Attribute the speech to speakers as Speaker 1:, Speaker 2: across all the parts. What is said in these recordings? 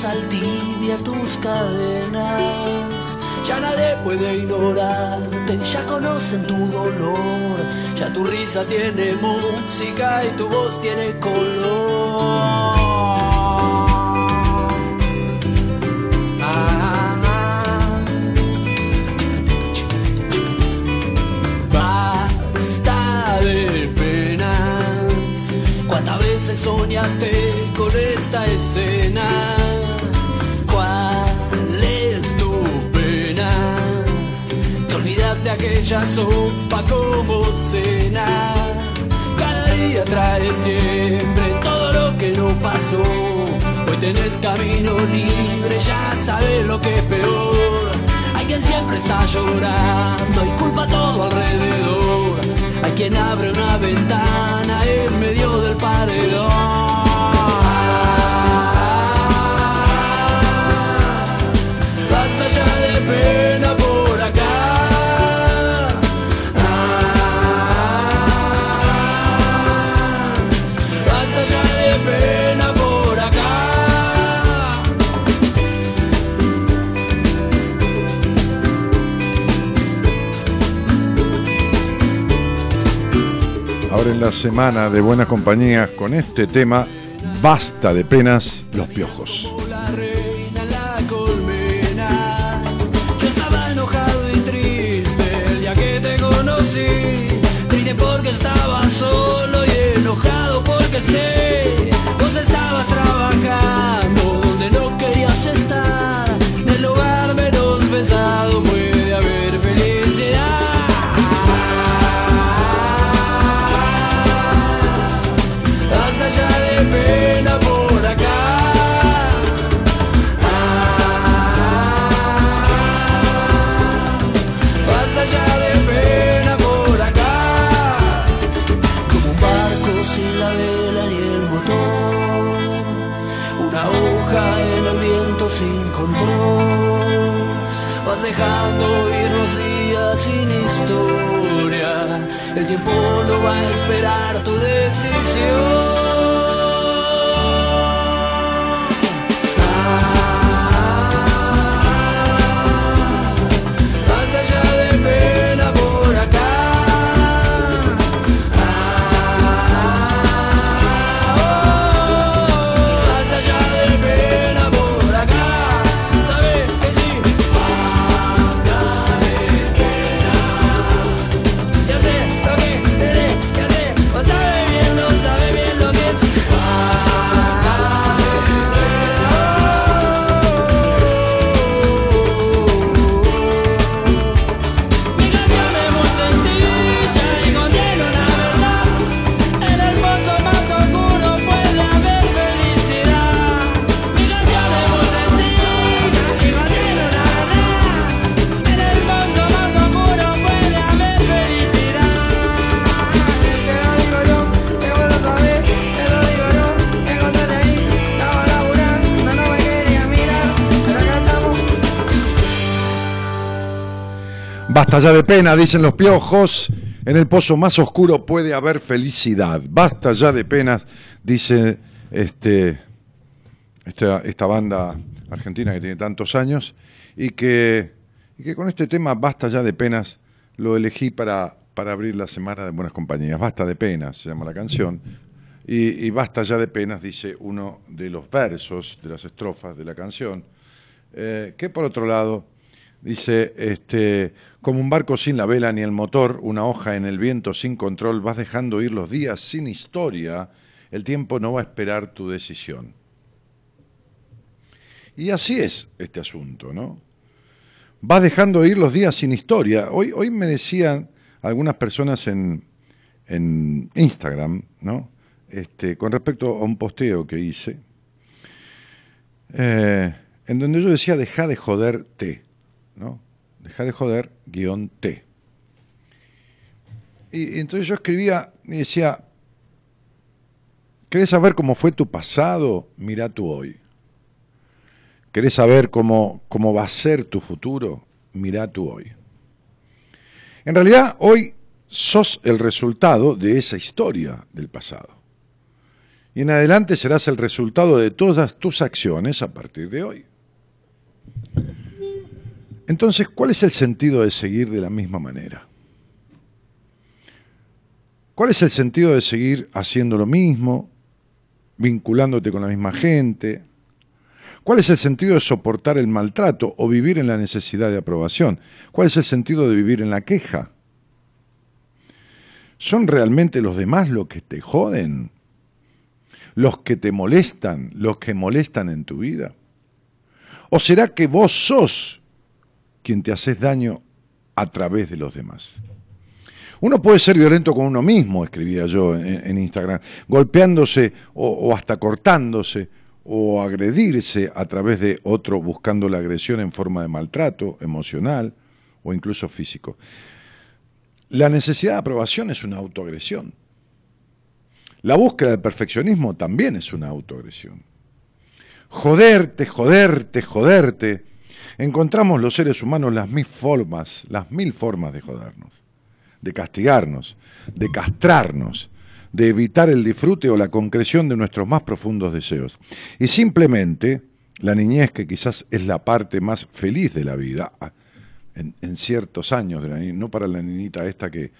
Speaker 1: Cortaste con sal tibia tus cadenas, ya nadie puede ignorarte, ya conocen tu dolor, ya tu risa tiene música y tu voz tiene color. Basta de penas. ¿Cuántas veces soñaste con esta escena? Aquella sopa como cena. Cada día trae siempre todo lo que no pasó. Hoy tenés camino libre, ya sabes lo que es peor. Hay quien siempre está llorando y culpa todo alrededor. Hay quien abre una ventana en medio del paredón. Basta ya de pena
Speaker 2: En la semana de buenas compañías con este tema, basta de penas los piojos.
Speaker 1: Va a esperar tu decisión. Basta ya de pena,
Speaker 2: dicen los piojos. En el pozo más oscuro puede haber felicidad. Basta ya de penas, dice este, esta, banda Argentina que tiene tantos años, y que, con este tema Basta ya de penas lo elegí para, para abrir la semana de Buenas Compañías. Basta de penas, se llama la canción. Y, y basta ya de penas, dice uno de los versos, de las estrofas de la canción, eh, que por otro lado dice, este, como un barco sin la vela ni el motor, una hoja en el viento sin control, vas dejando ir los días sin historia, el tiempo no va a esperar tu decisión. Y así es este asunto, ¿no? Vas dejando ir los días sin historia. Hoy, hoy me decían algunas personas en, en Instagram, ¿no? Este, con respecto a un posteo que hice, eh, en donde yo decía, deja de joder T, ¿no? Deja de joder guion T. Y, entonces yo escribía y decía, ¿querés saber cómo fue tu pasado? Mira tu hoy. ¿Querés saber cómo, cómo va a ser tu futuro? Mira tu hoy. En realidad, hoy sos el resultado de esa historia del pasado. Y en adelante serás el resultado de todas tus acciones a partir de hoy. Entonces, ¿cuál es el sentido de seguir de la misma manera? ¿Cuál es el sentido de seguir haciendo lo mismo, vinculándote con la misma gente? ¿Cuál es el sentido de soportar el maltrato o vivir en la necesidad de aprobación? ¿Cuál es el sentido de vivir en la queja? ¿Son realmente los demás los que te joden? ¿Los que te molestan? ¿Los que molestan en tu vida? ¿O será que vos sos quien te haces daño a través de los demás? Uno puede ser violento con uno mismo, escribía yo en, Instagram, golpeándose o, o hasta cortándose o agredirse a través de otro buscando la agresión en forma de maltrato emocional o incluso físico. La necesidad de aprobación es una autoagresión. La búsqueda del perfeccionismo también es una autoagresión. Joderte, joderte, joderte. Encontramos los seres humanos las mil formas, las mil formas de jodernos, de castigarnos, de castrarnos, de evitar el disfrute o la concreción de nuestros más profundos deseos. Y simplemente la niñez, que quizás es la parte más feliz de la vida, en, ciertos años de la niñez, no para la niñita esta que,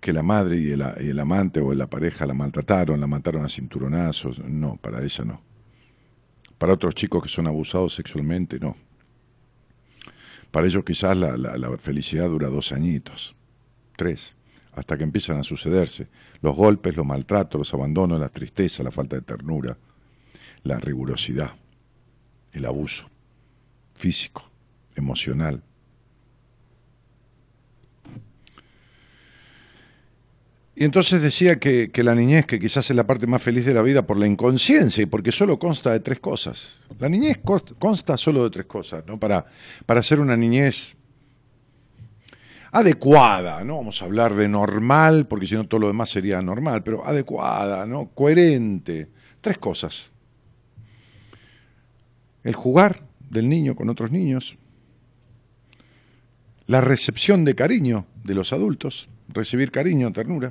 Speaker 2: que la madre y el, y el amante o la pareja la maltrataron, la mataron a cinturonazos, no, para ella no. Para otros chicos que son abusados sexualmente, no. Para ellos quizás la, la, felicidad dura dos añitos, tres hasta que empiezan a sucederse los golpes, los maltratos, los abandonos, la tristeza, la falta de ternura, la rigurosidad, el abuso físico, emocional. Y entonces decía que, la niñez, que quizás es la parte más feliz de la vida por la inconsciencia y porque solo consta de tres cosas. La niñez consta solo de tres cosas, ¿no? Para, para ser una niñez adecuada, no vamos a hablar de normal, porque si no todo lo demás sería normal, pero adecuada, ¿no? coherente. Tres cosas. El jugar del niño con otros niños, la recepción de cariño de los adultos, recibir cariño, ternura,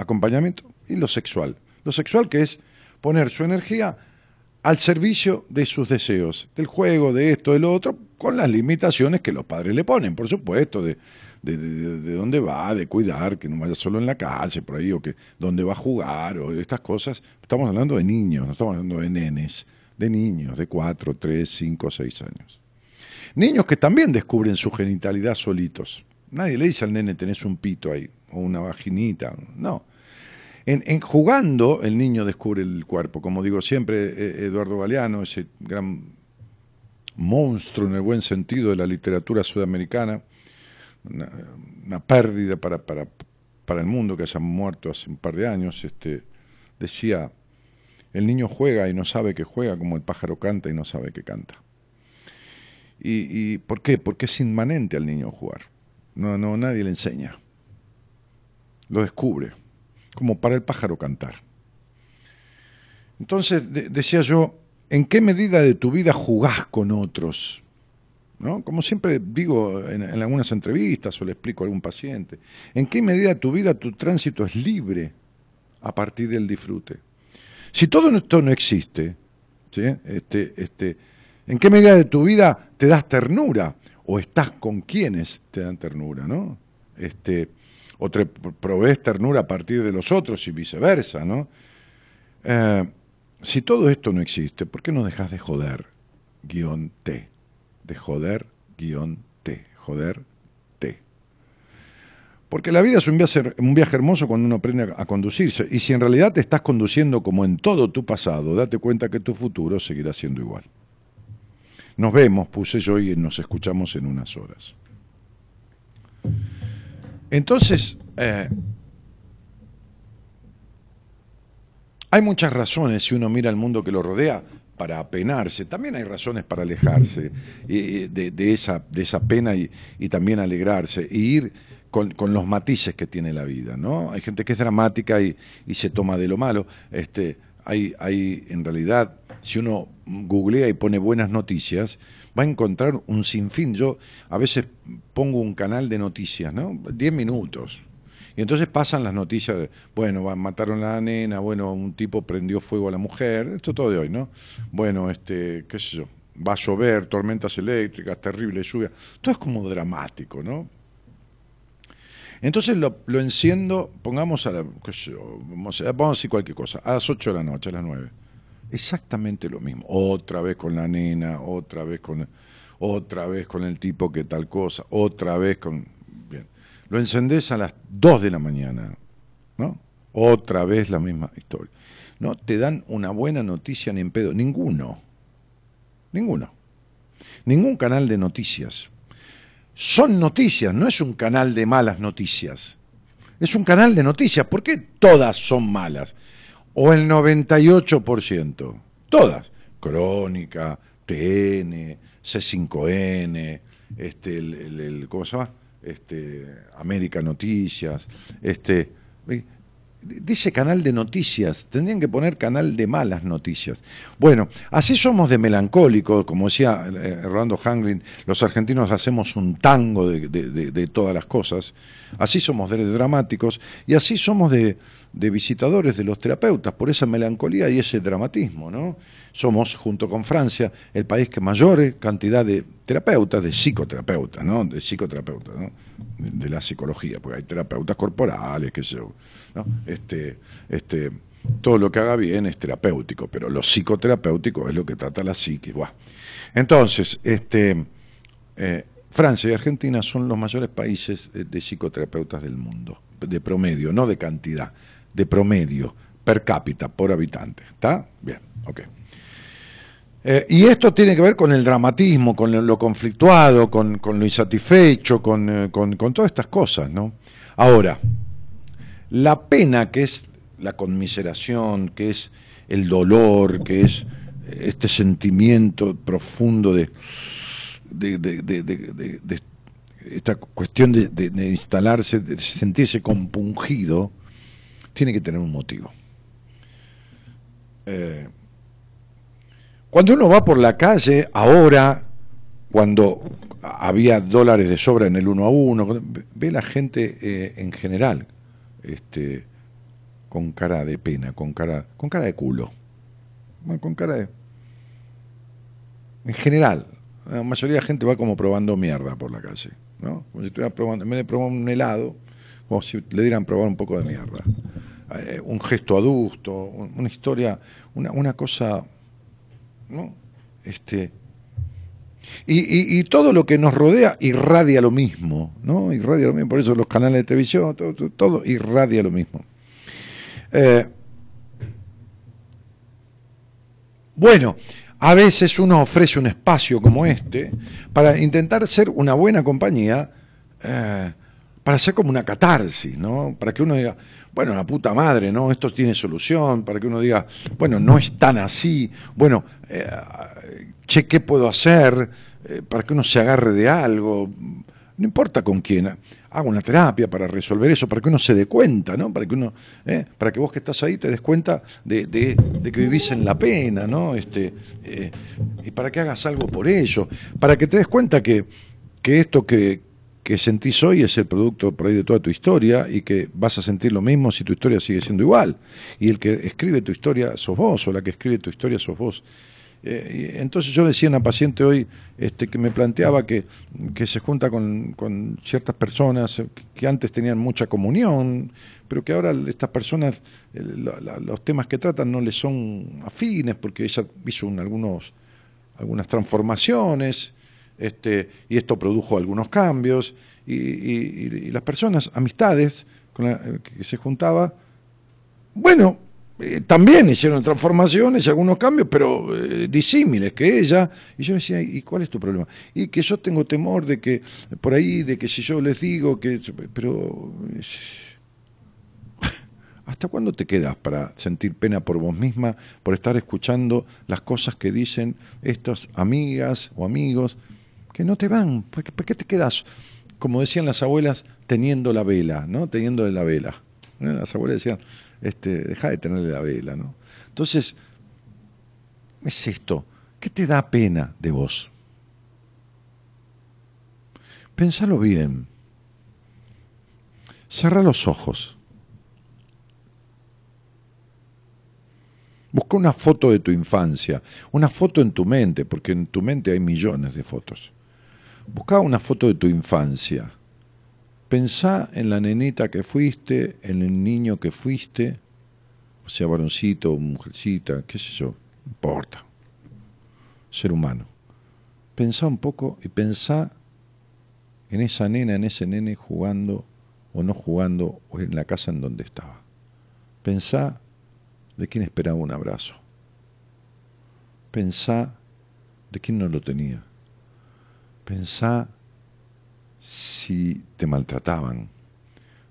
Speaker 2: acompañamiento, y lo sexual. Lo sexual que es poner su energía al servicio de sus deseos, del juego, de esto, de lo otro, con las limitaciones que los padres le ponen, por supuesto, de, de, de, de, dónde va, de cuidar, que no vaya solo en la calle, por ahí, o que dónde va a jugar, o estas cosas. Estamos hablando de niños, no estamos hablando de nenes, de niños de 4, 3, 5, 6 años. Niños que también descubren su genitalidad solitos. Nadie le dice al nene, tenés un pito ahí, o una vaginita, no. En, jugando el niño descubre el cuerpo, como digo siempre, eh, Eduardo Galeano, ese gran monstruo en el buen sentido de la literatura sudamericana, una, una pérdida para, para, para, el mundo que haya muerto hace un par de años, este, decía, el niño juega y no sabe que juega como el pájaro canta y no sabe que canta. ¿Y, y por qué? Porque es inmanente al niño jugar. No, no, nadie le enseña. Lo descubre como para el pájaro cantar. Entonces, de, decía yo, ¿en qué medida de tu vida jugás con otros? ¿No? Como siempre digo en, algunas entrevistas o le explico a algún paciente, ¿en qué medida tu vida, tu tránsito es libre a partir del disfrute? Si todo esto no existe, ¿sí? este, este, ¿En qué medida de tu vida te das ternura? ¿O estás con quienes te dan ternura, no? Este, o te provees ternura a partir de los otros y viceversa, ¿no? Eh, si todo esto no existe, ¿por qué no dejas de joder guion T? De joder guion T. Joder T. Porque la vida es un viaje, un viaje hermoso cuando uno aprende a, conducirse. Y si en realidad te estás conduciendo como en todo tu pasado, date cuenta que tu futuro seguirá siendo igual. Nos vemos, puse yo, y nos escuchamos en unas horas. Entonces, eh, hay muchas razones si uno mira el mundo que lo rodea para apenarse. También hay razones para alejarse de, esa, pena y, también alegrarse. Y ir con, con los matices que tiene la vida, ¿no? Hay gente que es dramática y, y se toma de lo malo. Este, hay, hay, en realidad, si uno googlea y pone buenas noticias, va a encontrar un sinfín. Yo a veces pongo un canal de noticias, ¿no? Diez minutos. Y entonces pasan las noticias de, bueno, mataron a la nena, bueno, un tipo prendió fuego a la mujer, esto todo de hoy, ¿no? Bueno, este, qué sé yo, va a llover, tormentas eléctricas, terrible lluvia. Todo es como dramático, ¿no? Entonces lo, lo enciendo, pongamos a la, vamos a decir cualquier cosa, a las 8 de la noche, a las 9. Exactamente lo mismo. Otra vez con la nena, otra vez con otra vez con el tipo que tal cosa, otra vez con bien. Lo encendés a las 2 de la mañana, ¿no? Otra vez la misma historia. No te dan una buena noticia ni en pedo, ninguno. Ninguno. Ningún canal de noticias. Son noticias, no es un canal de malas noticias. Es un canal de noticias. ¿Por qué todas son malas? O el 98%. Todas. Crónica, TN, C5N, este, el, el- el- ¿cómo se llama? Este, América Noticias, este, dice canal de noticias, tendrían que poner canal de malas noticias. Bueno, así somos de melancólicos, como decía eh, Rolando Hanglin, los argentinos hacemos un tango de, de- de- todas las cosas, así somos de dramáticos y así somos de visitadores de los terapeutas, por esa melancolía y ese dramatismo, ¿no? Somos, junto con Francia, el país que mayor cantidad de terapeutas, de psicoterapeutas, ¿no? De psicoterapeutas, ¿no? De, la psicología, porque hay terapeutas corporales, qué sé yo, ¿no? Este, este, todo lo que haga bien es terapéutico, pero lo psicoterapéutico es lo que trata la psique. Entonces, este, eh, Francia y Argentina son los mayores países de, de psicoterapeutas del mundo, de promedio, no de cantidad, de promedio, per cápita, por habitante. ¿Está? Bien, ok. Eh, y esto tiene que ver con el dramatismo, con lo, conflictuado, con, lo insatisfecho, con, eh, con- con todas estas cosas, ¿no? Ahora, la pena, que es la conmiseración, que es el dolor, que es este sentimiento profundo de, de, de- de- esta cuestión de, instalarse, de sentirse compungido, tiene que tener un motivo. Eh, cuando uno va por la calle, ahora, cuando había dólares de sobra en el uno a uno, ve la gente eh, en general este, con cara de pena, con cara, con cara de culo, con cara de... En general, la mayoría de la gente va como probando mierda por la calle, ¿no? Como si estuviera probando, en vez de probar un helado, como si le dieran probar un poco de mierda. Eh, un gesto adusto, un- una historia, una, una cosa, ¿no? Este, y, y- todo lo que nos rodea irradia lo mismo, ¿no? Irradia lo mismo, por eso los canales de televisión, todo, todo, todo irradia lo mismo. Eh, bueno, a veces uno ofrece un espacio como este para intentar ser una buena compañía, eh, para ser como una catarsis, ¿no? Para que uno diga, bueno, la puta madre, ¿no? Esto tiene solución, para que uno diga, bueno, no es tan así, bueno, eh, che, ¿qué puedo hacer? Eh, para que uno se agarre de algo, no importa con quién, haga una terapia para resolver eso, para que uno se dé cuenta, ¿no? Para que uno, ¿eh? para que vos que estás ahí te des cuenta de, que vivís en la pena, ¿no? Este, eh, y para que hagas algo por ello, para que te des cuenta que, que esto que, que sentís hoy es el producto por ahí de toda tu historia y que vas a sentir lo mismo si tu historia sigue siendo igual. Y el que escribe tu historia sos vos, o la que escribe tu historia sos vos. eh, entonces yo decía a una paciente hoy este, que me planteaba que, que se junta con, con ciertas personas que antes tenían mucha comunión, pero que ahora estas personas, eh, los temas que tratan no les son afines, porque ella hizo un- algunos, algunas transformaciones, este, y esto produjo algunos cambios, y, las personas, amistades con las que se juntaba, bueno, eh, también hicieron transformaciones algunos cambios, pero eh, disímiles que ella. Y yo decía, ¿y cuál es tu problema? Y que yo tengo temor de que, por ahí, de que si yo les digo que... Pero... eh, ¿Hasta cuándo te quedas para sentir pena por vos misma, por estar escuchando las cosas que dicen estas amigas o amigos que no te van? ¿Por qué, te quedas, como decían las abuelas, teniendo la vela, ¿no? Teniendo la vela. ¿no? Las abuelas decían, este, deja de tenerle la vela, ¿no? Entonces, es esto. ¿Qué te da pena de vos? Pensalo bien. Cerra los ojos. Busca una foto de tu infancia, una foto en tu mente, porque en tu mente hay millones de fotos. Busca una foto de tu infancia. Pensá en la nenita que fuiste, en el niño que fuiste, o sea, varoncito, mujercita, qué sé yo, importa. Ser humano. Pensá un poco y pensá en esa nena, en ese nene jugando o no jugando, o en la casa en donde estaba. Pensá de quién esperaba un abrazo. Pensá de quién no lo tenía. Pensá si te maltrataban.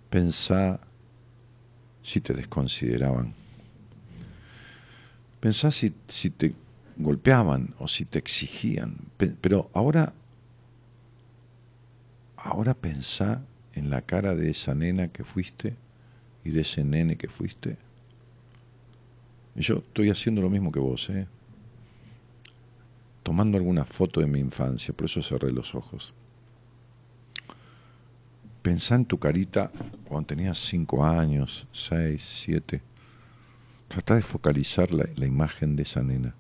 Speaker 2: Pensá si te desconsideraban. Pensá si, si te golpeaban o si te exigían. Pe- Pero ahora, ahora pensá en la cara de esa nena que fuiste y de ese nene que fuiste. Y yo estoy haciendo lo mismo que vos, ¿eh? Tomando alguna foto de mi infancia, por eso cerré los ojos. Pensá en tu carita cuando tenías cinco años, seis, siete. Trata de focalizar la, la imagen de esa nena.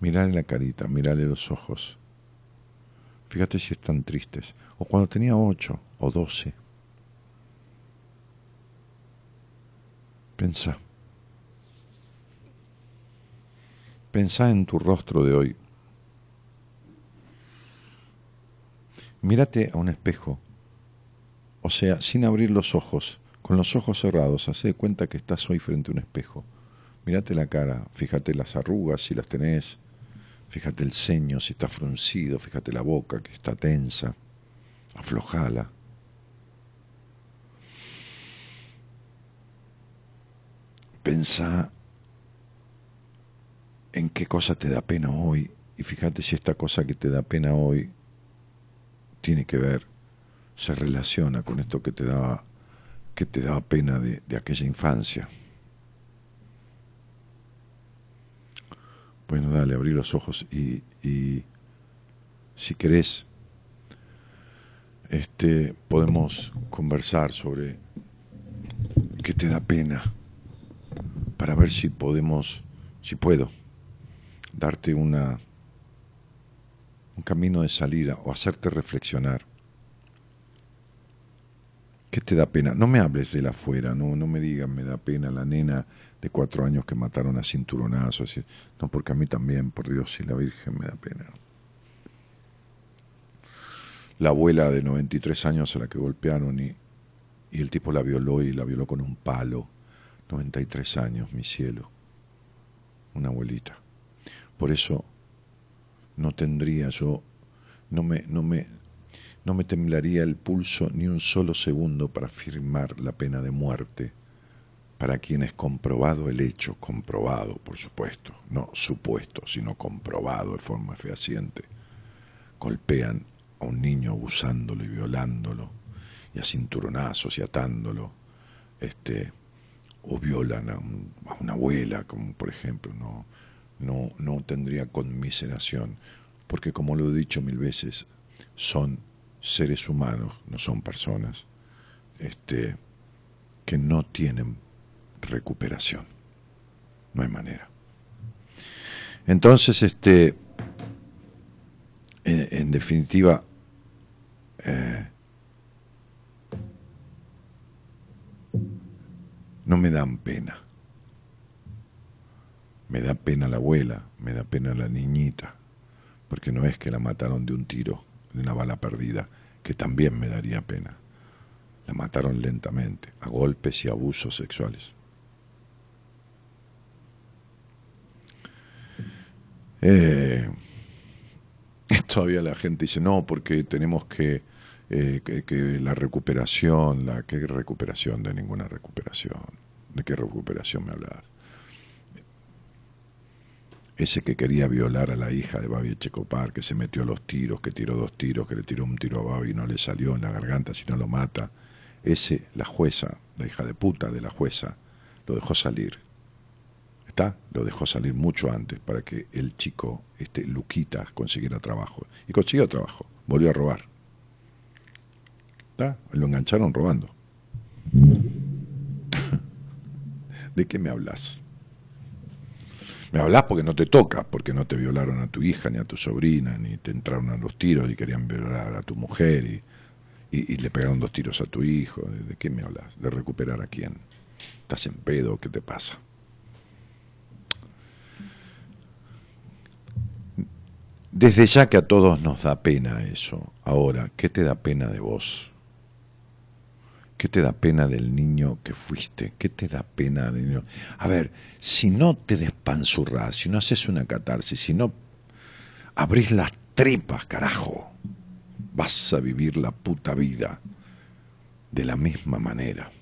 Speaker 2: Mirale la carita, mirale los ojos. Fíjate si están tristes. O cuando tenía ocho o doce. Pensá. Pensá en tu rostro de hoy. Mírate a un espejo. O sea, sin abrir los ojos, con los ojos cerrados, hace de cuenta que estás hoy frente a un espejo. Mírate la cara, fíjate las arrugas si las tenés, fíjate el ceño si está fruncido, fíjate la boca que está tensa, aflojala. Pensá en qué cosa te da pena hoy y fíjate si esta cosa que te da pena hoy tiene que ver, se relaciona con esto que te daba, que te daba pena de, de aquella infancia. Bueno, dale, abrí los ojos y, y si querés, este, podemos conversar sobre qué te da pena para ver si podemos, si puedo, darte una un camino de salida o hacerte reflexionar. ¿Qué te da pena? No me hables de la afuera, no, no me digas me da pena la nena de cuatro años que mataron a cinturonazos. No, porque a mí también, por Dios y la Virgen me da pena. La abuela de 93 años a la que golpearon y, y el tipo la violó y la violó con un palo. 93 años, mi cielo. Una abuelita. Por eso no tendría yo, no me, no me, no me temblaría el pulso ni un solo segundo para firmar la pena de muerte para quienes comprobado el hecho, comprobado, por supuesto, no supuesto, sino comprobado de forma fehaciente, golpean a un niño abusándolo y violándolo, y a cinturonazos y atándolo, este, o violan a, un- a una abuela, como por ejemplo, no, no, no tendría conmiseración, porque como lo he dicho mil veces, son seres humanos, no son personas, este, que no tienen recuperación. No hay manera. Entonces, este, en, definitiva, eh, no me dan pena. Me da pena la abuela, me da pena la niñita, porque no es que la mataron de un tiro, de una bala perdida, que también me daría pena. La mataron lentamente, a golpes y abusos sexuales. Eh, todavía la gente dice, no, porque tenemos que, eh, que, que la recuperación, la ¿qué recuperación? De ninguna recuperación. ¿De qué recuperación me hablas? Ese que quería violar a la hija de Babi Echecopar, que se metió los tiros, que tiró dos tiros, que le tiró un tiro a Babi y no le salió en la garganta, si no lo mata. Ese, la jueza, la hija de puta de la jueza, lo dejó salir. ¿Está? Lo dejó salir mucho antes para que el chico, este Luquita, consiguiera trabajo. Y consiguió trabajo, volvió a robar. ¿Está? Lo engancharon robando. ¿De qué me hablas? Me hablas porque no te toca, porque no te violaron a tu hija ni a tu sobrina, ni te entraron a los tiros y querían violar a tu mujer y, y, le pegaron dos tiros a tu hijo. ¿De, de qué me hablas? ¿De recuperar a quién? ¿Estás en pedo? ¿Qué te pasa? Desde ya que a todos nos da pena eso. Ahora, ¿qué te da pena de vos? ¿Qué te da pena del niño que fuiste? ¿Qué te da pena del niño? A ver, si no te despanzurrás, si no haces una catarsis, si no abrís las tripas, carajo, vas a vivir la puta vida de la misma manera.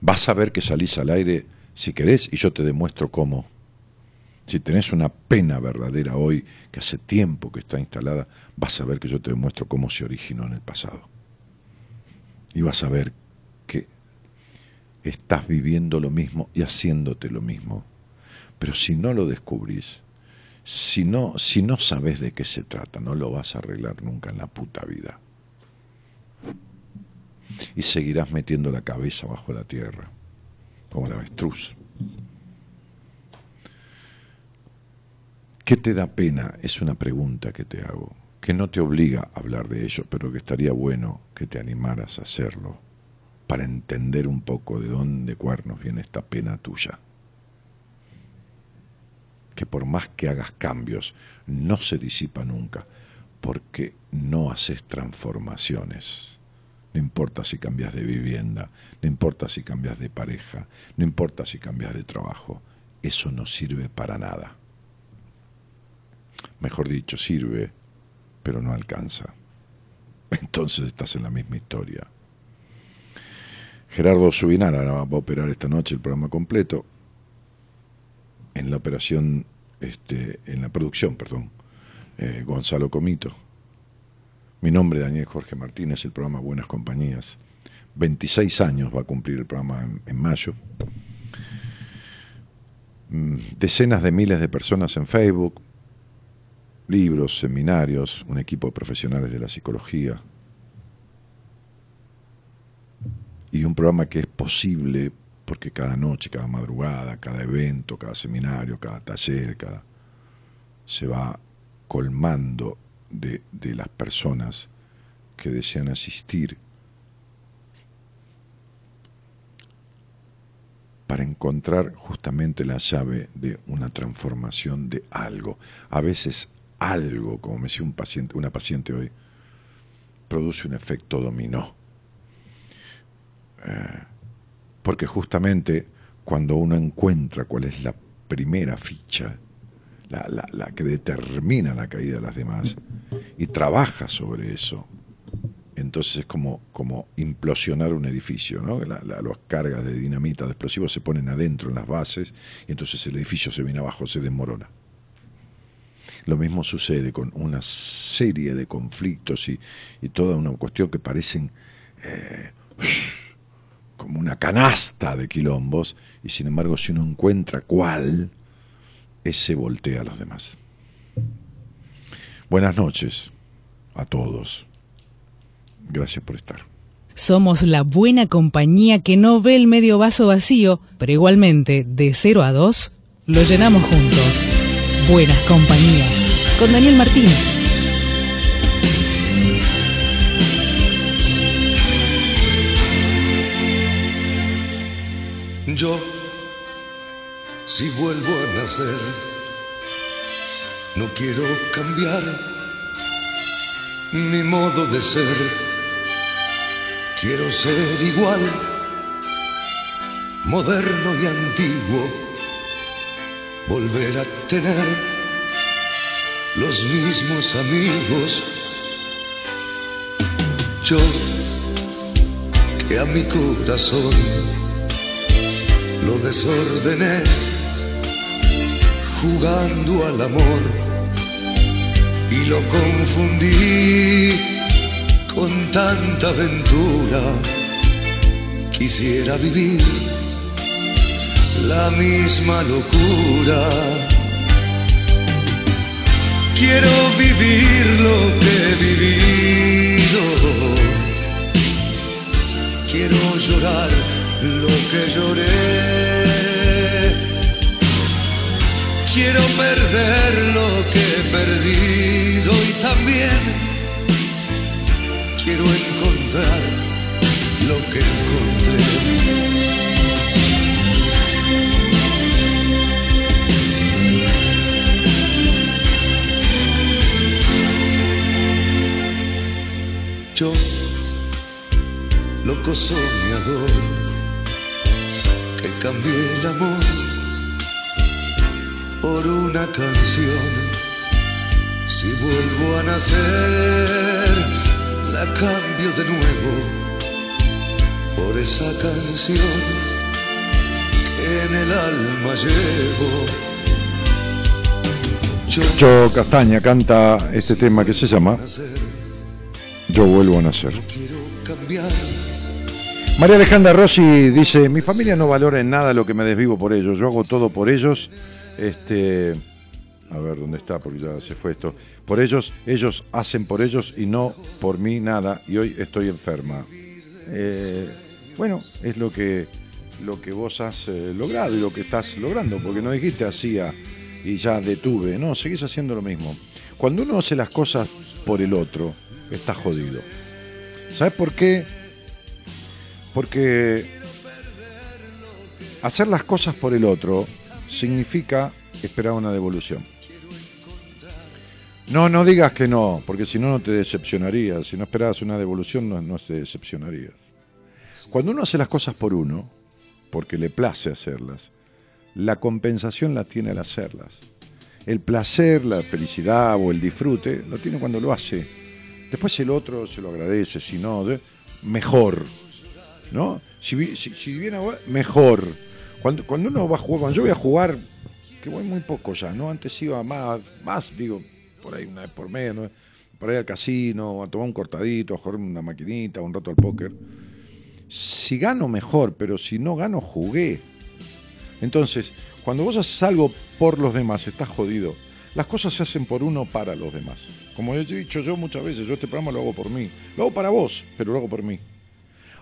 Speaker 2: Vas a ver que salís al aire si querés y yo te demuestro cómo. Si tenés una pena verdadera hoy, que hace tiempo que está instalada, vas a ver que yo te demuestro cómo se originó en el pasado. Y vas a ver que estás viviendo lo mismo y haciéndote lo mismo. Pero si no lo descubrís, si no, si no sabes de qué se trata, no lo vas a arreglar nunca en la puta vida. Y seguirás metiendo la cabeza bajo la tierra, como la avestruz. ¿Qué te da pena? Es una pregunta que te hago, que no te obliga a hablar de ello, pero que estaría bueno que te animaras a hacerlo para entender un poco de dónde cuernos viene esta pena tuya. Que por más que hagas cambios, no se disipa nunca, porque no haces transformaciones. No importa si cambias de vivienda, no importa si cambias de pareja, no importa si cambias de trabajo, eso no sirve para nada mejor dicho, sirve, pero no alcanza. Entonces estás en la misma historia. Gerardo Subinara va a operar esta noche el programa completo en la operación, este, en la producción, perdón, eh, Gonzalo Comito. Mi nombre es Daniel Jorge Martínez, el programa Buenas Compañías. 26 años va a cumplir el programa en, mayo. Mm, Decenas de miles de personas en Facebook, libros, seminarios, un equipo de profesionales de la psicología y un programa que es posible porque cada noche, cada madrugada, cada evento, cada seminario, cada taller, cada se va colmando de, de las personas que desean asistir para encontrar justamente la llave de una transformación de algo. A veces algo, como me decía un paciente, una paciente hoy, produce un efecto dominó. Eh, porque justamente cuando uno encuentra cuál es la primera ficha, la, la, que determina la caída de las demás, y trabaja sobre eso, entonces es como, como implosionar un edificio, ¿no? La, las cargas de dinamita, de explosivos se ponen adentro en las bases, y entonces el edificio se viene abajo, se desmorona. Lo mismo sucede con una serie de conflictos y, y toda una cuestión que parecen eh, como una canasta de quilombos, y sin embargo si uno encuentra cuál, ese voltea a los demás. Buenas noches a todos. Gracias por estar.
Speaker 3: Somos la buena compañía que no ve el medio vaso vacío, pero igualmente, de 0 a 2, lo llenamos juntos. Buenas compañías con Daniel Martínez.
Speaker 4: Yo, si vuelvo a nacer, no quiero cambiar mi modo de ser. Quiero ser igual, moderno y antiguo, volver a tener los mismos amigos. Yo, que a mi corazón lo desordené jugando al amor y lo confundí con tanta aventura. Quisiera vivir la misma locura. Quiero vivir lo que he vivido. Quiero llorar lo que lloré. Quiero perder lo que he perdido y también quiero encontrar lo que encontré. Yo, loco soñador, que cambié el amor por una canción. Si vuelvo a nacer, la cambio de nuevo por esa canción que en el alma llevo. Yo
Speaker 2: Castaña canta este tema que se llama Yo vuelvo a nacer. María Alejandra Rossi dice, mi familia no valora en nada lo que me desvivo por ellos, yo hago todo por ellos. Este, a ver dónde está, porque ya se fue esto. Por ellos, ellos hacen por ellos y no por mí nada, y hoy estoy enferma. Eh, bueno, es lo que, lo que vos has eh, logrado y lo que estás logrando, porque no dijiste hacía y ya detuve, no, seguís haciendo lo mismo. Cuando uno hace las cosas por el otro, está jodido. ¿Sabes por qué? Porque hacer las cosas por el otro significa esperar una devolución. No, no digas que no, porque si no, no te decepcionarías. Si no esperabas una devolución, no, no te decepcionarías. Cuando uno hace las cosas por uno, porque le place hacerlas, la compensación la tiene al hacerlas. El placer, la felicidad o el disfrute lo tiene cuando lo hace. Después el otro se lo agradece, si no, mejor. ¿No? Si, si, si viene mejor. Cuando, cuando uno va a jugar, cuando yo voy a jugar, que voy muy poco ya, ¿no? Antes iba más, más, digo, por ahí una vez por mes, ¿no? Por ahí al casino, a tomar un cortadito, a jugar una maquinita, un rato al póker. Si gano, mejor, pero si no gano, jugué. Entonces, cuando vos haces algo por los demás, estás jodido. Las cosas se hacen por uno para los demás. Como he dicho yo muchas veces, yo este programa lo hago por mí. Lo hago para vos, pero lo hago por mí.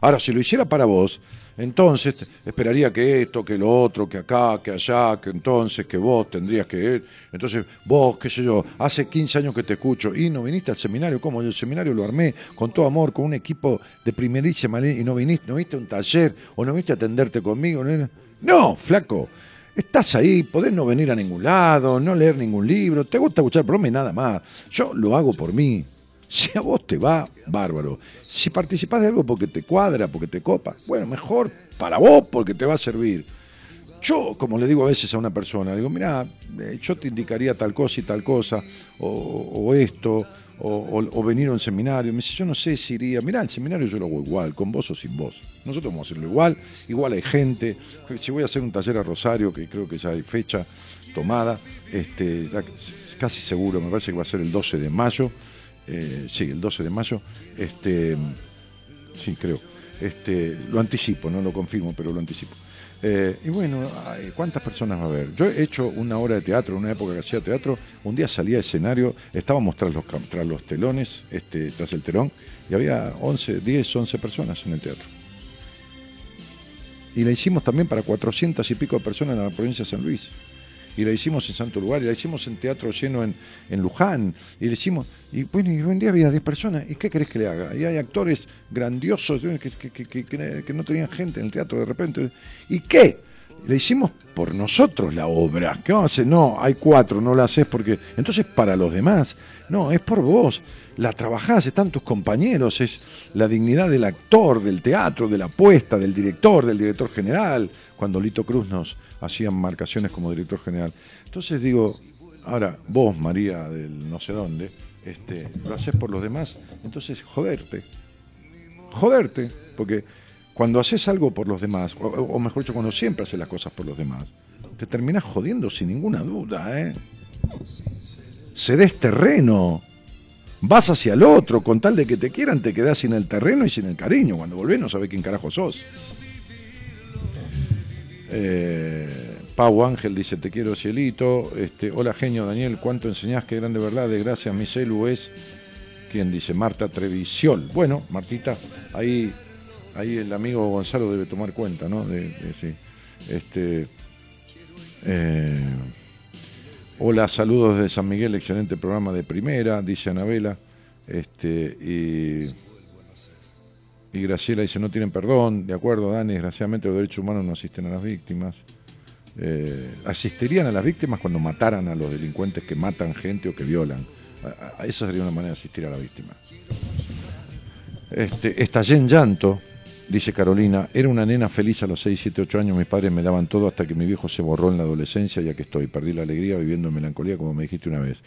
Speaker 2: Ahora, si lo hiciera para vos, entonces esperaría que esto, que lo otro, que acá, que allá, que entonces, que vos tendrías que... Entonces, vos, qué sé yo, hace 15 años que te escucho y no viniste al seminario, ¿cómo? Yo el seminario lo armé con todo amor, con un equipo de primerísima y no viniste, no viste un taller o no viste a atenderte conmigo. No, no, flaco. Estás ahí, podés no venir a ningún lado, no leer ningún libro, te gusta escuchar bromas y nada más. Yo lo hago por mí. Si a vos te va, bárbaro. Si participás de algo porque te cuadra, porque te copa, bueno, mejor para vos porque te va a servir. Yo, como le digo a veces a una persona, digo, mira, yo te indicaría tal cosa y tal cosa, o, o esto, o, venir a un seminario. Me dice, yo no sé si iría. Mirá, el seminario yo lo hago igual, con vos o sin vos. Nosotros vamos a hacerlo igual, igual hay gente. Si voy a hacer un taller a Rosario, que creo que ya hay fecha tomada, este, casi seguro, me parece que va a ser el 12 de mayo. Eh, sí, el 12 de mayo. Este, sí, creo. Este, lo anticipo, no lo confirmo, pero lo anticipo. Eh, y bueno, ¿cuántas personas va a haber? Yo he hecho una hora de teatro, en una época que hacía teatro, un día salía a escenario, estábamos tras los, cam- tras los telones, este, tras el telón, y había 11, 10, 11 personas en el teatro. Y la hicimos también para 400 y pico de personas en la provincia de San Luis. Y la hicimos en Santo Lugar, y la hicimos en teatro lleno en, en Luján, y la hicimos, y bueno, y un día había 10 personas, ¿y qué querés que le haga? Y hay actores grandiosos que, que- que- no tenían gente en el teatro de repente, ¿y qué? La hicimos por nosotros la obra. ¿Qué vamos a hacer? No, hay cuatro, no la haces porque. Entonces, para los demás. No, es por vos. La trabajás, están tus compañeros, es la dignidad del actor, del teatro, de la apuesta, del director, del director general. Cuando Lito Cruz nos hacían marcaciones como director general. Entonces digo, ahora, vos, María del no sé dónde, este, lo haces por los demás, entonces joderte joderte, porque cuando haces algo por los demás, o, o mejor dicho, cuando siempre haces las cosas por los demás, te terminas jodiendo sin ninguna duda, ¿eh? Cedes terreno, vas hacia el otro, con tal de que te quieran, te quedás sin el terreno y sin el cariño. Cuando volvés no sabés quién carajo sos. Eh, Pau Ángel dice, te quiero cielito. Este, hola genio Daniel, ¿cuánto enseñás? Qué grande verdad, de gracias, mi celu es... ¿Quién dice? Marta Trevisiol. Bueno, Martita, ahí, ahí el amigo Gonzalo debe tomar cuenta, ¿no? De, sí. Este, eh, hola, saludos de San Miguel, excelente programa de primera, dice Anabela. Este, y, y Graciela dice, no tienen perdón. De acuerdo, Dani, desgraciadamente los derechos humanos no asisten a las víctimas. Eh, asistirían a las víctimas cuando mataran a los delincuentes que matan gente o que violan. A- a- esa sería una manera de asistir a la víctima. Este, estallé en llanto, dice Carolina. Era una nena feliz a los 6, 7, 8 años. Mis padres me daban todo hasta que mi viejo se borró en la adolescencia y aquí estoy. Perdí la alegría viviendo en melancolía, como me dijiste una vez.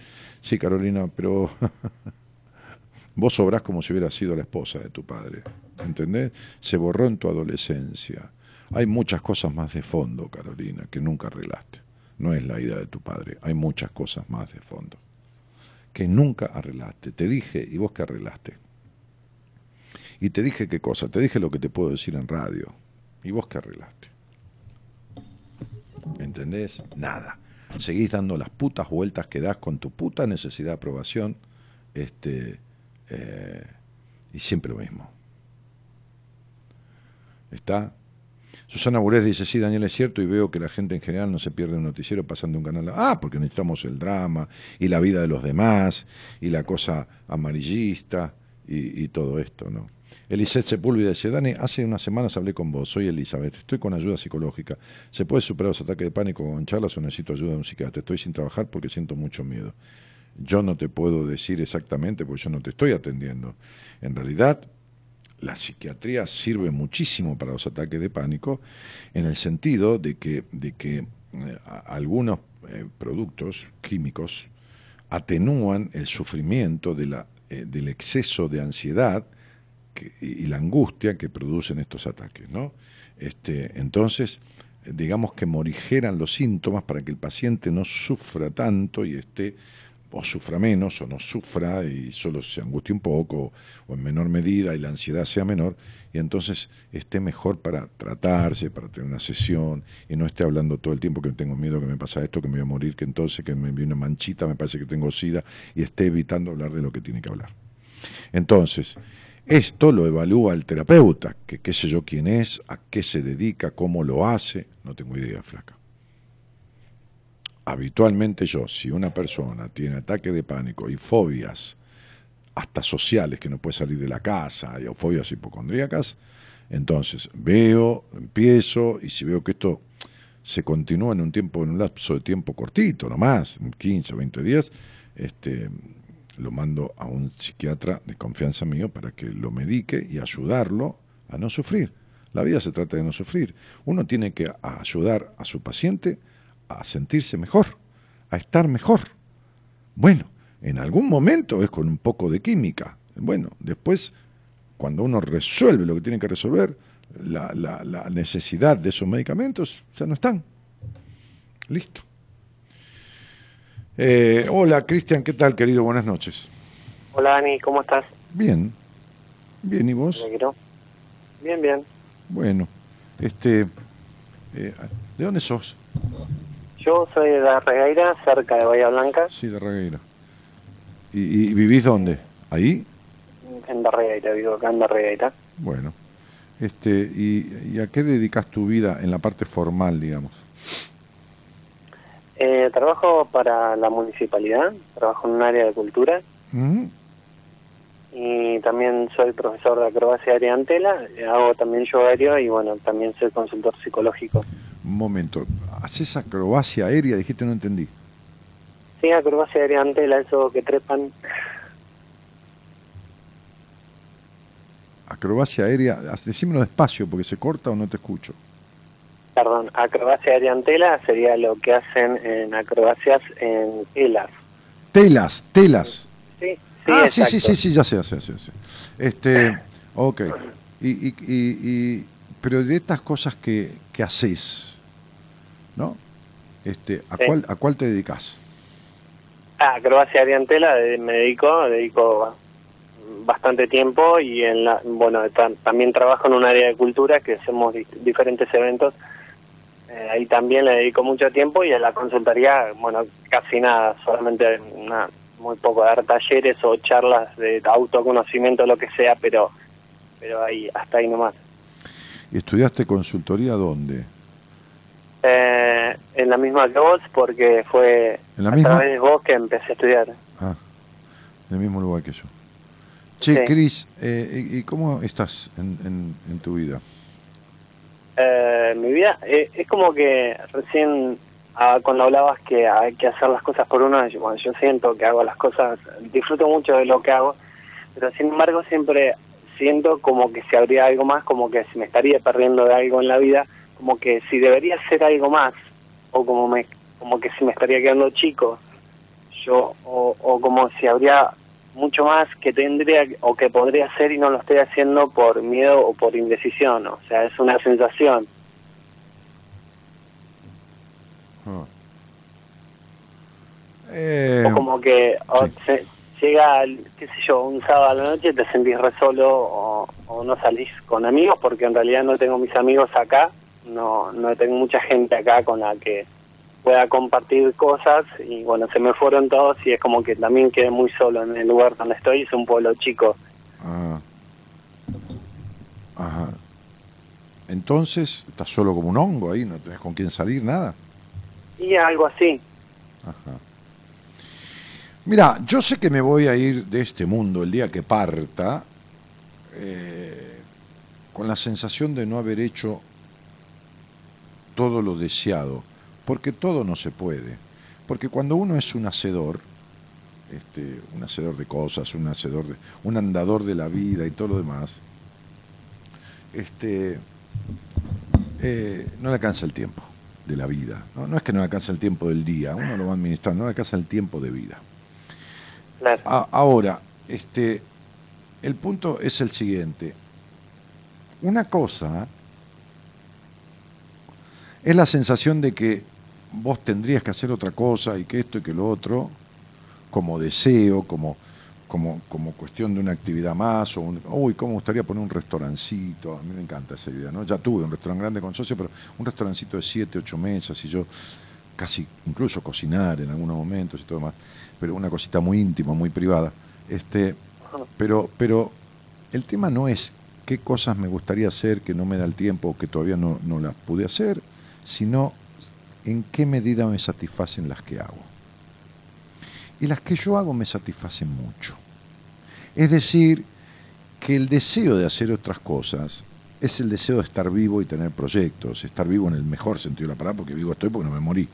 Speaker 2: Sí, Carolina, pero vos sobrás como si hubieras sido la esposa de tu padre. ¿Entendés? Se borró en tu adolescencia. Hay muchas cosas más de fondo, Carolina, que nunca arreglaste. No es la idea de tu padre. Hay muchas cosas más de fondo que nunca arreglaste. Te dije, ¿y vos qué arreglaste? Y te dije qué cosa, te dije lo que te puedo decir en radio. ¿Y vos qué arreglaste? ¿Entendés? Nada. Seguís dando las putas vueltas que das con tu puta necesidad de aprobación. Este, eh, y siempre lo mismo. ¿Está? Susana Burés dice, sí, Daniel, es cierto, y veo que la gente en general no se pierde un noticiero pasando un canal. Ah, porque necesitamos el drama, y la vida de los demás, y la cosa amarillista, y, y todo esto, ¿no? Eliseth Sepúlveda dice, Dani, hace unas semanas hablé con vos, soy Elizabeth, estoy con ayuda psicológica. ¿Se puede superar los ataques de pánico con charlas o necesito ayuda de un psiquiatra? Estoy sin trabajar porque siento mucho miedo. Yo no te puedo decir exactamente porque yo no te estoy atendiendo. En realidad, la psiquiatría sirve muchísimo para los ataques de pánico en el sentido de que, de que eh, algunos eh, productos químicos atenúan el sufrimiento de la, eh, del exceso de ansiedad y la angustia que producen estos ataques. ¿no? Este, entonces, digamos que morigeran los síntomas para que el paciente no sufra tanto y esté o sufra menos o no sufra y solo se angustie un poco o en menor medida y la ansiedad sea menor y entonces esté mejor para tratarse, para tener una sesión y no esté hablando todo el tiempo que tengo miedo que me pasa esto, que me voy a morir, que entonces que me vi una manchita, me parece que tengo sida y esté evitando hablar de lo que tiene que hablar. Entonces, esto lo evalúa el terapeuta, que qué sé yo quién es, a qué se dedica, cómo lo hace, no tengo idea, flaca. Habitualmente yo, si una persona tiene ataque de pánico y fobias, hasta sociales, que no puede salir de la casa, y- fobias hipocondríacas, entonces veo, empiezo, y si veo que esto se continúa en un tiempo, en un lapso de tiempo cortito, nomás, 15 o 20 días, este, lo mando a un psiquiatra de confianza mío para que lo medique y ayudarlo a no sufrir. La vida se trata de no sufrir. Uno tiene que ayudar a su paciente a sentirse mejor, a estar mejor. Bueno, en algún momento es con un poco de química. Bueno, después, cuando uno resuelve lo que tiene que resolver, la, la- la necesidad de esos medicamentos ya no están. Listo. Eh, hola, Cristian, ¿qué tal, querido? Buenas noches.
Speaker 5: Hola Dani, ¿cómo estás?
Speaker 2: Bien. Bien, ¿y vos?
Speaker 5: Bien, bien.
Speaker 2: Bueno, este, eh, ¿de dónde sos?
Speaker 5: Yo soy de la Regueira, cerca de Bahía Blanca,
Speaker 2: Sí, de Regueira. ¿Y, y vivís dónde? ¿Ahí?
Speaker 5: en Darregueira, vivo acá en Darregueira.
Speaker 2: Bueno. Este, y, ¿Y a qué dedicas tu vida en la parte formal, digamos?
Speaker 5: Eh, trabajo para la municipalidad, trabajo en un área de cultura
Speaker 2: ¿Mm?
Speaker 5: y también soy profesor de acrobacia aérea tela, hago también yo aéreo y bueno, también soy consultor psicológico.
Speaker 2: Un momento. ¿Haces acrobacia aérea? Dijiste, no entendí.
Speaker 5: Sí, acrobacia aérea en tela, eso que trepan.
Speaker 2: Acrobacia aérea. Decímelo despacio porque se corta o no te escucho.
Speaker 5: Perdón, acrobacia aérea en tela sería lo que hacen en acrobacias en telas.
Speaker 2: Telas, telas.
Speaker 5: Sí, sí,
Speaker 2: ah, sí, sí, sí, sí, ya sé, ya sé, ya sé, ya sé. Este, ok. Y, y, y, y- pero de estas cosas que, que haces, ¿no? Este, ¿a,
Speaker 5: Sí.
Speaker 2: cuál, ¿A cuál te dedicas?
Speaker 5: Ah, acrobacia aérea en tela eh, me dedico, dedico bastante tiempo y en la, bueno, ta- también trabajo en un área de cultura que hacemos di- diferentes eventos. Eh, ahí también le dedico mucho tiempo y a la consultoría, bueno, casi nada, solamente muy poco dar talleres o charlas de autoconocimiento, lo que sea, pero pero ahí hasta ahí nomás.
Speaker 2: ¿Y estudiaste consultoría dónde?
Speaker 5: Eh, en la misma que vos, porque fue
Speaker 2: ¿En la
Speaker 5: a
Speaker 2: misma?
Speaker 5: través de vos que empecé a estudiar.
Speaker 2: Ah, en el mismo lugar que yo. Che,
Speaker 5: Sí.
Speaker 2: Cris, eh, ¿y cómo estás en, en, en tu vida?
Speaker 5: Eh, mi vida eh, es como que recién ah, cuando hablabas que hay que hacer las cosas por uno, yo, bueno, yo siento que hago las cosas, disfruto mucho de lo que hago, pero sin embargo siempre siento como que si habría algo más, como que si me estaría perdiendo de algo en la vida, como que si debería ser algo más, o como me como que si me estaría quedando chico, yo o, o como si habría mucho más que tendría o que podría hacer y no lo estoy haciendo por miedo o por indecisión, o sea, es una sensación.
Speaker 2: Ah. Eh,
Speaker 5: o como que o
Speaker 2: sí.
Speaker 5: se- llega, qué sé yo, un sábado a la noche te sentís re solo o, o no salís con amigos porque en realidad no tengo mis amigos acá, no no tengo mucha gente acá con la que pueda compartir cosas y bueno, se me fueron todos y es como que también quedé muy solo en el lugar donde estoy, es un pueblo chico.
Speaker 2: ah. Ajá. Entonces, estás solo como un hongo ahí, no tenés con quién salir, nada.
Speaker 5: Y algo así.
Speaker 2: Ajá. Mira, yo sé que me voy a ir de este mundo el día que parta eh, con la sensación de no haber hecho todo lo deseado, porque todo no se puede. Porque cuando uno es un hacedor, este, un hacedor de cosas, un hacedor de, un andador de la vida y todo lo demás, este, eh, no le alcanza el tiempo de la vida. ¿no? no es que no le alcanza el tiempo del día, uno lo va administrando, no le alcanza el tiempo de vida.
Speaker 5: Claro.
Speaker 2: A- ahora, este, el punto es el siguiente. Una cosa es la sensación de que vos tendrías que hacer otra cosa y que esto y que lo otro, como deseo, como, como, como cuestión de una actividad más, o un, uy, cómo gustaría poner un restaurancito, a mí me encanta esa idea, ¿no? Ya tuve un restaurante grande con socio, pero un restaurancito de siete, ocho mesas y yo casi incluso cocinar en algunos momentos y todo demás, pero una cosita muy íntima, muy privada. Este, pero, pero el tema no es qué cosas me gustaría hacer que no me da el tiempo o que todavía no, no las pude hacer, sino en qué medida me satisfacen las que hago. Y las que yo hago me satisfacen mucho. Es decir, que el deseo de hacer otras cosas es el deseo de estar vivo y tener proyectos, estar vivo en el mejor sentido de la palabra, porque vivo estoy porque no me morí,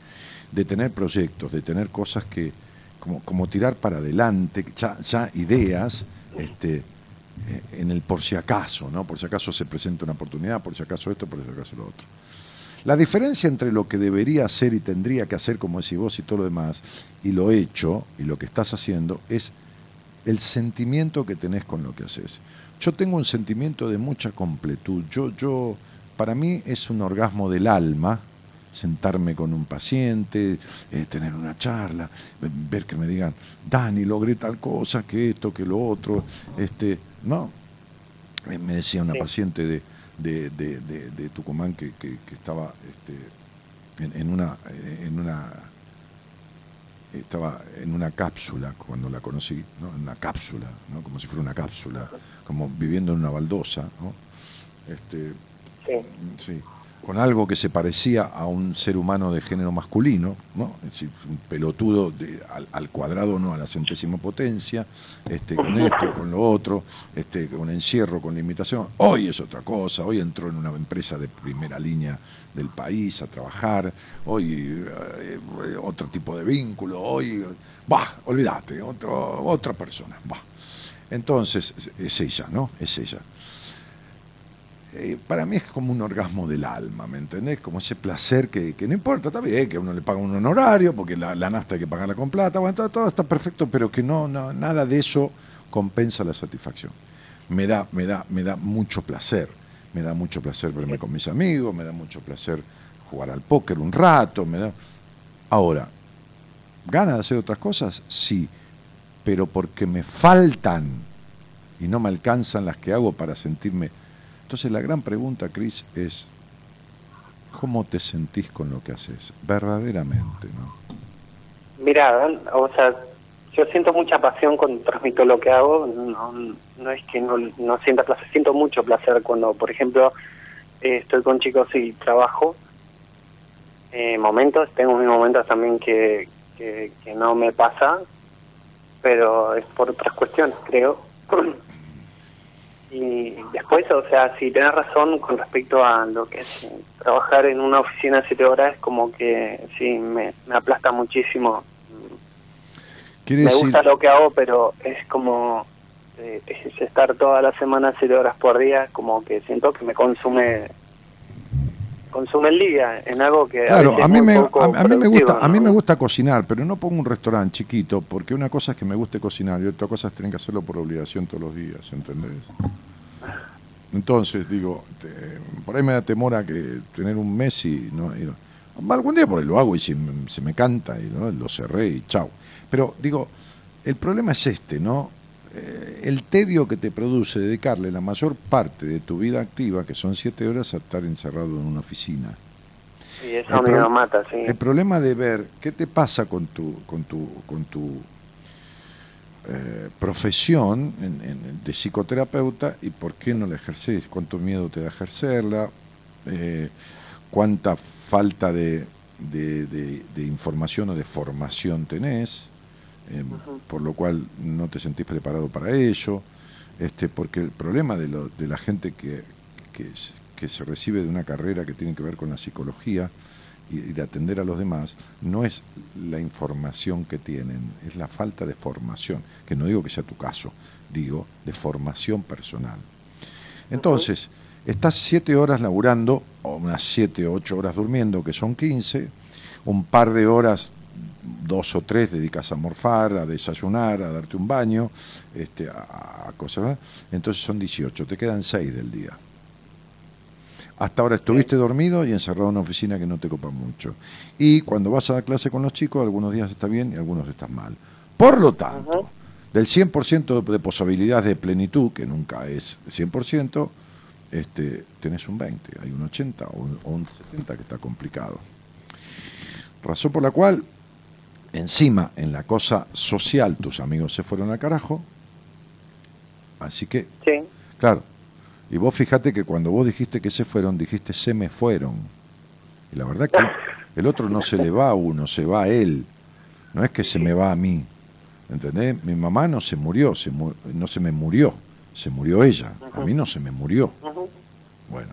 Speaker 2: de tener proyectos, de tener cosas que, como, como tirar para adelante, ya, ya ideas, este, eh, en el por si acaso, ¿no? Por si acaso se presenta una oportunidad, por si acaso esto, por si acaso lo otro. La diferencia entre lo que debería hacer y tendría que hacer, como decís vos y todo lo demás, y lo hecho y lo que estás haciendo, es el sentimiento que tenés con lo que haces. Yo tengo un sentimiento de mucha completud. Yo, yo, para mí es un orgasmo del alma sentarme con un paciente, eh, tener una charla, ve- ver que me digan, Dani, logré tal cosa, que esto, que lo otro, este, no. Eh, Me decía una
Speaker 5: Sí.
Speaker 2: paciente de, de, de, de- de Tucumán que, que- que estaba este, en, en una, en una estaba en una cápsula cuando la conocí, ¿no? en una cápsula, ¿no? como si fuera una cápsula, como viviendo en una baldosa. ¿no? Este,
Speaker 5: Sí.
Speaker 2: sí. Con algo que se parecía a un ser humano de género masculino, ¿no? Es decir, un pelotudo de- al, al cuadrado, no a la centésima potencia, este, con esto, con lo otro, este, con encierro, con limitación. Hoy es otra cosa, hoy entró en una empresa de primera línea del país a trabajar, hoy eh, otro tipo de vínculo, hoy, bah, olvídate, otro, otra persona, bah. Entonces, es- es ella, ¿no? Es ella eh, para mí es como un orgasmo del alma, ¿me entendés? Como ese placer que, que no importa, está bien, que a uno le paga un honorario, porque la, la nafta hay que pagarla con plata, bueno, todo, todo está perfecto, pero que no, no, nada de eso compensa la satisfacción. Me da, me da, me da mucho placer, me da mucho placer verme con mis amigos, me da mucho placer jugar al póker un rato, me da. Ahora, ¿ganas de hacer otras cosas? Sí, pero porque me faltan y no me alcanzan las que hago para sentirme. Entonces la gran pregunta, Cris, es ¿cómo te sentís con lo que haces? Verdaderamente, ¿no?
Speaker 5: Mira, o sea, yo siento mucha pasión cuando transmito lo que hago. No, no es que no, no sienta placer, siento mucho placer cuando, por ejemplo, eh, estoy con chicos y trabajo. Eh, momentos, tengo mis momentos también que, que, que no me pasa, pero es por otras cuestiones, creo. Y después, o sea, si tenés razón con respecto a lo que es trabajar en una oficina siete horas, es como que sí, me, me aplasta muchísimo. Me
Speaker 2: decir,
Speaker 5: gusta lo que hago, pero es como eh, es estar toda la semana siete horas por día, como que siento que me consume consume el día en algo que
Speaker 2: Claro, a
Speaker 5: es
Speaker 2: mí, me, a, a mí me gusta, a mí me gusta cocinar, pero no pongo un restaurante chiquito, porque una cosa es que me guste cocinar y otra cosa es tener que hacerlo por obligación todos los días, ¿entendés? Entonces, digo, te- por ahí me da temor a que tener un mes y no... y no- algún día por ahí lo hago y si me- se me canta y ¿no? lo cerré y chau. Pero digo, el problema es este, ¿no? Eh, el tedio que te produce dedicarle la mayor parte de tu vida activa, que son siete horas, a estar encerrado en una oficina.
Speaker 5: Y eso
Speaker 2: El
Speaker 5: a mí me
Speaker 2: pro-
Speaker 5: mata, sí.
Speaker 2: El problema de ver qué te pasa con tu, con tu, con tu eh, profesión en- en- de psicoterapeuta y por qué no la ejerces, cuánto miedo te da ejercerla, eh, cuánta falta de, de- de- de información o de formación tenés, eh, por lo cual no te sentís preparado para ello, este, porque el problema de, lo- de la gente que, que, s- que se recibe de una carrera que tiene que ver con la psicología y, y de atender a los demás, no es la información que tienen, es la falta de formación, que no digo que sea tu caso, digo de formación personal. Entonces, estás siete horas laburando, o unas siete o ocho horas durmiendo, que son 15, un par de horas, dos o tres, dedicas a morfar, a desayunar, a darte un baño, este, a, a cosas, entonces son 18, te quedan 6 del día. Hasta ahora estuviste dormido y encerrado en una oficina que no te copa mucho. Y cuando vas a dar clase con los chicos, algunos días estás bien y algunos estás mal. Por lo tanto,
Speaker 5: Ujú.
Speaker 2: del 100% de posibilidades de plenitud, que nunca es 100%, este, tenés un 20, hay un 80 o un, o un 70 que está complicado. Razón por la cual, encima, en la cosa social, tus amigos se fueron al carajo, así que
Speaker 5: Sí,
Speaker 2: Claro. Y vos fíjate que cuando vos dijiste que se fueron, dijiste se me fueron. Y la verdad que el otro no se le va a uno, se va a él. No es que se me va a mí. ¿Entendés? Mi mamá no se murió, se mu- no se me murió, se murió ella. A mí no se me murió. Bueno.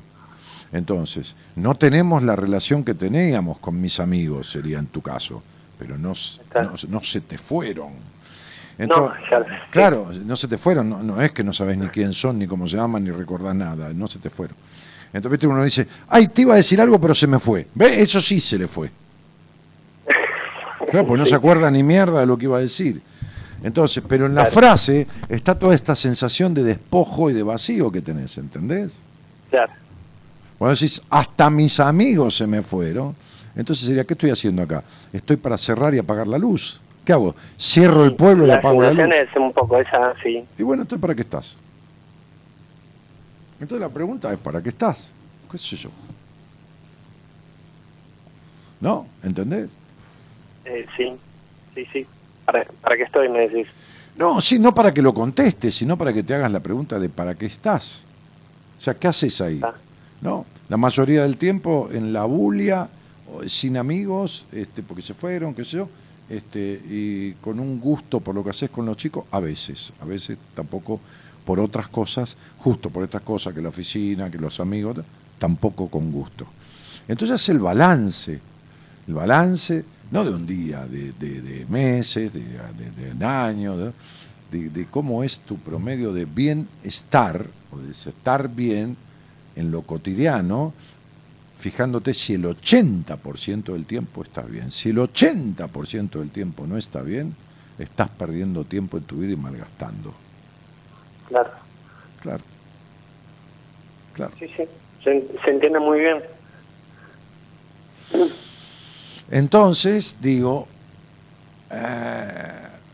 Speaker 2: Entonces, no tenemos la relación que teníamos con mis amigos, sería en tu caso, pero no,
Speaker 5: Claro.
Speaker 2: no, no se te fueron.
Speaker 5: No, ya-
Speaker 2: claro, no se te fueron, no, no es que no sabes ni quién son, ni cómo se llaman, ni recordás nada, no se te fueron. Entonces, viste, uno dice, ay, te iba a decir algo, pero se me fue. ¿Ve? Eso sí se le fue. Claro, pues no se acuerda ni mierda de lo que iba a decir. Entonces, pero en la
Speaker 5: Claro.
Speaker 2: frase está toda esta sensación de despojo y de vacío que tenés, ¿entendés?
Speaker 5: claro.
Speaker 2: Cuando decís, hasta mis amigos se me fueron, entonces sería, ¿qué estoy haciendo acá? Estoy para cerrar y apagar la luz. ¿Qué hago? Cierro el pueblo y
Speaker 5: la
Speaker 2: apago la luz.
Speaker 5: es un poco esa, sí.
Speaker 2: Y bueno, entonces, ¿para qué estás? Entonces la pregunta es, ¿para qué estás? ¿Qué sé yo? ¿No? ¿Entendés?
Speaker 5: Eh, sí, sí, sí. ¿Para, ¿Para qué estoy? Me decís.
Speaker 2: No, sí, no para que lo contestes, sino para que te hagas la pregunta de ¿para qué estás? O sea, ¿qué haces ahí?
Speaker 5: Ah.
Speaker 2: No, la mayoría del tiempo en la bulia, sin amigos, este, porque se fueron, qué sé yo, este, y con un gusto por lo que haces con los chicos, a veces, a veces tampoco por otras cosas, justo por estas cosas que la oficina, que los amigos, tampoco con gusto. Entonces hace el balance, el balance, no de un día, de, de- meses, de, de- de, de cómo es tu promedio de bienestar, o de estar bien en lo cotidiano, fijándote si el 80% del tiempo está bien. Si el 80% del tiempo no está bien, estás perdiendo tiempo en tu vida y malgastando.
Speaker 5: Claro.
Speaker 2: Claro. Claro.
Speaker 5: Sí, sí. Se, se entiende muy bien.
Speaker 2: Entonces, digo, eh,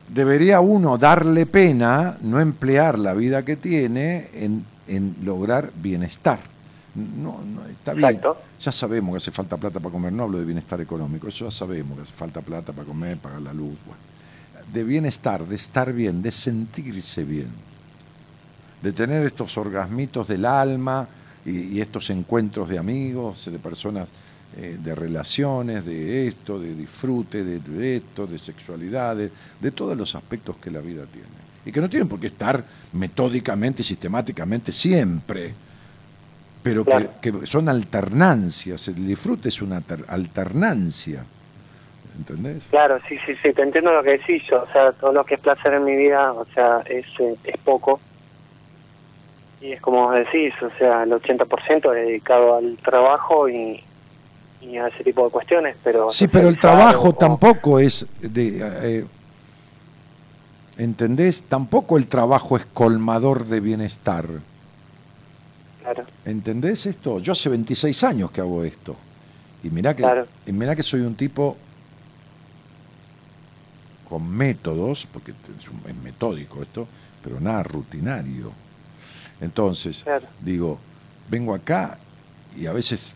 Speaker 2: debería uno darle pena no emplear la vida que tiene en, en lograr bienestar. No, no, está bien.
Speaker 5: Exacto.
Speaker 2: Ya sabemos que hace falta plata para comer, no hablo de bienestar económico, eso ya sabemos que hace falta plata para comer, pagar la luz. bueno. De bienestar, de estar bien, de sentirse bien, de tener estos orgasmitos del alma y, y estos encuentros de amigos, de personas, eh, de relaciones, de esto, de disfrute, de, de esto, de sexualidad, de, de todos los aspectos que la vida tiene. Y que no tienen por qué estar metódicamente, sistemáticamente, siempre pero que-
Speaker 5: Claro.
Speaker 2: que, son alternancias. El disfrute es una alter- alternancia. ¿Entendés?
Speaker 5: Claro, sí, sí, sí, te entiendo lo que decís yo. O sea, todo lo que es placer en mi vida, o sea, es, eh, es poco. Y es como vos decís, o sea, el 80% es dedicado al trabajo y, y a ese tipo de cuestiones, pero...
Speaker 2: Sí, pero el trabajo
Speaker 5: o-
Speaker 2: tampoco es de. eh, ¿Entendés? Tampoco el trabajo es colmador de bienestar. ¿Entendés esto? Yo hace 26 años que hago esto. Y mirá que,
Speaker 5: Claro.
Speaker 2: y mirá que soy un tipo con métodos, porque es, un- es metódico esto, pero nada rutinario. Entonces,
Speaker 5: Claro.
Speaker 2: digo, vengo acá y a veces,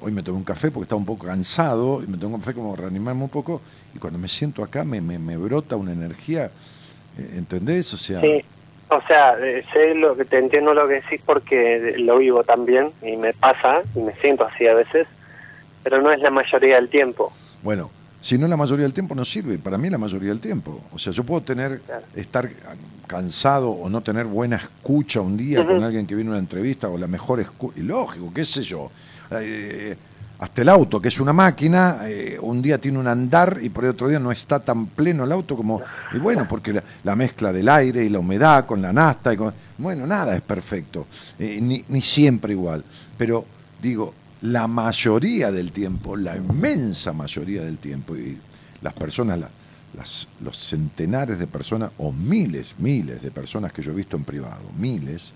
Speaker 2: hoy me tomé un café porque estaba un poco cansado, y me tomé un café como reanimarme un poco, y cuando me siento acá me, me, me brota una energía, ¿entendés? O sea,
Speaker 5: sí. O sea, eh, sé lo que te entiendo lo que decís porque lo vivo también y me pasa y me siento así a veces, pero no es la mayoría del tiempo.
Speaker 2: Bueno, si no la mayoría del tiempo no sirve, para mí la mayoría del tiempo. O sea, yo puedo tener,
Speaker 5: Claro.
Speaker 2: estar cansado o no tener buena escucha un día con alguien que viene a una entrevista o la mejor escucha, y lógico, qué sé yo. Eh, hasta el auto, que es una máquina, eh, un día tiene un andar y por el otro día no está tan pleno el auto como... Y bueno, porque la, la mezcla del aire y la humedad con la nafta y con... Bueno, nada es perfecto, eh, ni, siempre igual. Pero digo, la mayoría del tiempo, la inmensa mayoría del tiempo, y las personas, la- las, los centenares de personas, o miles, miles de personas que yo he visto en privado, miles,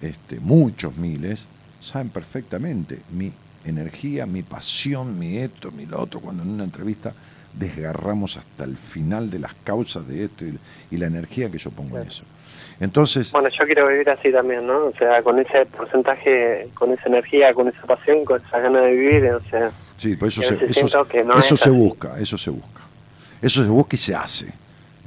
Speaker 2: este, muchos miles, saben perfectamente mi energía, mi pasión, mi esto, mi lo otro, cuando en una entrevista desgarramos hasta el final de las causas de esto y, y la energía que yo pongo en eso. Entonces,
Speaker 5: Bueno, yo quiero vivir así también, ¿no? O sea, con ese porcentaje, con esa energía, con esa pasión, con esa ganas de vivir, o sea...
Speaker 2: Sí, pues eso, se, eso,
Speaker 5: siento que no
Speaker 2: eso
Speaker 5: es
Speaker 2: se busca, eso se busca. Eso se busca y se hace.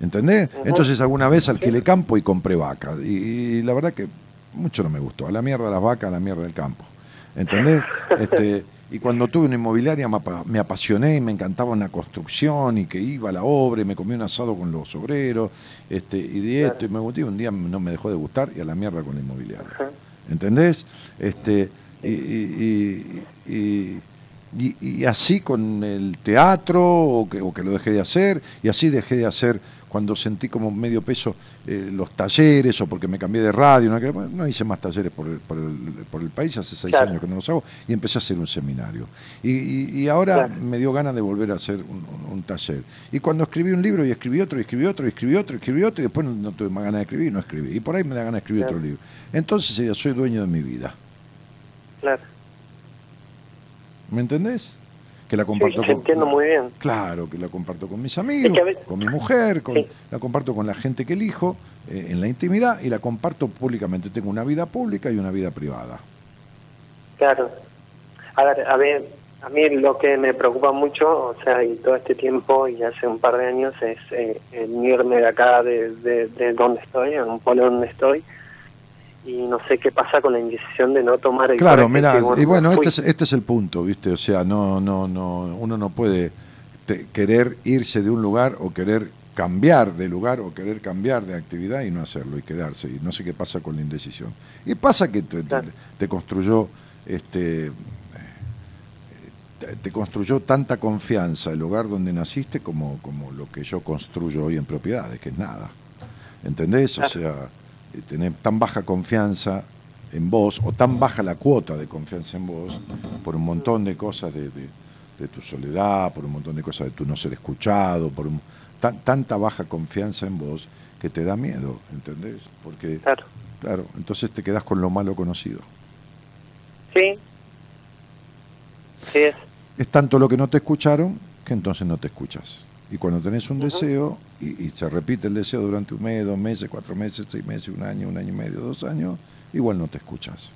Speaker 2: ¿Entendés? Entonces alguna vez alquilé campo y compré vaca. Y, y la verdad que mucho no me gustó. A la mierda las vacas, a la mierda el campo. ¿Entendés? Este, y cuando tuve una inmobiliaria me, apa- me apasioné y me encantaba una construcción y que iba a la obra y me comí un asado con los obreros este, y de esto y me gustó y un día no me dejó de gustar y a la mierda con la inmobiliaria. ¿Entendés? Este, y- y- y- y así con el teatro, o que, o que lo dejé de hacer, y así dejé de hacer cuando sentí como medio peso eh, los talleres, o porque me cambié de radio, no, hice más talleres por el, por el, por el país, hace seis
Speaker 5: Claro.
Speaker 2: años que no los hago, y empecé a hacer un seminario. Y, y- y ahora
Speaker 5: Claro.
Speaker 2: me dio ganas de volver a hacer un, un- un taller. Y cuando escribí un libro, y escribí otro, y escribí otro, y escribí otro, y escribí otro, y después no, no tuve más ganas de escribir, y no escribí. Y por ahí me da ganas de escribir
Speaker 5: Claro.
Speaker 2: otro libro. Entonces ya soy dueño de mi vida.
Speaker 5: Claro.
Speaker 2: ¿Me entendés? Que la comparto
Speaker 5: te entiendo muy bien.
Speaker 2: Claro, que la comparto con mis amigos,
Speaker 5: que a veces-
Speaker 2: con mi mujer, con-
Speaker 5: Sí.
Speaker 2: la comparto con la gente que elijo eh, en la intimidad y la comparto públicamente. Tengo una vida pública y una vida privada.
Speaker 5: Claro. A ver, a ver, a mí lo que me preocupa mucho, o sea, y todo este tiempo y hace un par de años, es eh, el irme de acá, de, de, de donde estoy, en un pueblo donde estoy, y no sé qué pasa con la indecisión de no tomar el
Speaker 2: Claro, mira, y bueno, este es, este es el punto, ¿viste? O sea, no, no, no, uno no puede te- querer irse de un lugar o querer cambiar de lugar o querer cambiar de actividad y no hacerlo y quedarse. Y no sé qué pasa con la indecisión. Y pasa que te, te-
Speaker 5: Claro.
Speaker 2: te construyó, este, eh, te, construyó tanta confianza el lugar donde naciste como, como lo que yo construyo hoy en propiedades, que es nada. ¿Entendés? O sea, tener tan baja confianza en vos, o tan baja la cuota de confianza en vos, por un montón de cosas de, de- de tu soledad, por un montón de cosas de tu no ser escuchado, por un- tan- tanta baja confianza en vos que te da miedo, ¿entendés? Porque,
Speaker 5: Claro.
Speaker 2: claro, entonces te quedás con lo malo conocido.
Speaker 5: Sí. Sí es.
Speaker 2: Es tanto lo que no te escucharon que entonces no te escuchas. Y cuando tenés un deseo y, y se repite el deseo durante un mes, dos meses, cuatro meses, seis meses, un año, un año y medio, dos años, igual no te escuchas.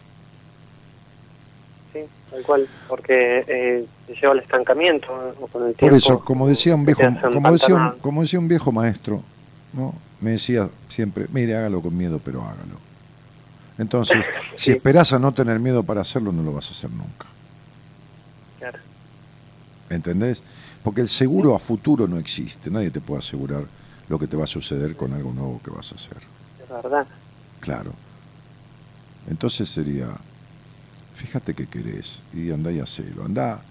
Speaker 5: Sí, tal cual. Porque eh, te lleva al estancamiento con el
Speaker 2: Por
Speaker 5: tiempo.
Speaker 2: eso, como decía un viejo, como decía un, como decía un viejo maestro, ¿no? me decía siempre, mire, hágalo con miedo, pero hágalo. Entonces, si esperás a no tener miedo para hacerlo, no lo vas a hacer nunca.
Speaker 5: Claro.
Speaker 2: ¿Entendés? Porque el seguro a futuro no existe. Nadie te puede asegurar lo que te va a suceder con algo nuevo que vas a hacer.
Speaker 5: Es verdad.
Speaker 2: Claro. Entonces sería, fíjate qué querés y andá y hacelo. Andá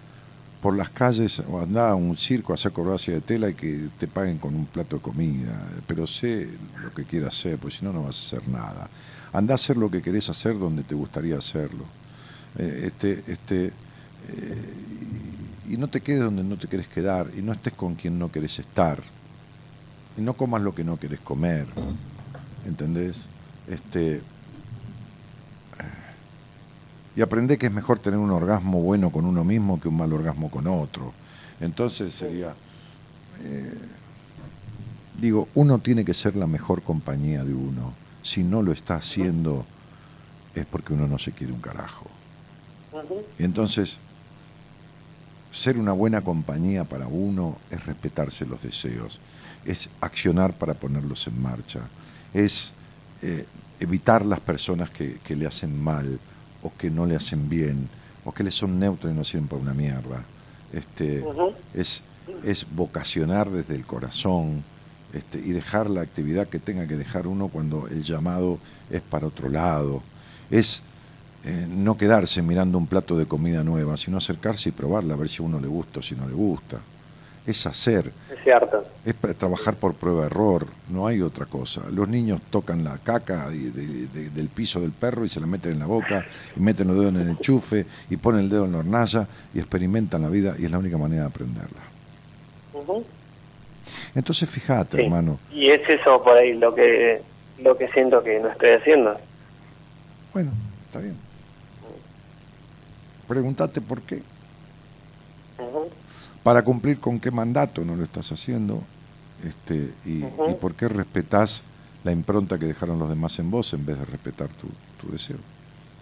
Speaker 2: por las calles o andá a un circo a hacer acrobacia de tela y que te paguen con un plato de comida. Pero sé lo que quieras hacer, porque si no, no vas a hacer nada. Andá a hacer lo que querés hacer donde te gustaría hacerlo. Eh, este, este, eh, y no te quedes donde no te querés quedar y no estés con quien no querés estar. Y no comas lo que no querés comer. ¿Entendés? Este, y aprende que es mejor tener un orgasmo bueno con uno mismo que un mal orgasmo con otro. Entonces sería, eh, digo, uno tiene que ser la mejor compañía de uno. Si no lo está haciendo es porque uno no se quiere un carajo. Y entonces, ser una buena compañía para uno es respetarse los deseos, es accionar para ponerlos en marcha, es eh, evitar las personas que, que le hacen mal o que no le hacen bien o que le son neutras y no sirven para una mierda. Este, es, es vocacionar desde el corazón este, y dejar la actividad que tenga que dejar uno cuando el llamado es para otro lado. Es eh, no quedarse mirando un plato de comida nueva, sino acercarse y probarla, a ver si a uno le gusta o si no le gusta. Es hacer,
Speaker 5: Es cierto.
Speaker 2: es trabajar por prueba-error, no hay otra cosa. Los niños tocan la caca de- de- de- del piso del perro y se la meten en la boca, y meten los dedos en el enchufe, y ponen el dedo en la hornalla, y experimentan la vida, y es la única manera de aprenderla. Entonces fíjate,
Speaker 5: Sí.
Speaker 2: hermano,
Speaker 5: Y es eso por ahí lo que lo que siento que no estoy haciendo.
Speaker 2: bueno, está bien. Pregúntate por qué. Para cumplir con qué mandato no lo estás haciendo este, y, por qué respetás la impronta que dejaron los demás en vos en vez de respetar tu, tu deseo.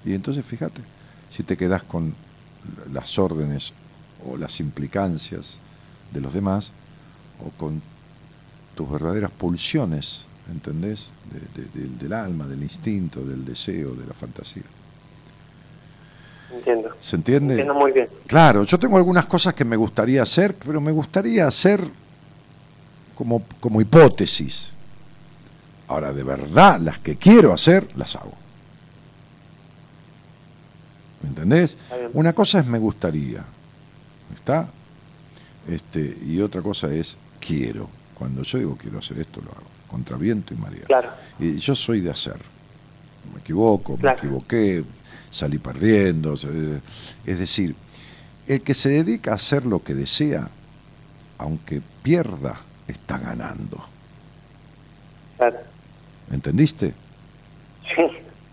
Speaker 2: Y entonces fíjate, si te quedás con las órdenes o las implicancias de los demás o con tus verdaderas pulsiones, ¿entendés? De- de- del- del alma, del instinto, del deseo, de la fantasía.
Speaker 5: Entiendo.
Speaker 2: ¿Se entiende?
Speaker 5: Entiendo muy bien.
Speaker 2: Claro, yo tengo algunas cosas que me gustaría hacer, pero me gustaría hacer como, como hipótesis. Ahora, de verdad, las que quiero hacer, las hago. ¿Me entendés? Una cosa es me gustaría, ¿está? Este, y otra cosa es quiero. Cuando yo digo quiero hacer esto, lo hago, contra viento y marea.
Speaker 5: Claro.
Speaker 2: Y yo soy de hacer. Me equivoco,
Speaker 5: Claro.
Speaker 2: me equivoqué, salí perdiendo. Es decir, el que se dedica a hacer lo que desea, aunque pierda, está ganando.
Speaker 5: Claro.
Speaker 2: ¿Entendiste?
Speaker 5: Sí.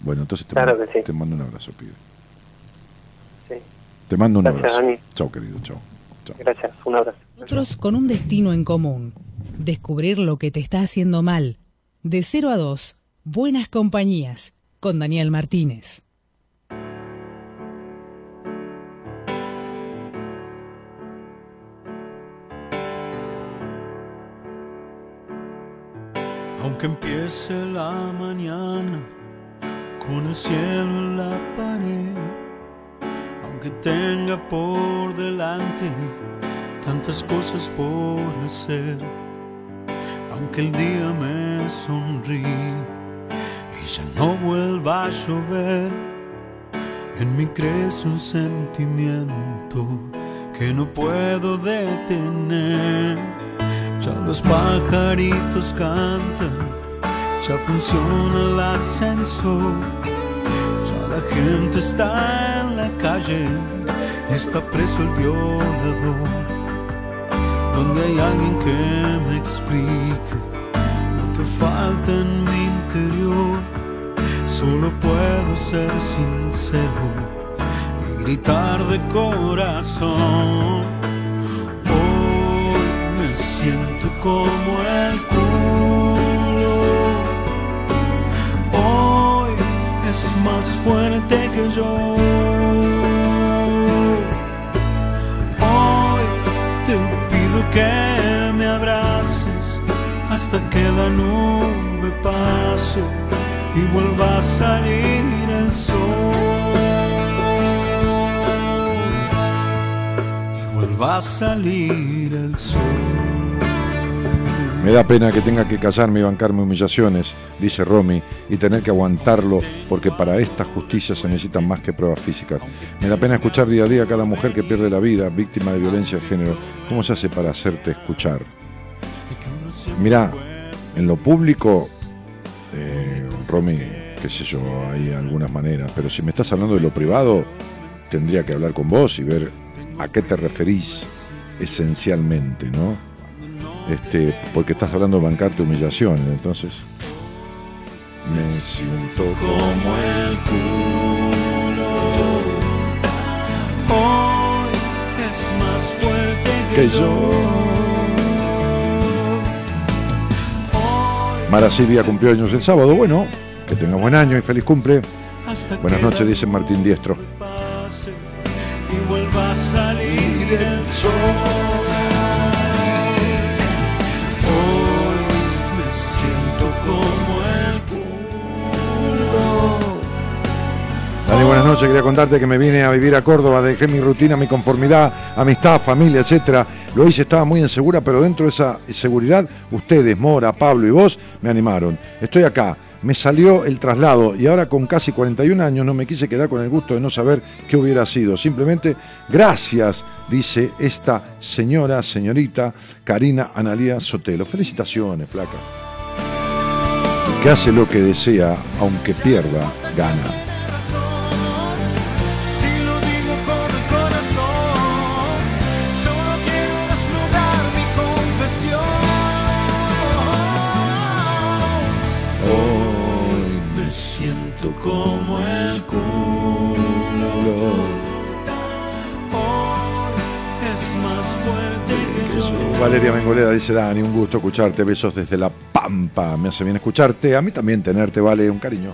Speaker 2: Bueno, entonces te,
Speaker 5: Claro
Speaker 2: mando,
Speaker 5: que sí.
Speaker 2: te mando un abrazo, pibe.
Speaker 5: Sí.
Speaker 2: Te mando un
Speaker 5: Gracias,
Speaker 2: abrazo.
Speaker 5: Dani.
Speaker 2: Chao, querido, chao. chao.
Speaker 5: Gracias. Un abrazo.
Speaker 3: Otros con un destino en común. Descubrir lo que te está haciendo mal. De 0 a 2. Buenas compañías. Con Daniel Martínez.
Speaker 1: Aunque empiece la mañana
Speaker 6: con el cielo en la pared, aunque tenga por delante tantas cosas por hacer, aunque el día me sonríe y ya no vuelva a llover, en mí crece un sentimiento que no puedo detener. Ya los pajaritos cantan, ya funciona el ascensor, ya la gente está en la calle, está preso el violador. Donde hay alguien que me explique lo que falta en mi interior, solo puedo ser sincero y gritar de corazón. Hoy me siento como el más fuerte que yo. Hoy te pido que me abraces hasta que la nube pase y vuelva a salir el sol. Y vuelva a salir el sol.
Speaker 2: Me da pena que tenga que casarme y bancarme humillaciones, dice Romy, y tener que aguantarlo porque para esta justicia se necesitan más que pruebas físicas. Me da pena escuchar día a día a cada mujer que pierde la vida, víctima de violencia de género. ¿Cómo se hace para hacerte escuchar? Mira, en lo público, eh, Romy, qué sé yo, hay algunas maneras, pero si me estás hablando de lo privado, tendría que hablar con vos y ver a qué te referís esencialmente, ¿no? Este, porque estás hablando de bancarte humillaciones, entonces me siento
Speaker 6: como el culo. Hoy es más fuerte que,
Speaker 2: que yo. Mara Silvia cumplió años el sábado, bueno, que tenga buen año y feliz cumple.
Speaker 6: Hasta
Speaker 2: Buenas noches, dice Martín Diestro.
Speaker 6: pase y vuelva a salir el sol.
Speaker 2: Buenas noches. Quería contarte que me vine a vivir a Córdoba, dejé mi rutina, mi conformidad, amistad, familia, etcétera. Lo hice, estaba muy insegura, pero dentro de esa seguridad, ustedes, Mora, Pablo y vos, me animaron. Estoy acá. Me salió el traslado y ahora con casi 41 años no me quise quedar con el gusto de no saber qué hubiera sido. Simplemente, gracias, dice esta señora, señorita Karina Analía Sotelo. Felicitaciones, flaca. Que hace lo que desea, aunque pierda, gana. Valeria Mengoleda dice, Dani, un gusto escucharte, besos desde La Pampa. Me hace bien escucharte, a mí también tenerte, vale, un cariño.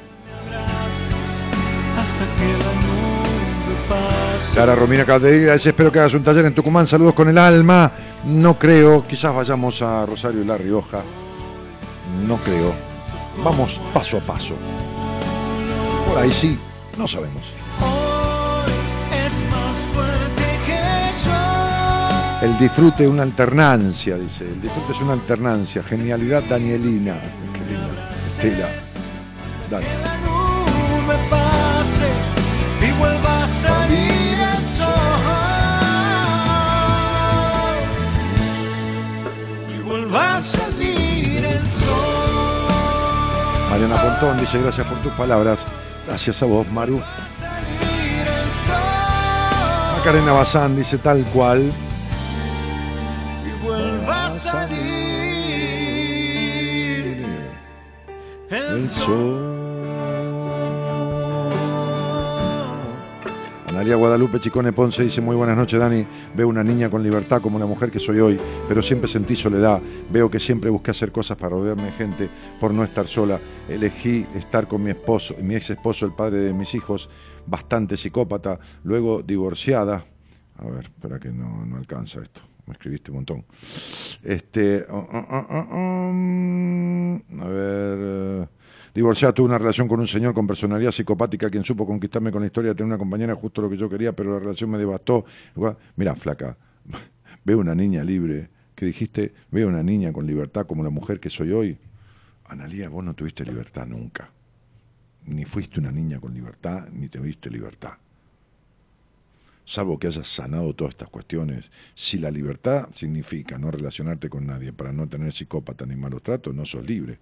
Speaker 2: Clara Romina Caldeira dice, espero que hagas un taller en Tucumán, saludos con el alma. No creo, quizás vayamos a Rosario y La Rioja. No creo. Vamos paso a paso. Por ahí sí, no sabemos. El disfrute es una alternancia, dice. El disfrute es una alternancia. Genialidad Danielina. Qué linda. Estela. Dale. Mariana Pontón dice, gracias por tus palabras. Gracias a vos, Maru. Macarena Bazán dice tal cual.
Speaker 6: El sol.
Speaker 2: Analia Guadalupe Chicone Ponce dice muy buenas noches Dani, veo una niña con libertad como una mujer que soy hoy, pero siempre sentí soledad, veo que siempre busqué hacer cosas para rodearme de gente por no estar sola, elegí estar con mi esposo, mi ex esposo, el padre de mis hijos, bastante psicópata, luego divorciada, a ver, espera que no, no alcanza esto, me escribiste un montón, este, oh, oh, oh, um, a ver... Divorciada, tuve una relación con un señor con personalidad psicopática quien supo conquistarme con la historia tener una compañera justo lo que yo quería, pero la relación me devastó. Mira, flaca, veo una niña libre. ¿Qué dijiste? Veo una niña con libertad como la mujer que soy hoy. Analía, vos no tuviste libertad nunca. Ni fuiste una niña con libertad, ni tuviste libertad salvo que hayas sanado todas estas cuestiones, si la libertad significa no relacionarte con nadie para no tener psicópata ni malos tratos, no sos libre,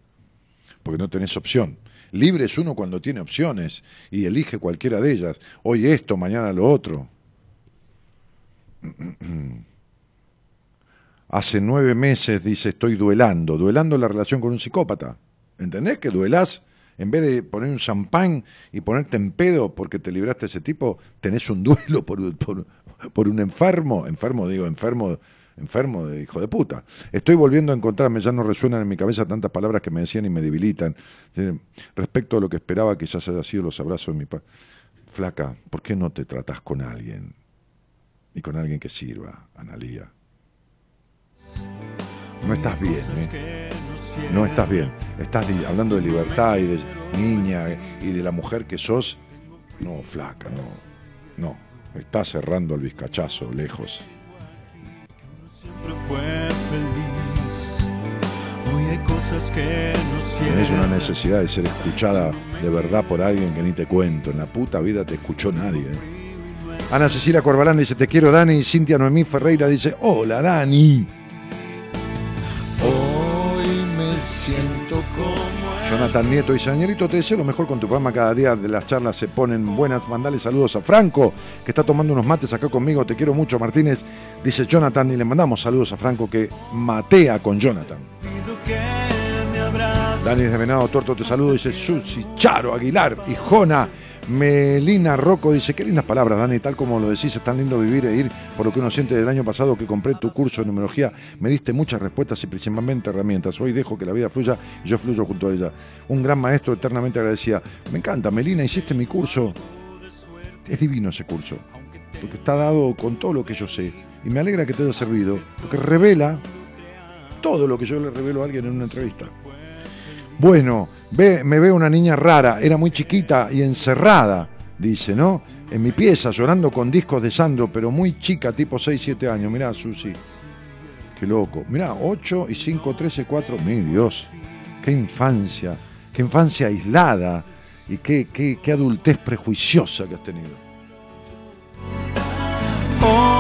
Speaker 2: porque no tenés opción. Libre es uno cuando tiene opciones y elige cualquiera de ellas, hoy esto, mañana lo otro. Hace nueve meses, dice, estoy duelando, duelando la relación con un psicópata. ¿Entendés que duelás? En vez de poner un champán y ponerte en pedo porque te libraste de ese tipo, tenés un duelo por, por un enfermo, enfermo digo, enfermo, enfermo de hijo de puta. Estoy volviendo a encontrarme, ya no resuenan en mi cabeza tantas palabras que me decían y me debilitan. Respecto a lo que esperaba quizás haya sido los abrazos de mi padre. Flaca, ¿por qué no te tratás con alguien? Y con alguien que sirva, Analía. No estás bien, ¿eh? No estás bien. Estás hablando de libertad y de niña eh, y de la mujer que sos. No, flaca, no. No. Estás cerrando el vizcachazo lejos. Tenés una necesidad de ser escuchada de verdad por alguien que ni te cuento. En la puta vida te escuchó nadie. ¿eh? Ana Cecilia Corbalán dice, te quiero Dani. Y Cintia Noemí Ferreira dice, hola Dani. Hoy me siento como... Jonathan Nieto dice, Danielito, te deseo lo mejor con tu programa. Cada día de las charlas se ponen buenas. Mandale saludos a Franco, que está tomando unos mates acá conmigo. Te quiero mucho, Martínez. Dice Jonathan, y le mandamos saludos a Franco que matea con Jonathan.
Speaker 6: Pido que me abraces.
Speaker 2: Dani de Venado Torto te saludo, dice Susi, Charo, Aguilar y Jona. Melina Rocco dice, qué lindas palabras, Dani, tal como lo decís, es tan lindo vivir e ir por lo que uno siente del año pasado que compré tu curso de numerología, me diste muchas respuestas y principalmente herramientas. Hoy dejo que la vida fluya y yo fluyo junto a ella. Un gran maestro eternamente agradecía. Me encanta, Melina, hiciste mi curso. Es divino ese curso, porque está dado con todo lo que yo sé. Y me alegra que te haya servido, porque revela todo lo que yo le revelo a alguien en una entrevista. Bueno, ve, me veo una niña rara, era muy chiquita y encerrada, dice, ¿no? En mi pieza, llorando con discos de Sandro, pero muy chica, tipo 6, 7 años. Mirá, Susi. Qué loco. Mirá, 8 y 5, 13, 4. Mi Dios. Qué infancia. Qué infancia aislada. Y qué, qué, qué adultez prejuiciosa que has tenido.
Speaker 6: Hoy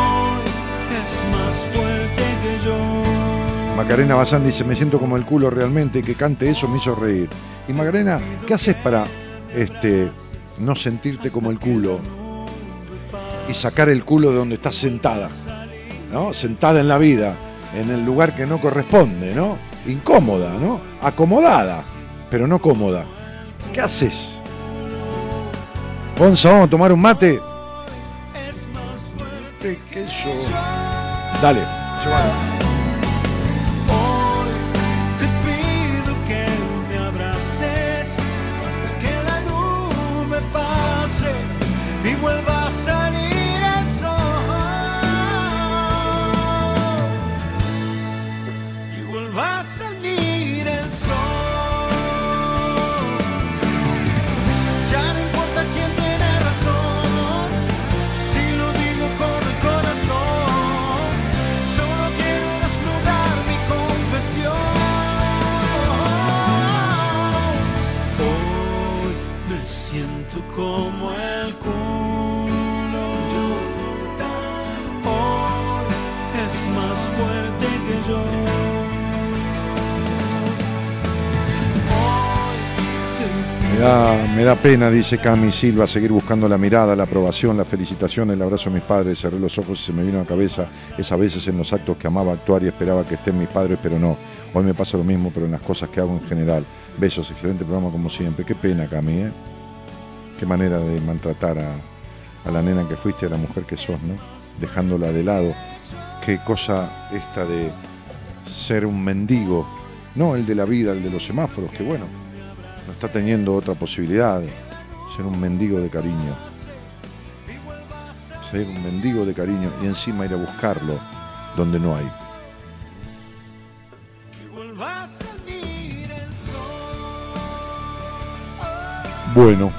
Speaker 2: Macarena Bazán dice, me siento como el culo realmente, que cante eso me hizo reír. Y Macarena, ¿qué haces para este, no sentirte como el culo? Y sacar el culo de donde estás sentada, ¿no? Sentada en la vida, en el lugar que no corresponde, ¿no? Incómoda, ¿no? Acomodada, pero no cómoda. ¿Qué haces? Gonza, vamos a tomar un mate. Te que yo. Dale, llévalo.
Speaker 6: Como el culo. Es más fuerte que yo.
Speaker 2: Me da, me da pena, dice Cami Silva, seguir buscando la mirada, la aprobación, la felicitación, el abrazo a mis padres. Cerré los ojos y se me vino a la cabeza esas veces en los actos que amaba actuar y esperaba que estén mis padres, pero no. Hoy me pasa lo mismo, pero en las cosas que hago en general. Besos, excelente programa como siempre. Qué pena, Cami, ¿eh? Qué manera de maltratar a, la nena que fuiste, a la mujer que sos, ¿no? Dejándola de lado. Qué cosa esta de ser un mendigo. No el de la vida, el de los semáforos, que bueno, no está teniendo otra posibilidad, ser un mendigo de cariño. Ser un mendigo de cariño y encima ir a buscarlo donde no hay. Bueno,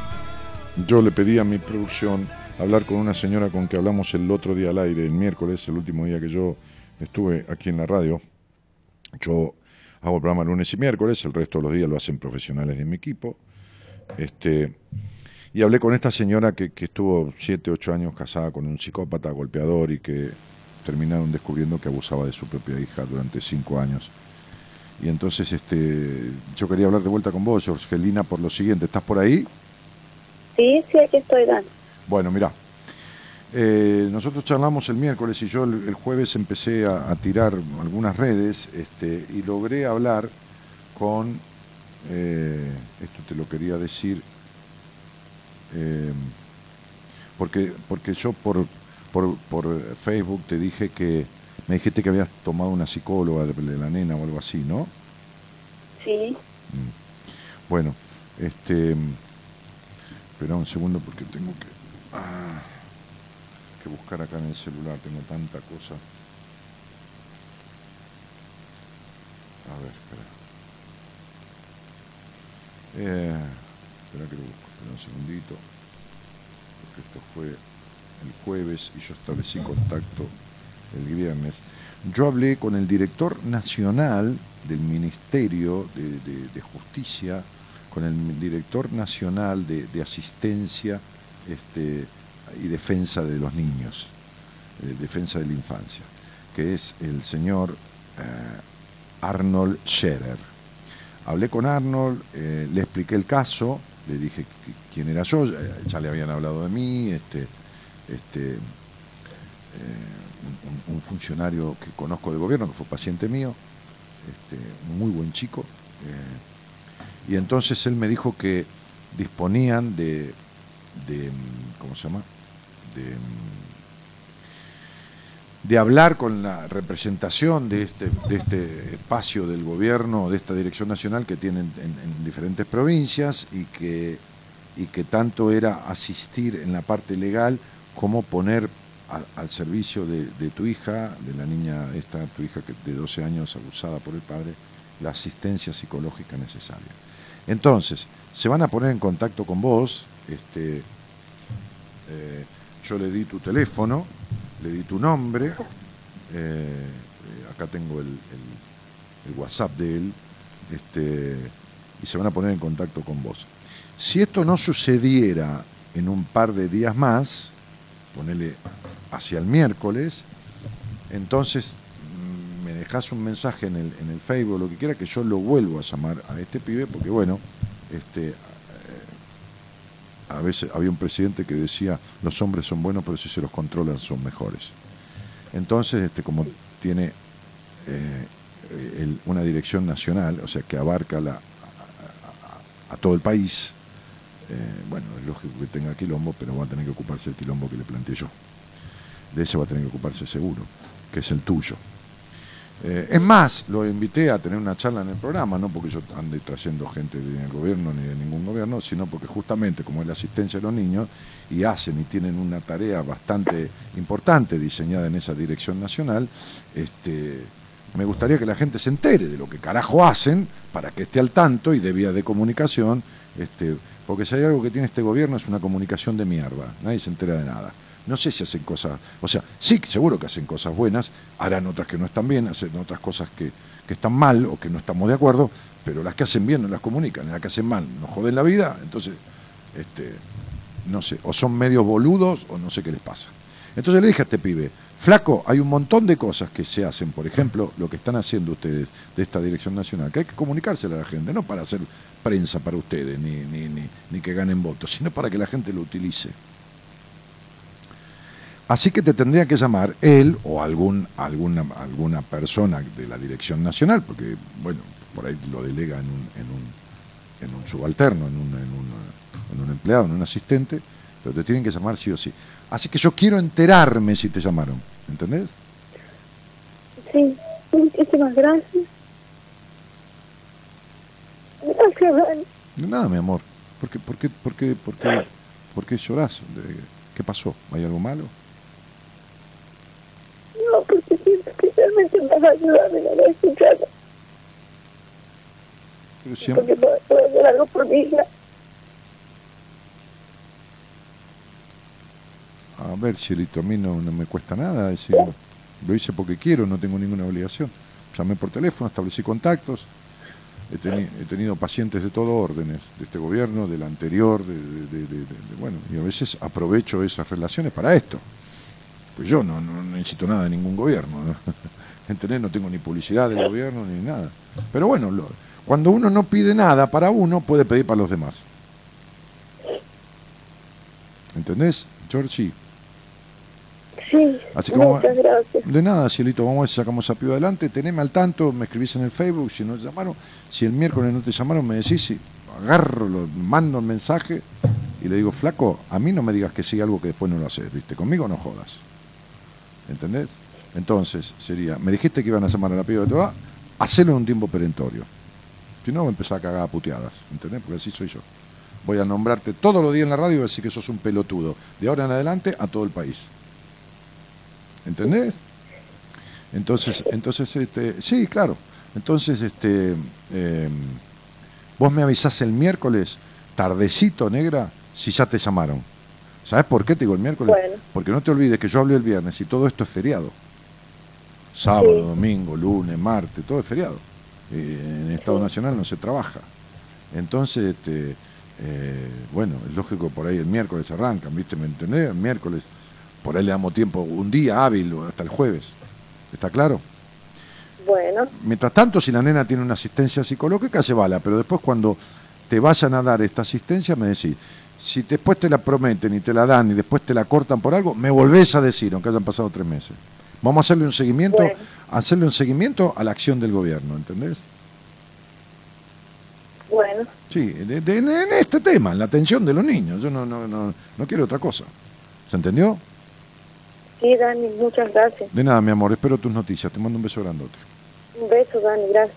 Speaker 2: yo le pedí a mi producción hablar con una señora con que hablamos el otro día al aire, el miércoles, el último día que yo estuve aquí en la radio. Yo hago el programa lunes y miércoles, el resto de los días lo hacen profesionales de mi equipo. Este, y hablé con esta señora que, que estuvo siete, ocho años casada con un psicópata golpeador y que terminaron descubriendo que abusaba de su propia hija durante cinco años. Y entonces este, yo quería hablar de vuelta con vos, Jorgelina, por lo siguiente. ¿Estás por ahí?
Speaker 7: Sí, sí, aquí estoy, Dan.
Speaker 2: Bueno, mira, eh, nosotros charlamos el miércoles y yo el, el jueves empecé a, a tirar algunas redes este, y logré hablar con, eh, esto te lo quería decir, eh, porque, porque yo por, por, por Facebook te dije que, me dijiste que habías tomado una psicóloga de, de la nena o algo así, ¿no?
Speaker 7: Sí,
Speaker 2: Bueno, este. Espera un segundo porque tengo que. ah, que buscar acá en el celular, tengo tanta cosa. A ver, espera. Eh, espera que lo busco, espera un segundito. Porque esto fue el jueves y yo establecí contacto el viernes. Yo hablé con el director nacional del Ministerio de Justicia, con el director nacional de, asistencia este, y defensa de los niños, eh, defensa de la infancia, que es el señor eh, Arnold Scherer. Hablé con Arnold, eh, le expliqué el caso, le dije qui- quién era yo, ya, le habían hablado de mí, este, este, un, un- un funcionario que conozco del gobierno, que fue paciente mío, este, muy buen chico. Y entonces él me dijo que disponían de, ¿cómo se llama? De, hablar con la representación de este, de este espacio del gobierno, de esta dirección nacional que tienen en, en diferentes provincias y que, y que tanto era asistir en la parte legal como poner al servicio de, de tu hija, de la niña esta, tu hija de 12 años abusada por el padre, la asistencia psicológica necesaria. Entonces, se van a poner en contacto con vos, este, eh, yo le di tu teléfono, le di tu nombre, eh, acá tengo el, WhatsApp de él, este, y se van a poner en contacto con vos. Si esto no sucediera en un par de días más, ponele hacia el miércoles, entonces me dejas un mensaje en el, en el Facebook, lo que quiera, que yo lo vuelvo a llamar a este pibe, porque bueno, este, eh, a veces había un presidente que decía, los hombres son buenos, pero si se los controlan son mejores. Entonces, este, como tiene eh, una dirección nacional, o sea, que abarca la, a todo el país, eh, bueno, es lógico que tenga quilombo, pero va a tener que ocuparse el quilombo que le planteé yo. De ese va a tener que ocuparse seguro, que es el tuyo. Eh, es más, lo invité a tener una charla en el programa, no porque yo ande trayendo gente del gobierno ni de ningún gobierno, sino porque justamente como es la asistencia de los niños, y hacen y tienen una tarea bastante importante diseñada en esa dirección nacional, este, me gustaría que la gente se entere de lo que carajo hacen para que esté al tanto y de vías de comunicación, este, porque si hay algo que tiene este gobierno es una comunicación de mierda, nadie se entera de nada. No sé si hacen cosas, o sea, sí, seguro que hacen cosas buenas, harán otras que no están bien, hacen otras cosas que, que están mal o que no estamos de acuerdo, pero las que hacen bien no las comunican, las que hacen mal nos joden la vida, entonces, este, no sé, o son medios boludos o no sé qué les pasa. Entonces le dije a este pibe, flaco, hay un montón de cosas que se hacen, por ejemplo, lo que están haciendo ustedes de esta dirección nacional, que hay que comunicársela a la gente, no para hacer prensa para ustedes, ni, ni, ni, ni que ganen votos, sino para que la gente lo utilice. Así que te tendría que llamar él o algún, alguna, alguna persona de la dirección nacional, porque, bueno, por ahí lo delega en un, en un, en un subalterno, en un, en, un, en un empleado, en un asistente, pero te tienen que llamar sí o sí. Así que yo quiero enterarme si te llamaron, ¿entendés?
Speaker 7: sí, muchísimas gracias. Gracias, Dan.
Speaker 2: No, Nada, mi amor. ¿Por qué, por qué, por qué, por qué, por qué llorás? ¿Qué pasó? ¿Hay algo malo?
Speaker 7: no, porque siento que realmente me va a ayudar y me va a escuchar. Porque puedo hacer algo por mi hija.
Speaker 2: A ver, Cielito, a mí no, no me cuesta nada decirlo. Lo hice porque quiero, no tengo ninguna obligación. Llamé por teléfono, establecí contactos. He, teni he tenido pacientes de todo órdenes, de este gobierno, del anterior, de, de, de, de, bueno, y a veces aprovecho esas relaciones para esto. Pues yo no, no necesito nada de ningún gobierno. ¿no? ¿Entendés? No tengo ni publicidad del gobierno ni nada. Pero bueno, lo- cuando uno no pide nada para uno, puede pedir para los demás. ¿Entendés, Georgie?
Speaker 8: Sí,
Speaker 2: Así que vamos a-
Speaker 8: muchas gracias.
Speaker 2: De nada, Cielito, vamos a ver si sacamos a Pío adelante. Teneme al tanto, me escribís en el Facebook, si no te llamaron. Si el miércoles no te llamaron, me decís, si agarro, lo, mando el mensaje y le digo, flaco, a mí no me digas que sí algo que después no lo haces, ¿viste? Conmigo no jodas. ¿Entendés? Entonces, sería, me dijiste que iban a llamar a la piba de va, hacelo en un tiempo perentorio. Si no, me empezar a cagar a puteadas, ¿entendés? Porque así soy yo. Voy a nombrarte todos los días en la radio y decir que sos un pelotudo. De ahora en adelante a todo el país. ¿Entendés? Entonces, entonces, este, sí, claro. Entonces, este, eh, vos me avisás el miércoles, tardecito, negra, si ya te llamaron. ¿Sabes por qué te digo el miércoles?
Speaker 8: Bueno.
Speaker 2: Porque no te olvides que yo hablé el viernes y todo esto es feriado. Sábado,
Speaker 8: Sí.
Speaker 2: domingo, lunes, martes, todo es feriado. Eh, en Estado Nacional no se trabaja. Entonces, este, eh, bueno, es lógico por ahí el miércoles arrancan, ¿viste? ¿Me entendés? El miércoles, por ahí le damos tiempo, un día hábil hasta el jueves. ¿Está claro?
Speaker 8: Bueno,
Speaker 2: Mientras tanto, si la nena tiene una asistencia psicológica, llévala, pero después cuando te vayan a dar esta asistencia, me decís, si después te la prometen y te la dan y después te la cortan por algo, me volvés a decir, aunque hayan pasado tres meses. Vamos a hacerle un seguimiento,
Speaker 8: Bueno.
Speaker 2: hacerle un seguimiento a la acción del gobierno, ¿entendés?
Speaker 8: bueno,
Speaker 2: Sí, de- de- en este tema, en la atención de los niños. Yo no, no, no, no quiero otra cosa. ¿Se entendió?
Speaker 8: sí, Dani, muchas gracias.
Speaker 2: De nada, mi amor, espero tus noticias. Te mando un beso grandote.
Speaker 8: Un beso, Dani, gracias.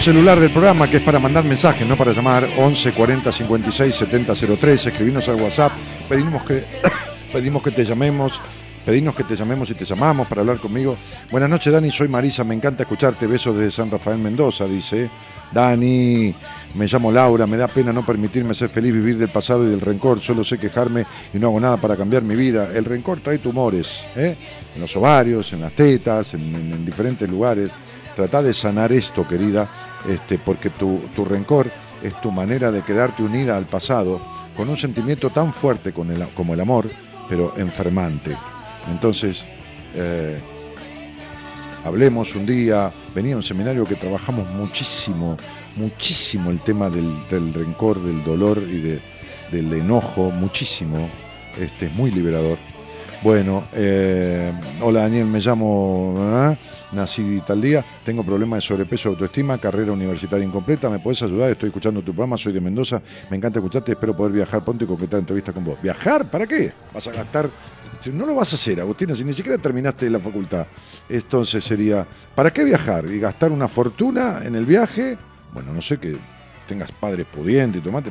Speaker 2: Celular del programa, que es para mandar mensajes, no para llamar, 11 40 56 70 03, escribirnos al WhatsApp, pedimos que, pedimos que te llamemos, pedimos que te llamemos y te llamamos para hablar conmigo. Buenas noches, Dani, soy Marisa, me encanta escucharte, besos desde San Rafael Mendoza, dice. Dani, me llamo Laura, me da pena no permitirme ser feliz, vivir del pasado y del rencor, solo sé quejarme y no hago nada para cambiar mi vida. El rencor trae tumores, ¿eh? en los ovarios, en las tetas, en- en- en diferentes lugares. Trata de sanar esto, querida, este, porque tu, tu rencor es tu manera de quedarte unida al pasado con un sentimiento tan fuerte con el- como el amor, pero enfermante. Entonces, eh, hablemos un día, venía a un seminario que trabajamos muchísimo, muchísimo el tema del, del rencor, del dolor y de- del enojo, muchísimo, este, es muy liberador. Bueno, eh, hola Daniel, me llamo, nací tal día, tengo problemas de sobrepeso, autoestima, carrera universitaria incompleta, ¿me puedes ayudar? Estoy escuchando tu programa, soy de Mendoza, me encanta escucharte, espero poder viajar pronto y concretar entrevistas con vos. ¿Viajar? ¿Para qué? ¿Vas a gastar? No lo vas a hacer, Agustina, si ni siquiera terminaste la facultad. Entonces sería, ¿para qué viajar? ¿Y gastar una fortuna en el viaje? Bueno, no sé que tengas padres pudientes y tomate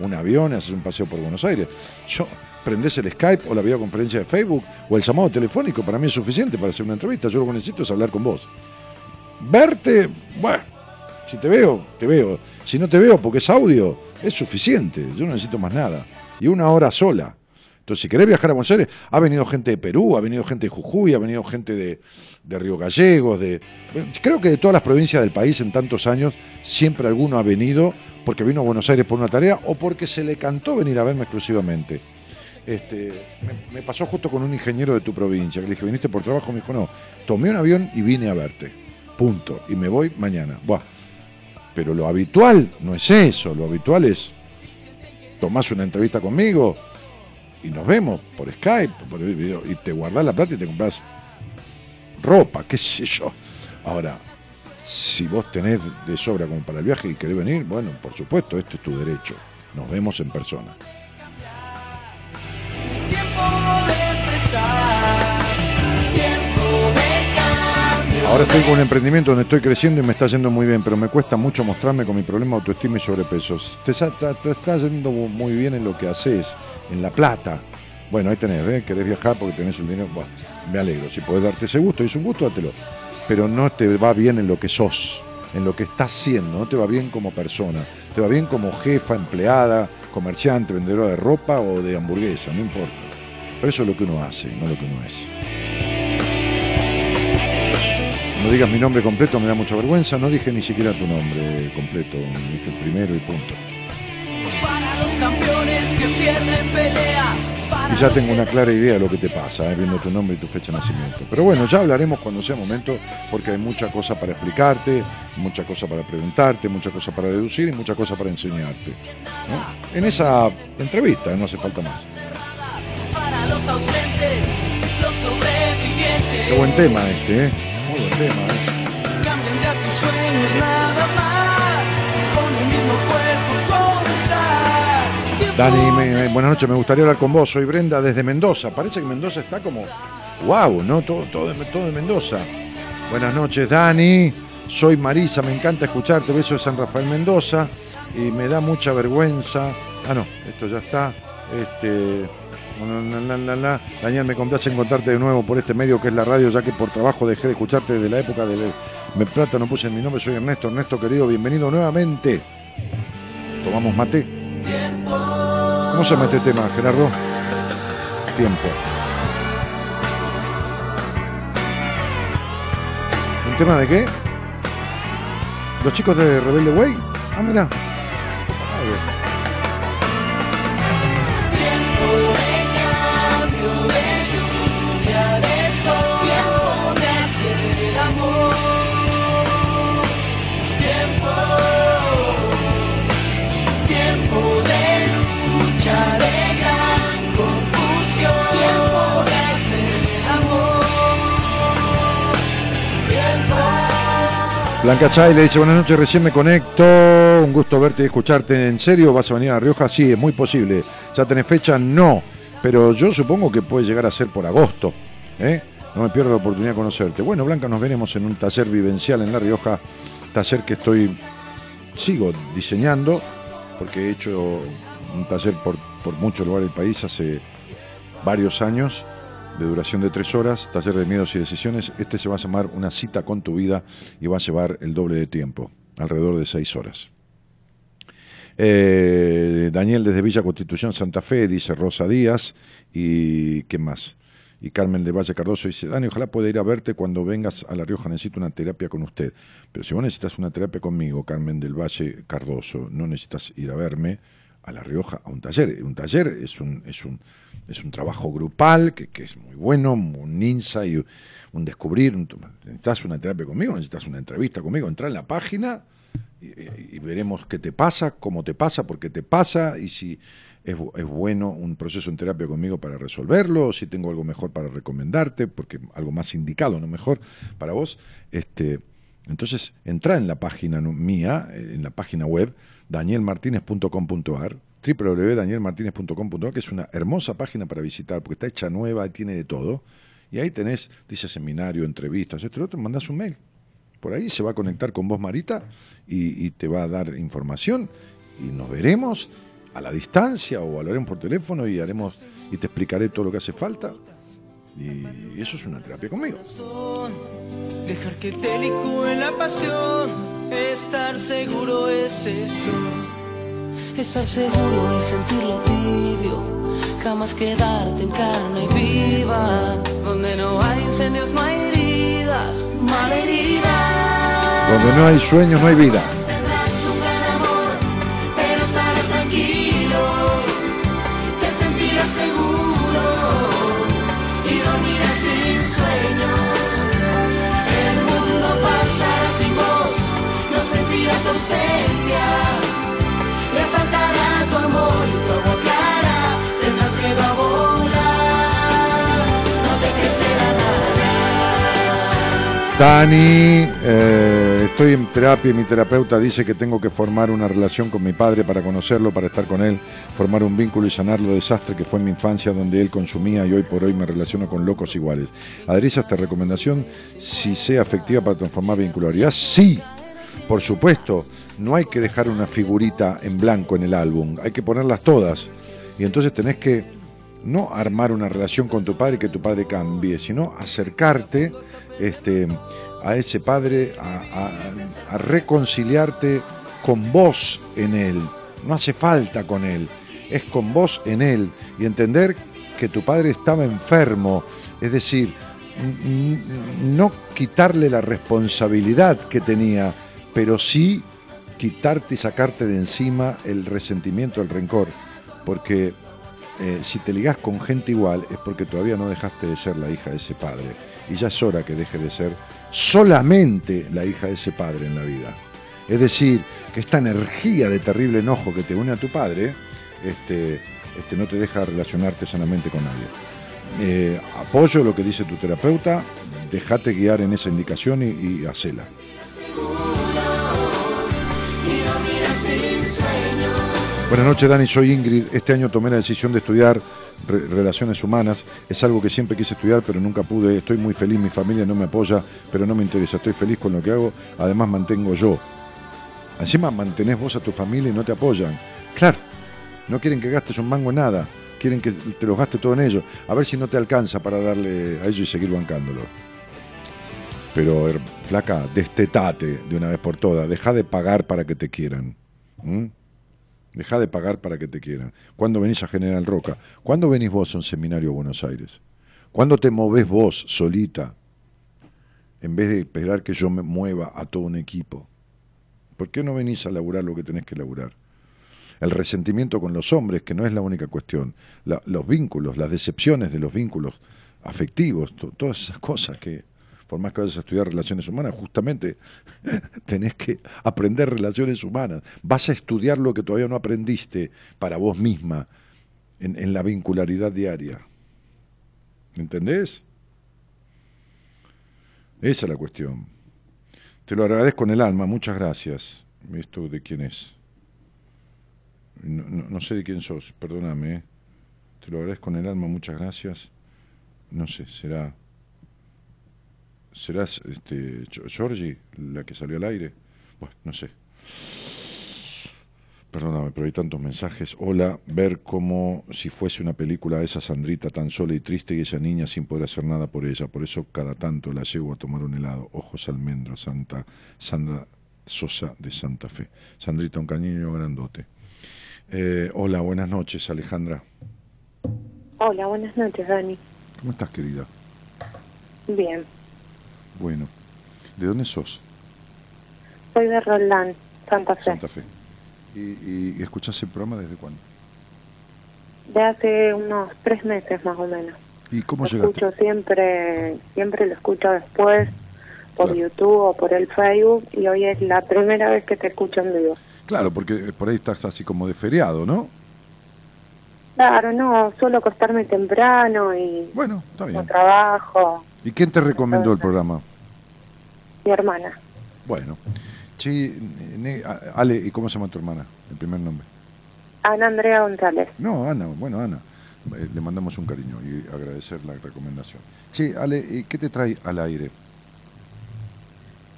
Speaker 2: un avión y haces un paseo por Buenos Aires. Yo, prendés el Skype o la videoconferencia de Facebook o el llamado telefónico, para mí es suficiente para hacer una entrevista. Yo lo que necesito es hablar con vos. Verte, bueno, si te veo, te veo. Si no te veo porque es audio, es suficiente. Yo no necesito más nada. Y una hora sola. Entonces, si querés viajar a Buenos Aires, ha venido gente de Perú, ha venido gente de Jujuy, ha venido gente de, de Río Gallegos, de. Creo que de todas las provincias del país en tantos años, siempre alguno ha venido porque vino a Buenos Aires por una tarea o porque se le cantó venir a verme exclusivamente. Este, me, pasó justo con un ingeniero de tu provincia, que le dije, ¿viniste por trabajo? Me dijo, no, tomé un avión y vine a verte. Punto. Y me voy mañana. Buah. Pero lo habitual no es eso, lo habitual es tomás una entrevista conmigo y nos vemos por Skype, por el video, y te guardás la plata y te compras ropa, qué sé yo. Ahora, si vos tenés de sobra como para el viaje y querés venir, bueno, por supuesto, este es tu derecho. Nos vemos en persona. Ahora estoy con un emprendimiento donde estoy creciendo y me está yendo muy bien, pero me cuesta mucho mostrarme con mi problema de autoestima y sobrepeso. Te, sa- te- está yendo muy bien en lo que haces, en la plata. Bueno, ahí tenés, ¿eh? querés viajar porque tenés el dinero. Bueno, me alegro. Si podés darte ese gusto, es un gusto, dátelo. Pero no te va bien en lo que sos, en lo que estás siendo, no te va bien como persona. Te va bien como jefa, empleada, comerciante, vendedora de ropa o de hamburguesa, no importa. Pero eso es lo que uno hace, no lo que uno es. No digas mi nombre completo, me da mucha vergüenza. No dije ni siquiera tu nombre completo, dije el primero y punto.
Speaker 1: Para los campeones que pierden peleas.
Speaker 2: Y ya tengo una clara idea de lo que te pasa, eh, viendo tu nombre y tu fecha de nacimiento. Pero bueno, ya hablaremos cuando sea momento, porque hay mucha cosa para explicarte, mucha cosa para preguntarte, mucha cosa para deducir y mucha cosa para enseñarte. ¿no? En esa entrevista, no hace falta más.
Speaker 1: Para los ausentes, los sobrevivientes.
Speaker 2: Qué buen tema este, ¿eh? Muy buen tema, ¿eh? Dani, buenas noches, me gustaría hablar con vos. Soy Brenda desde Mendoza. Parece que Mendoza está como. ¡Wow! ¿No? Todo, todo, de, Mendoza. Buenas noches, Dani. Soy Marisa, me encanta escucharte. Beso de San Rafael Mendoza. Y me da mucha vergüenza. Ah, no, esto ya está. Este. la, la, la. Daniel, me complace encontrarte de nuevo por este medio que es la radio, ya que por trabajo dejé de escucharte desde la época de Me Plata, no puse mi nombre, soy Ernesto. Ernesto, querido, bienvenido nuevamente. Tomamos mate. ¿Cómo se llama este tema, Gerardo? Tiempo. ¿Un tema de qué? ¿Los chicos de Rebelde Way? Ah, mira. Blanca Chay le dice buenas noches, recién me conecto, un gusto verte y escucharte. ¿En serio vas a venir a Rioja? Sí, es muy posible. ¿Ya tenés fecha? No, pero yo supongo que puede llegar a ser por agosto. ¿eh? No me pierdo la oportunidad de conocerte. Bueno, Blanca, nos veremos en un taller vivencial en La Rioja, taller que estoy, sigo diseñando, porque he hecho un taller por, por muchos lugares del país hace varios años de duración de tres horas, taller de miedos y decisiones. Este se va a llamar Una cita con tu vida y va a llevar el doble de tiempo, alrededor de seis horas. Eh, Daniel desde Villa Constitución, Santa Fe, dice Rosa Díaz. ¿Y qué más? Y Carmen de Valle Cardoso dice, Dani, ojalá pueda ir a verte cuando vengas a La Rioja, necesito una terapia con usted. Pero si vos necesitas una terapia conmigo, Carmen del Valle Cardoso, no necesitas ir a verme a La Rioja a un taller. Un taller es un, es un, es un trabajo grupal que, que es muy bueno, un insight, un descubrir. necesitas una terapia conmigo, necesitas una entrevista conmigo, entra en la página y, veremos qué te pasa, cómo te pasa, por qué te pasa y si es, es bueno un proceso en terapia conmigo para resolverlo, o si tengo algo mejor para recomendarte, porque algo más indicado, no mejor para vos. Este, entonces, entra en la página mía, eh, en la página web, danielmartinez.com.ar, www.danielmartinez.com.ar, que es una hermosa página para visitar, porque está hecha nueva, tiene de todo. Y ahí tenés, dice seminario, entrevistas, esto y otro, mandás un mail. Por ahí se va a conectar con vos, Marita, y, y te va a dar información. Y nos veremos a la distancia o hablaremos por teléfono y haremos y te explicaré todo lo que hace falta. Y eso es una terapia conmigo.
Speaker 1: Dejar que te licúe la pasión, estar seguro es eso. Estar seguro y sentirlo tibio, jamás quedarte en carne viva. Donde no hay incendios, no hay heridas, malheridas.
Speaker 2: Donde no hay sueños, no hay vida.
Speaker 1: Tendrás un gran
Speaker 2: Dani, eh, estoy en terapia y mi terapeuta dice que tengo que formar una relación con mi padre para conocerlo, para estar con él, formar un vínculo y sanar lo desastre que fue en mi infancia donde él consumía y hoy por hoy me relaciono con locos iguales. ¿Adherís a esta recomendación si sea efectiva para transformar vincularidad? Sí, por supuesto, no hay que dejar una figurita en blanco en el álbum, hay que ponerlas todas. Y entonces tenés que no armar una relación con tu padre que tu padre cambie, sino acercarte este, a ese padre, a, a- reconciliarte con vos en él. No hace falta con él, es con vos en él. Y entender que tu padre estaba enfermo, es decir, no quitarle la responsabilidad que tenía, pero sí quitarte y sacarte de encima el resentimiento, el rencor. Porque eh, si te ligás con gente igual es porque todavía no dejaste de ser la hija de ese padre. Y ya es hora que deje de ser solamente la hija de ese padre en la vida. Es decir, que esta energía de terrible enojo que te une a tu padre este, este, no te deja relacionarte sanamente con nadie. Eh, apoyo lo que dice tu terapeuta, déjate guiar en esa indicación y, y hacela. Buenas noches, Dani. Soy Ingrid. Este año tomé la decisión de estudiar re- relaciones humanas. Es algo que siempre quise estudiar, pero nunca pude. Estoy muy feliz. Mi familia no me apoya, pero no me interesa. Estoy feliz con lo que hago. Además, mantengo yo. Encima, mantenés vos a tu familia y no te apoyan. Claro, no quieren que gastes un mango en nada. Quieren que te los gaste todo en ellos. A ver si no te alcanza para darle a ellos y seguir bancándolo. Pero, her- flaca, destetate de una vez por todas. Deja de pagar para que te quieran. ¿Mm? Deja de pagar para que te quieran. ¿Cuándo venís a General Roca? ¿Cuándo venís vos a un seminario a Buenos Aires? ¿Cuándo te movés vos solita? En vez de esperar que yo me mueva a todo un equipo. ¿Por qué no venís a laburar lo que tenés que laburar? El resentimiento con los hombres, que no es la única cuestión. Los vínculos, las decepciones de los vínculos afectivos, to- todas esas cosas que, por más que vayas a estudiar relaciones humanas, justamente tenés que aprender relaciones humanas. Vas a estudiar lo que todavía no aprendiste para vos misma en, la vincularidad diaria. ¿Entendés? Esa es la cuestión. Te lo agradezco en el alma, muchas gracias. ¿Esto de quién es? No, no- no sé de quién sos, perdóname. ¿eh? Te lo agradezco en el alma, muchas gracias. No sé, será. ¿Será este, Georgie la que salió al aire? Bueno, no sé. Perdóname, pero hay tantos mensajes. Hola, ver como si fuese una película esa Sandrita tan sola y triste y esa niña sin poder hacer nada por ella. Por eso cada tanto la llevo a tomar un helado. Ojos almendros, Santa Sandra Sosa de Santa Fe. Sandrita, un cañillo grandote. Eh, hola, buenas noches, Alejandra.
Speaker 7: Hola, buenas noches, Dani.
Speaker 2: ¿Cómo estás, querida?
Speaker 7: Bien,
Speaker 2: Bueno. ¿De dónde sos?
Speaker 7: soy de Roldán, Santa Fe.
Speaker 2: Santa Fe. ¿Y, y, y escuchás el programa desde cuándo?
Speaker 7: De hace unos tres meses más o menos.
Speaker 2: ¿Y cómo
Speaker 7: Lo
Speaker 2: llegaste?
Speaker 7: escucho siempre, siempre lo escucho después por
Speaker 2: Claro.
Speaker 7: YouTube o por el Facebook y hoy es la primera vez que te escucho en vivo.
Speaker 2: Claro, porque por ahí estás así como de feriado, ¿no?
Speaker 7: Claro, no, suelo acostarme temprano y
Speaker 2: Bueno, está bien.
Speaker 7: trabajo,
Speaker 2: ¿Y quién te recomendó el programa?
Speaker 7: mi hermana,
Speaker 2: Bueno. Sí, ne- Ale, ¿y cómo se llama tu hermana? El primer nombre.
Speaker 7: Ana Andrea González.
Speaker 2: No, Ana, bueno, Ana. Eh, Le mandamos un cariño y agradecer la recomendación. Sí, Ale, ¿y qué te trae al aire?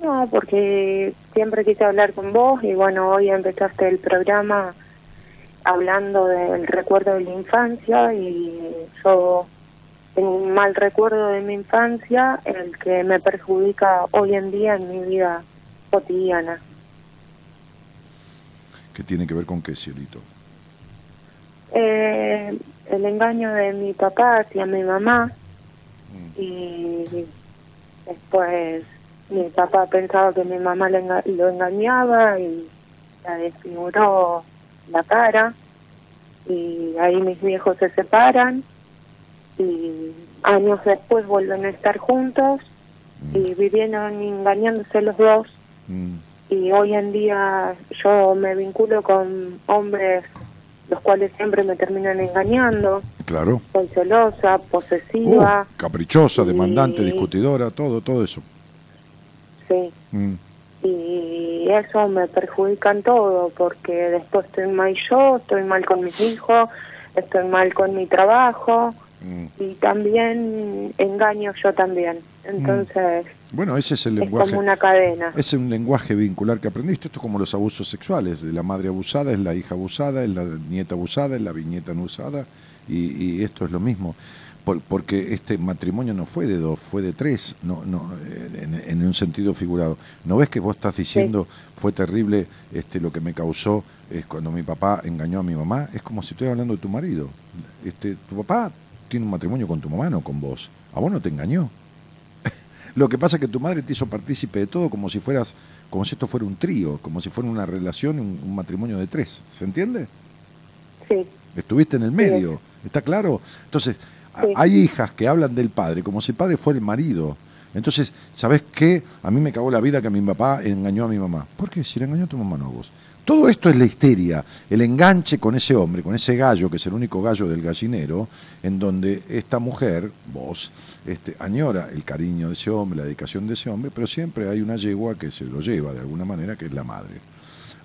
Speaker 7: No, porque siempre quise hablar con vos y bueno, hoy empezaste el programa hablando del recuerdo de la infancia y yo tengo un mal recuerdo de mi infancia, el que me perjudica hoy en día en mi vida cotidiana.
Speaker 2: ¿Qué tiene que ver con qué, cielito?
Speaker 7: Eh, el engaño de mi papá hacia mi mamá y después mi papá pensaba que mi mamá enga- lo engañaba y la desfiguró la cara y ahí mis viejos se separan y años después vuelven a estar juntos y vivieron engañándose los dos
Speaker 2: Mm,
Speaker 7: y hoy en día yo me vinculo con hombres los cuales siempre me terminan engañando.
Speaker 2: claro.
Speaker 7: Soy celosa,
Speaker 2: Uh,
Speaker 7: posesiva,
Speaker 2: caprichosa, demandante,
Speaker 7: y-
Speaker 2: discutidora, todo, todo eso.
Speaker 7: sí.
Speaker 2: Mm,
Speaker 7: Y eso me perjudica en todo, porque después estoy mal yo, estoy mal con mis hijos, estoy mal con mi trabajo
Speaker 2: mm.
Speaker 7: y también engaño yo también. Entonces
Speaker 2: Bueno, ese es el
Speaker 7: es
Speaker 2: lenguaje.
Speaker 7: como una cadena.
Speaker 2: Es un lenguaje vincular que aprendiste. Esto es como los abusos sexuales. De la madre abusada es la hija abusada, es la nieta abusada, es la viñeta no usada. Y, y esto es lo mismo. Por- porque este matrimonio no fue de dos, fue de tres, no, no, en, en un sentido figurado. ¿No ves que vos estás diciendo fue terrible este, lo que me causó es cuando mi papá engañó a mi mamá? Es como si estoy hablando de tu marido. Este, tu papá tiene un matrimonio con tu mamá, no con vos. A vos no te engañó. Lo que pasa es que tu madre te hizo partícipe de todo como si fueras, como si esto fuera un trío, como si fuera una relación, un, un matrimonio de tres. ¿Se entiende?
Speaker 7: Sí,
Speaker 2: Estuviste en el medio, ¿está claro? Entonces,
Speaker 7: Sí.
Speaker 2: hay hijas que hablan del padre como si el padre fuera el marido. Entonces, ¿sabes qué? A mí me cagó la vida que mi papá engañó a mi mamá. ¿Por qué? Si le engañó a tu mamá, no a vos. Todo esto es la histeria, el enganche con ese hombre, con ese gallo, que es el único gallo del gallinero, en donde esta mujer, vos, este, añora el cariño de ese hombre, la dedicación de ese hombre, pero siempre hay una yegua que se lo lleva de alguna manera, que es la madre.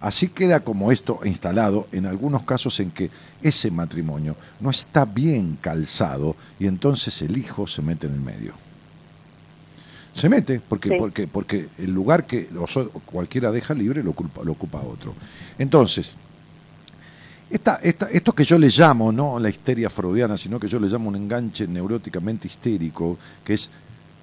Speaker 2: Así queda como esto instalado en algunos casos en que ese matrimonio no está bien calzado y entonces el hijo se mete en el medio. Se mete porque,
Speaker 7: Sí.
Speaker 2: porque, porque el lugar que los cualquiera deja libre lo, culpa- lo ocupa otro. Entonces, esta, esta, esto que yo le llamo, no la histeria freudiana, sino que yo le llamo un enganche neuróticamente histérico, que es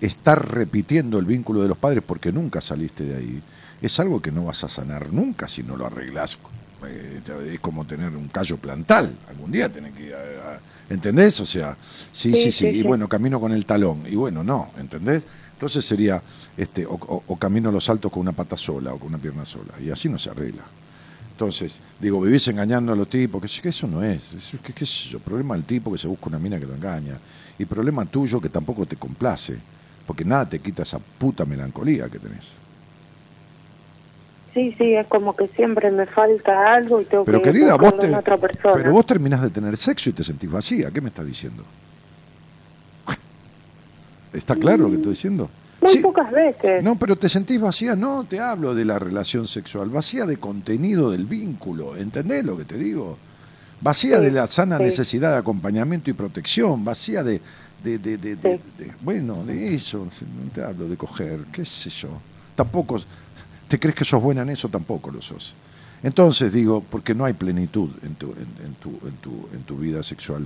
Speaker 2: estar repitiendo el vínculo de los padres porque nunca saliste de ahí, es algo que no vas a sanar nunca si no lo arreglas. Eh, es como tener un callo plantal, algún día tenés que ir a- ¿entendés? O sea, sí, sí, sí, y bueno, camino con el talón, y bueno, no, ¿entendés? Entonces sería, este, o, o- o camino los saltos con una pata sola o con una pierna sola, y así no se arregla. Entonces, digo, vivís engañando a los tipos, que, que eso no es, eso, que, qué sé yo, problema del tipo que se busca una mina que lo engaña, y problema tuyo que tampoco te complace, porque nada te quita esa puta melancolía que tenés.
Speaker 7: Sí, sí, es como que siempre me falta algo y tengo
Speaker 2: Pero
Speaker 7: que
Speaker 2: querida, vos te,
Speaker 7: otra persona.
Speaker 2: pero vos terminás de tener sexo y te sentís vacía, ¿qué me estás diciendo? ¿Está claro lo que estoy diciendo?
Speaker 7: Muy
Speaker 2: Sí.
Speaker 7: pocas veces.
Speaker 2: No, pero te sentís vacía, no te hablo de la relación sexual, vacía de contenido del vínculo, ¿entendés lo que te digo? Vacía
Speaker 7: Sí,
Speaker 2: de la sana
Speaker 7: sí.
Speaker 2: necesidad de acompañamiento y protección, vacía de- de- de- de- bueno, de eso, no te hablo de coger, qué sé yo. Tampoco, ¿te crees que sos buena en eso? Tampoco lo sos. Entonces digo, porque no hay plenitud en tu, vida sexual,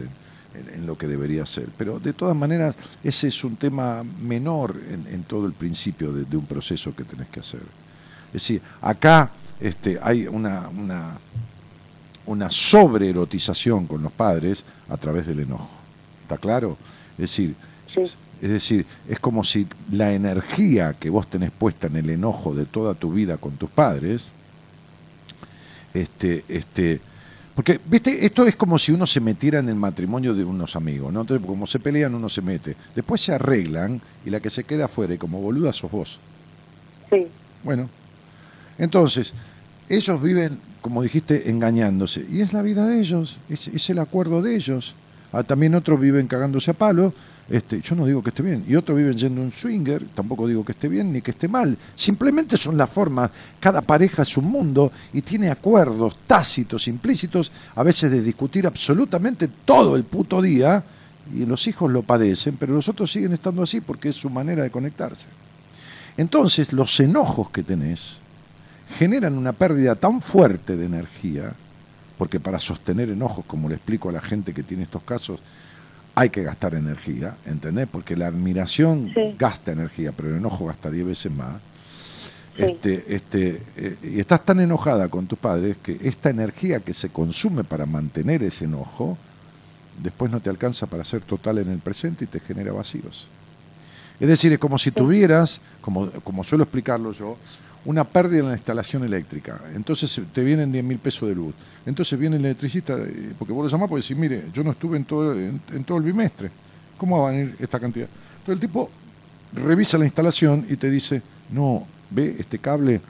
Speaker 2: en, lo que debería ser. Pero de todas maneras, ese es un tema menor en, todo el principio de, un proceso que tenés que hacer. Es decir, acá este, hay una, una, una sobreerotización con los padres a través del enojo. ¿Está claro? Es decir. Es decir, es como si la energía que vos tenés puesta en el enojo de toda tu vida con tus padres, este, este, porque, viste, esto es como si uno se metiera en el matrimonio de unos amigos, ¿no? Entonces, como se pelean, uno se mete. Después se arreglan y la que se queda afuera, y como boluda sos vos.
Speaker 7: Sí,
Speaker 2: Bueno, entonces, ellos viven, como dijiste, engañándose. Y es la vida de ellos, es, es el acuerdo de ellos. Ah, también otros viven cagándose a palo. Este, yo no digo que esté bien. Y otros viven yendo un swinger. Tampoco digo que esté bien ni que esté mal. Simplemente son las formas. Cada pareja es un mundo y tiene acuerdos tácitos, implícitos, a veces de discutir absolutamente todo el puto día. Y los hijos lo padecen, pero los otros siguen estando así porque es su manera de conectarse. Entonces, los enojos que tenés generan una pérdida tan fuerte de energía, porque para sostener enojos, como le explico a la gente que tiene estos casos, hay que gastar energía, ¿entendés? Porque la admiración
Speaker 7: Sí.
Speaker 2: gasta energía, pero el enojo gasta 10 veces más.
Speaker 7: Sí.
Speaker 2: Este, este, eh, y estás tan enojada con tus padres que esta energía que se consume para mantener ese enojo, después no te alcanza para ser total en el presente y te genera vacíos. Es decir, es como si tuvieras, como, como suelo explicarlo yo, una pérdida en la instalación eléctrica. Entonces eh, te vienen 10 mil pesos de luz. Entonces viene el electricista, eh, porque vos lo llamás porque decís, mire, yo no estuve en todo, en todo el bimestre. ¿Cómo va a venir esta cantidad? Entonces el tipo revisa la instalación y te dice, no, ve, este cable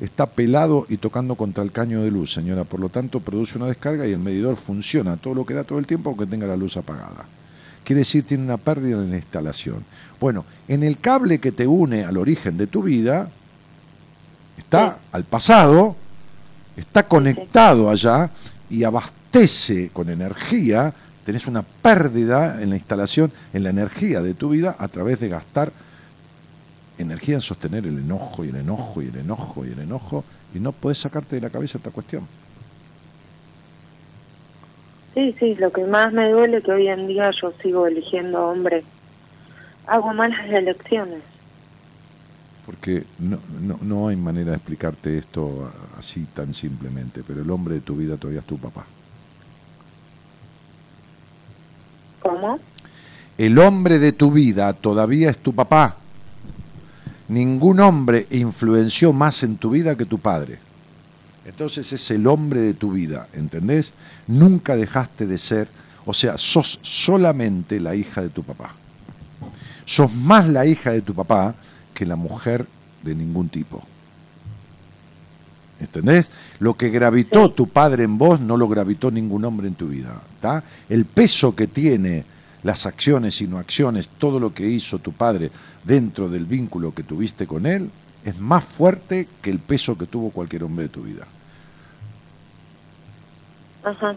Speaker 2: está pelado y tocando contra el caño de luz, señora. Por lo tanto, produce una descarga y el medidor funciona todo lo que da todo el tiempo aunque tenga la luz apagada. Quiere decir, tiene una pérdida en la instalación. Bueno, en el cable que te une al origen de tu vida, al pasado, está conectado allá y abastece con energía, tenés una pérdida en la instalación, en la energía de tu vida a través de gastar energía en sostener el enojo y el enojo y el enojo y el enojo y no podés sacarte de la cabeza esta cuestión.
Speaker 7: sí, sí, lo que más me duele es que hoy en día yo sigo eligiendo hombre. Hago malas elecciones.
Speaker 2: Porque no, no, no hay manera de explicarte esto así tan simplemente, pero el hombre de tu vida todavía es tu papá.
Speaker 7: ¿Cómo?
Speaker 2: El hombre de tu vida todavía es tu papá. Ningún hombre influenció más en tu vida que tu padre. Entonces es el hombre de tu vida, ¿entendés? Nunca dejaste de ser, o sea, sos solamente la hija de tu papá. Sos más la hija de tu papá que la mujer de ningún tipo. ¿Entendés? Lo que gravitó tu padre en vos no lo gravitó ningún hombre en tu vida. ¿tá? El peso que tiene las acciones y no acciones, todo lo que hizo tu padre dentro del vínculo que tuviste con él, es más fuerte que el peso que tuvo cualquier hombre de tu vida.
Speaker 7: Ajá.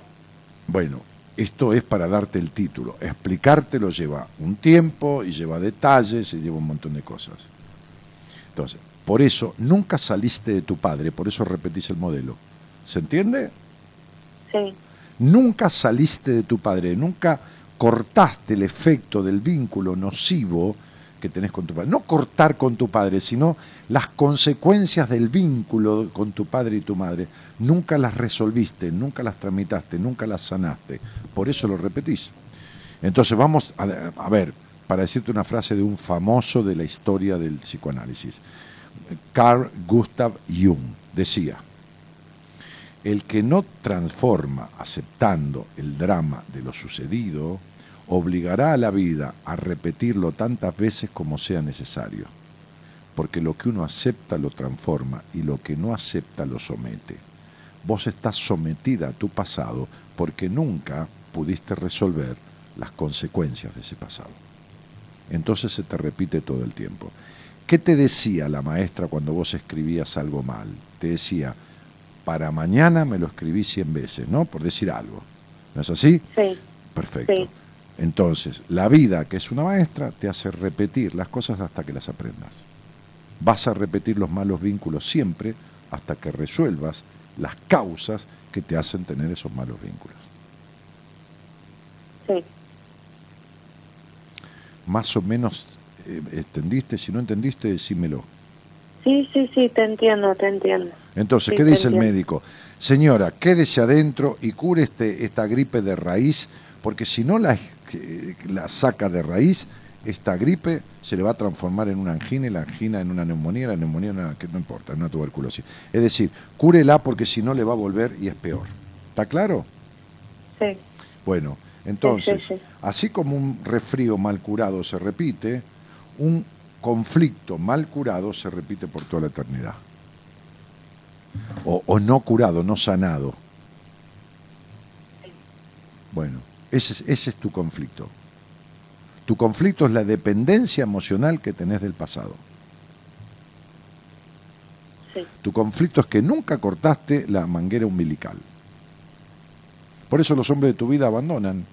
Speaker 2: Bueno, esto es para darte el título. Explicártelo lleva un tiempo y lleva detalles y lleva un montón de cosas. Entonces, por eso nunca saliste de tu padre, por eso repetís el modelo. ¿Se entiende?
Speaker 7: Sí,
Speaker 2: Nunca saliste de tu padre, nunca cortaste el efecto del vínculo nocivo que tenés con tu padre. No cortar con tu padre, sino las consecuencias del vínculo con tu padre y tu madre. Nunca las resolviste, nunca las tramitaste, nunca las sanaste. Por eso lo repetís. Entonces vamos a, a ver, para decirte una frase de un famoso de la historia del psicoanálisis. Carl Gustav Jung decía, el que no transforma aceptando el drama de lo sucedido, obligará a la vida a repetirlo tantas veces como sea necesario, porque lo que uno acepta lo transforma y lo que no acepta lo somete. Vos estás sometida a tu pasado porque nunca pudiste resolver las consecuencias de ese pasado. Entonces se te repite todo el tiempo. ¿Qué te decía la maestra cuando vos escribías algo mal? Te decía, para mañana me lo escribí 100 veces, ¿no? Por decir algo. ¿No es así?
Speaker 7: sí,
Speaker 2: Perfecto.
Speaker 7: Sí.
Speaker 2: Entonces, la vida, que es una maestra, te hace repetir las cosas hasta que las aprendas. Vas a repetir los malos vínculos siempre hasta que resuelvas las causas que te hacen tener esos malos vínculos.
Speaker 7: sí.
Speaker 2: Más o menos eh, entendiste, si no entendiste, decímelo.
Speaker 7: Sí, sí, sí, te entiendo, te entiendo.
Speaker 2: Entonces,
Speaker 7: Sí,
Speaker 2: ¿qué dice el médico? Señora, quédese adentro y cure este, esta gripe de raíz, porque si no la, la saca de raíz, esta gripe se le va a transformar en una angina y la angina en una neumonía, la neumonía en una, que no importa, en una tuberculosis. Es decir, cúrela porque si no le va a volver y es peor. ¿Está claro?
Speaker 7: Sí,
Speaker 2: Bueno, entonces,
Speaker 7: sí, sí.
Speaker 2: así como un resfrío mal curado se repite, un conflicto mal curado se repite por toda la eternidad. O, o no curado, no sanado. Bueno, ese es, ese es tu conflicto. Tu conflicto es la dependencia emocional que tenés del pasado.
Speaker 7: Sí.
Speaker 2: Tu conflicto es que nunca cortaste la manguera umbilical. Por eso los hombres de tu vida abandonan.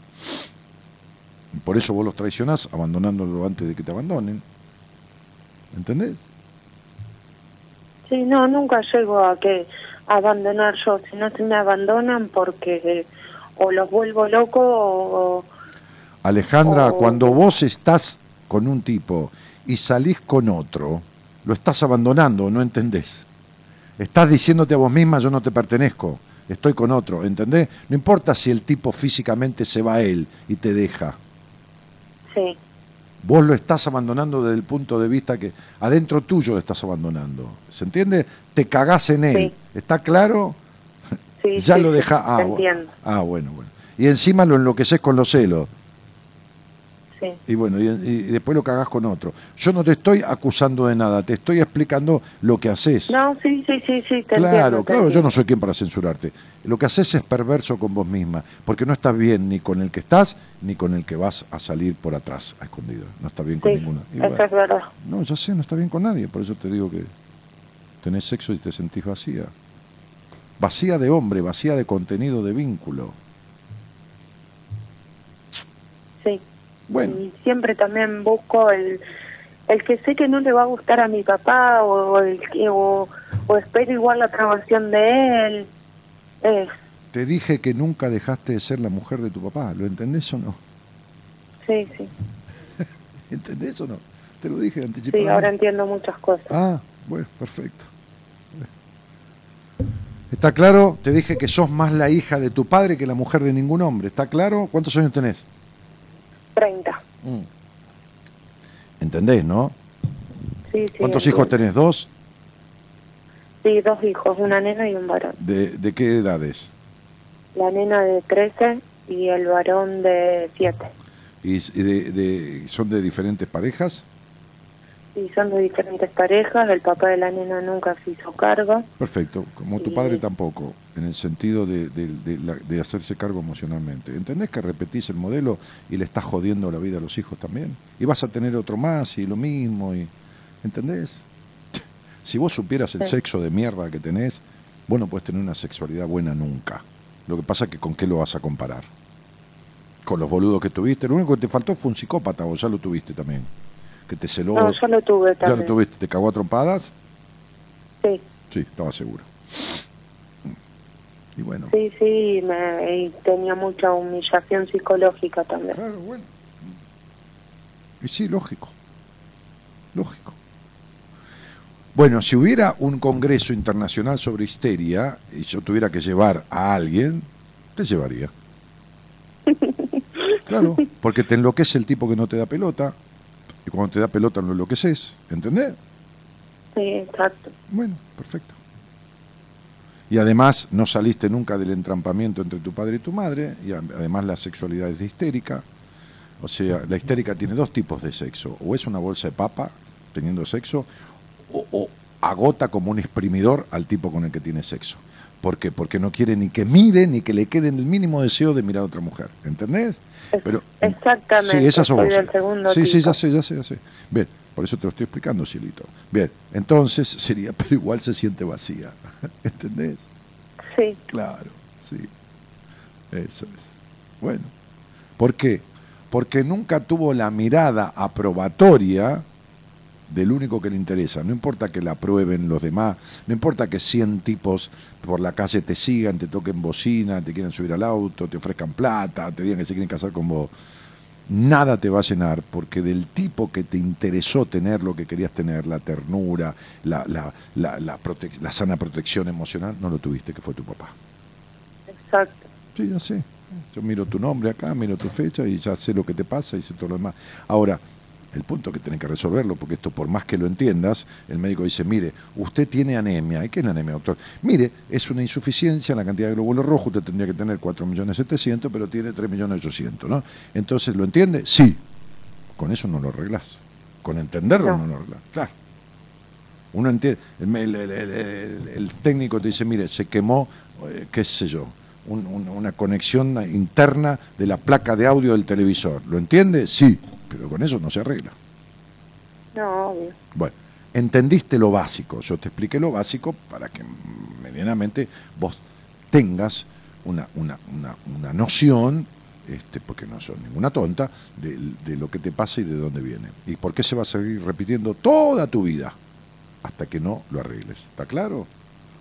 Speaker 2: Por eso vos los traicionás abandonándolo antes de que te abandonen. ¿Entendés?
Speaker 7: Sí, no, nunca llego a que abandonar yo, si no se me abandonan porque o los vuelvo loco o,
Speaker 2: Alejandra, cuando vos estás con un tipo y salís con otro, lo estás abandonando, no entendés. Estás diciéndote a vos misma, yo no te pertenezco, estoy con otro, ¿entendés? No importa si el tipo físicamente se va a él y te deja.
Speaker 7: sí,
Speaker 2: Vos lo estás abandonando desde el punto de vista que adentro tuyo lo estás abandonando. ¿Se entiende? Te cagás en él.
Speaker 7: Sí.
Speaker 2: ¿Está claro?
Speaker 7: sí.
Speaker 2: ya
Speaker 7: sí,
Speaker 2: lo deja. Ah,
Speaker 7: entiendo,
Speaker 2: ah, bueno, bueno. Y encima lo enloqueces con los celos.
Speaker 7: Sí.
Speaker 2: Y bueno, y, y después lo cagás con otro. Yo no te estoy acusando de nada, te estoy explicando lo que haces.
Speaker 7: No, sí, sí, sí, sí, te
Speaker 2: claro,
Speaker 7: entiendo. te
Speaker 2: claro, yo no soy quien para censurarte. Lo que haces es perverso con vos misma, porque no estás bien ni con el que estás, ni con el que vas a salir por atrás, a escondido. No está bien con
Speaker 7: Sí,
Speaker 2: ninguno. Y
Speaker 7: eso
Speaker 2: bueno,
Speaker 7: es verdad.
Speaker 2: no, ya sé, no está bien con nadie, por eso te digo que tenés sexo y te sentís vacía. Vacía de hombre, vacía de contenido, de vínculo.
Speaker 7: Sí.
Speaker 2: Bueno,
Speaker 7: Y siempre también busco el, el que sé que no le va a gustar a mi papá o, el o, o espero igual la aprobación de él. Es,
Speaker 2: te dije que nunca dejaste de ser la mujer de tu papá, ¿lo entendés o no?
Speaker 7: sí, sí.
Speaker 2: ¿Entendés o no? Te lo dije
Speaker 7: Sí,
Speaker 2: anticipadamente.
Speaker 7: ahora entiendo muchas cosas.
Speaker 2: Ah, bueno, perfecto. ¿Está claro? Te dije que sos más la hija de tu padre que la mujer de ningún hombre. ¿Está claro? ¿Cuántos años tenés?
Speaker 7: 30.
Speaker 2: Mm. ¿Entendés, no?
Speaker 7: Sí, sí.
Speaker 2: ¿Cuántos
Speaker 7: entiendo.
Speaker 2: hijos tenés? ¿Dos?
Speaker 7: Sí, dos hijos, una nena y un varón.
Speaker 2: ¿De, de qué edades?
Speaker 7: La nena de 13 y el varón de 7.
Speaker 2: ¿Y, de, de- son de diferentes parejas?
Speaker 7: Y son de diferentes parejas, el papá de la nena nunca se hizo cargo.
Speaker 2: Perfecto, como tu
Speaker 7: Sí.
Speaker 2: padre tampoco, en el sentido de, de- de hacerse cargo emocionalmente. ¿Entendés que repetís el modelo y le estás jodiendo la vida a los hijos también? Y vas a tener otro más y lo mismo, y ¿entendés? Si vos supieras el
Speaker 7: Sí.
Speaker 2: sexo de mierda que tenés, vos no puedes tener una sexualidad buena nunca. Lo que pasa es que con qué lo vas a comparar. Con los boludos que tuviste. Lo único que te faltó fue un psicópata, vos ya lo tuviste también. Que te celó.
Speaker 7: No, yo lo tuve
Speaker 2: ya lo
Speaker 7: también.
Speaker 2: tuviste, te cagó a trompadas.
Speaker 7: Sí,
Speaker 2: Sí, estaba seguro. Y bueno,
Speaker 7: sí, sí, me, y tenía mucha humillación psicológica también.
Speaker 2: claro, bueno. Y sí, lógico. Lógico. Bueno, si hubiera un congreso internacional sobre histeria y yo tuviera que llevar a alguien, te llevaría. Claro, porque te enloquece el tipo que no te da pelota y cuando te da pelota lo enloqueces, ¿entendés?
Speaker 7: Sí, exacto.
Speaker 2: Bueno, perfecto. Y además no saliste nunca del entrampamiento entre tu padre y tu madre, y además la sexualidad es histérica. O sea, la histérica tiene dos tipos de sexo. O es una bolsa de papa teniendo sexo, o, o agota como un exprimidor al tipo con el que tiene sexo. ¿Por qué? Porque no quiere ni que mire ni que le quede el mínimo deseo de mirar a otra mujer. ¿Entendés? Pero,
Speaker 7: exactamente,
Speaker 2: Sí, esas sos vos. sí, sí, ya sé, ya sé, ya sé. Bien, por eso te lo estoy explicando, Cielito. Bien, entonces sería, pero igual se siente vacía. ¿Entendés?
Speaker 7: Sí,
Speaker 2: Claro, sí. Eso es. Bueno, ¿por qué? Porque nunca tuvo la mirada aprobatoria del único que le interesa. No importa que la aprueben los demás, no importa que 100 tipos por la calle te sigan, te toquen bocina, te quieran subir al auto, te ofrezcan plata, te digan que se quieren casar con vos. Nada te va a llenar porque del tipo que te interesó tener lo que querías tener, la ternura, la, la, la, la, protec- la sana protección emocional, no lo tuviste, que fue tu papá.
Speaker 7: exacto.
Speaker 2: Sí, ya sé. Yo miro tu nombre acá, miro tu fecha y ya sé lo que te pasa y sé todo lo demás. Ahora, el punto que tenés que resolverlo, porque esto por más que lo entiendas, el médico dice, mire, usted tiene anemia. ¿Y qué es la anemia, doctor? Mire, es una insuficiencia en la cantidad de glóbulos rojos, usted tendría que tener 4.700.000, pero tiene 3.800.000, ¿no? Entonces, ¿lo entiende? Sí. Con eso no lo arreglás. Con entenderlo
Speaker 7: No.
Speaker 2: no, lo arreglas. Claro. Uno entiende. El, el- el- el- el técnico te dice, mire, se quemó, eh, qué sé yo, un- un- una conexión interna de la placa de audio del televisor. ¿Lo entiende? Sí, pero con eso no se arregla.
Speaker 7: No, obvio.
Speaker 2: Bueno, entendiste lo básico. Yo te expliqué lo básico para que medianamente vos tengas una, una, una, una noción, este, porque no sos ninguna tonta, de, de lo que te pasa y de dónde viene. Y por qué se va a seguir repitiendo toda tu vida hasta que no lo arregles. ¿Está claro?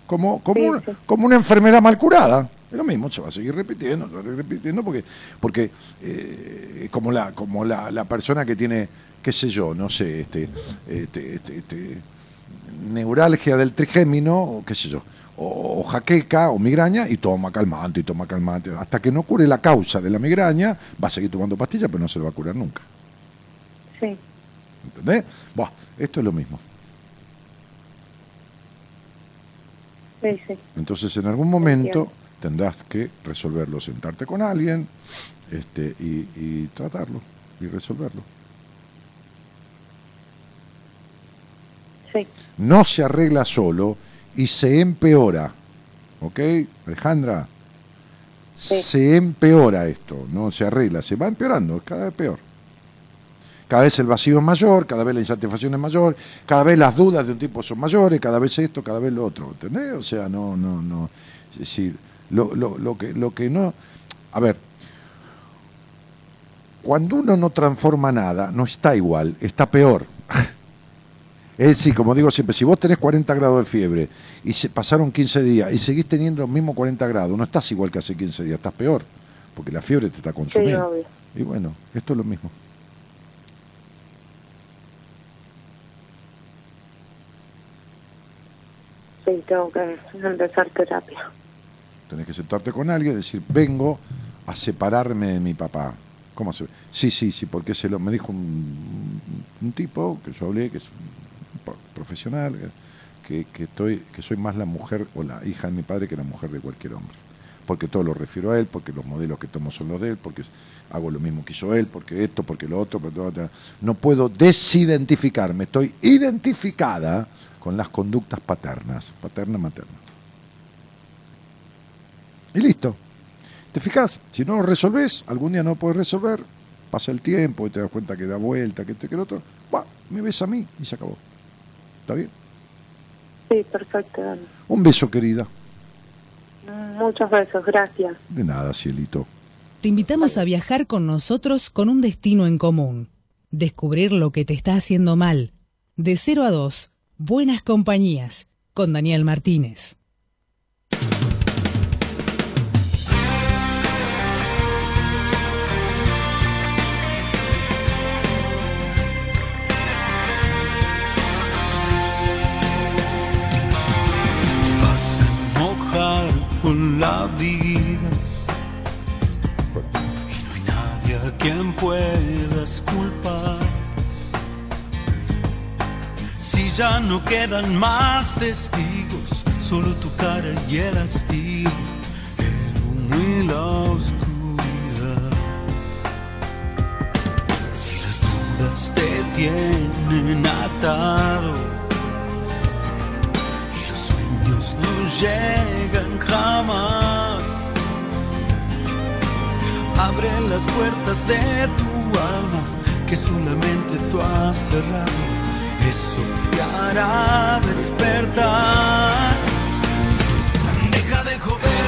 Speaker 2: Como, como,
Speaker 7: Sí,
Speaker 2: como una enfermedad mal curada. Es lo mismo, se va a seguir repitiendo, se va a seguir repitiendo porque, porque eh, como la, como la, la persona que tiene, qué sé yo, no sé, este, este, este, este, neuralgia del trigémino, o qué sé yo, o, o jaqueca o migraña y toma calmante y toma calmante. Hasta que no cure la causa de la migraña, va a seguir tomando pastillas, pero no se lo va a curar nunca.
Speaker 7: Sí,
Speaker 2: ¿Entendés? Buah, esto es lo mismo.
Speaker 7: sí, sí.
Speaker 2: Entonces, en algún momento
Speaker 7: Entiendo.
Speaker 2: Tendrás que resolverlo, sentarte con alguien este, y, y tratarlo y resolverlo.
Speaker 7: Sí,
Speaker 2: No se arregla solo y se empeora. ¿Ok, Alejandra?
Speaker 7: Sí.
Speaker 2: Se empeora esto, no se arregla, se va empeorando, es cada vez peor. Cada vez el vacío es mayor, cada vez la insatisfacción es mayor, cada vez las dudas de un tipo son mayores, cada vez esto, cada vez lo otro, ¿entendés? O sea, no, no, no. Es decir, lo, lo, lo que, lo que no. A ver, cuando uno no transforma nada, no está igual, está peor. Es decir, como digo siempre, si vos tenés 40 grados de fiebre y se pasaron 15 días y seguís teniendo los mismos 40 grados, no estás igual que hace 15 días, estás peor, porque la fiebre te está consumiendo. y bueno, esto es lo mismo.
Speaker 7: Sí, tengo que empezar terapia.
Speaker 2: Tenés que sentarte con alguien y decir, vengo a separarme de mi papá. ¿Cómo se Sí, sí, sí, porque se lo, me dijo un, tipo que yo hablé, que es un pro- profesional, que, estoy, que soy más la mujer o la hija de mi padre que la mujer de cualquier hombre. Porque todo lo refiero a él, porque los modelos que tomo son los de él, porque hago lo mismo que hizo él, porque esto, porque lo otro, porque todo, todo. no puedo desidentificarme, estoy identificada con las conductas paternas, paterna, materna. Y listo. ¿Te fijas? Si no lo resolvés, algún día no puedes resolver, pasa el tiempo y te das cuenta que da vuelta, que esto y que lo otro, ¡buah! me ves a mí y se acabó. ¿Está bien?
Speaker 7: Sí, perfecto, Dani.
Speaker 2: Un beso, querida.
Speaker 7: Muchos besos, gracias.
Speaker 2: De nada, cielito.
Speaker 3: Te invitamos a viajar con nosotros con un destino en común. Descubrir lo que te está haciendo mal. De 0 a 2, Buenas Compañías, con Daniel Martínez.
Speaker 6: Con la vida y no hay nadie a quien puedas culpar. Si ya no quedan más testigos, solo tu cara y el hastío, el humo y la oscuridad. Si las dudas te tienen atado no llegan jamás. Abre las puertas de tu alma que solamente tú has cerrado. Eso te hará despertar. Deja de joder,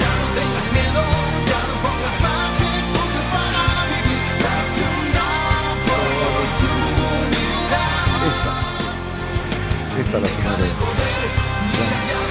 Speaker 6: ya no tengas miedo, ya no pongas más excusas para vivir. Date una oportunidad.
Speaker 2: Esta es la señora.
Speaker 6: Mira hacia adelante,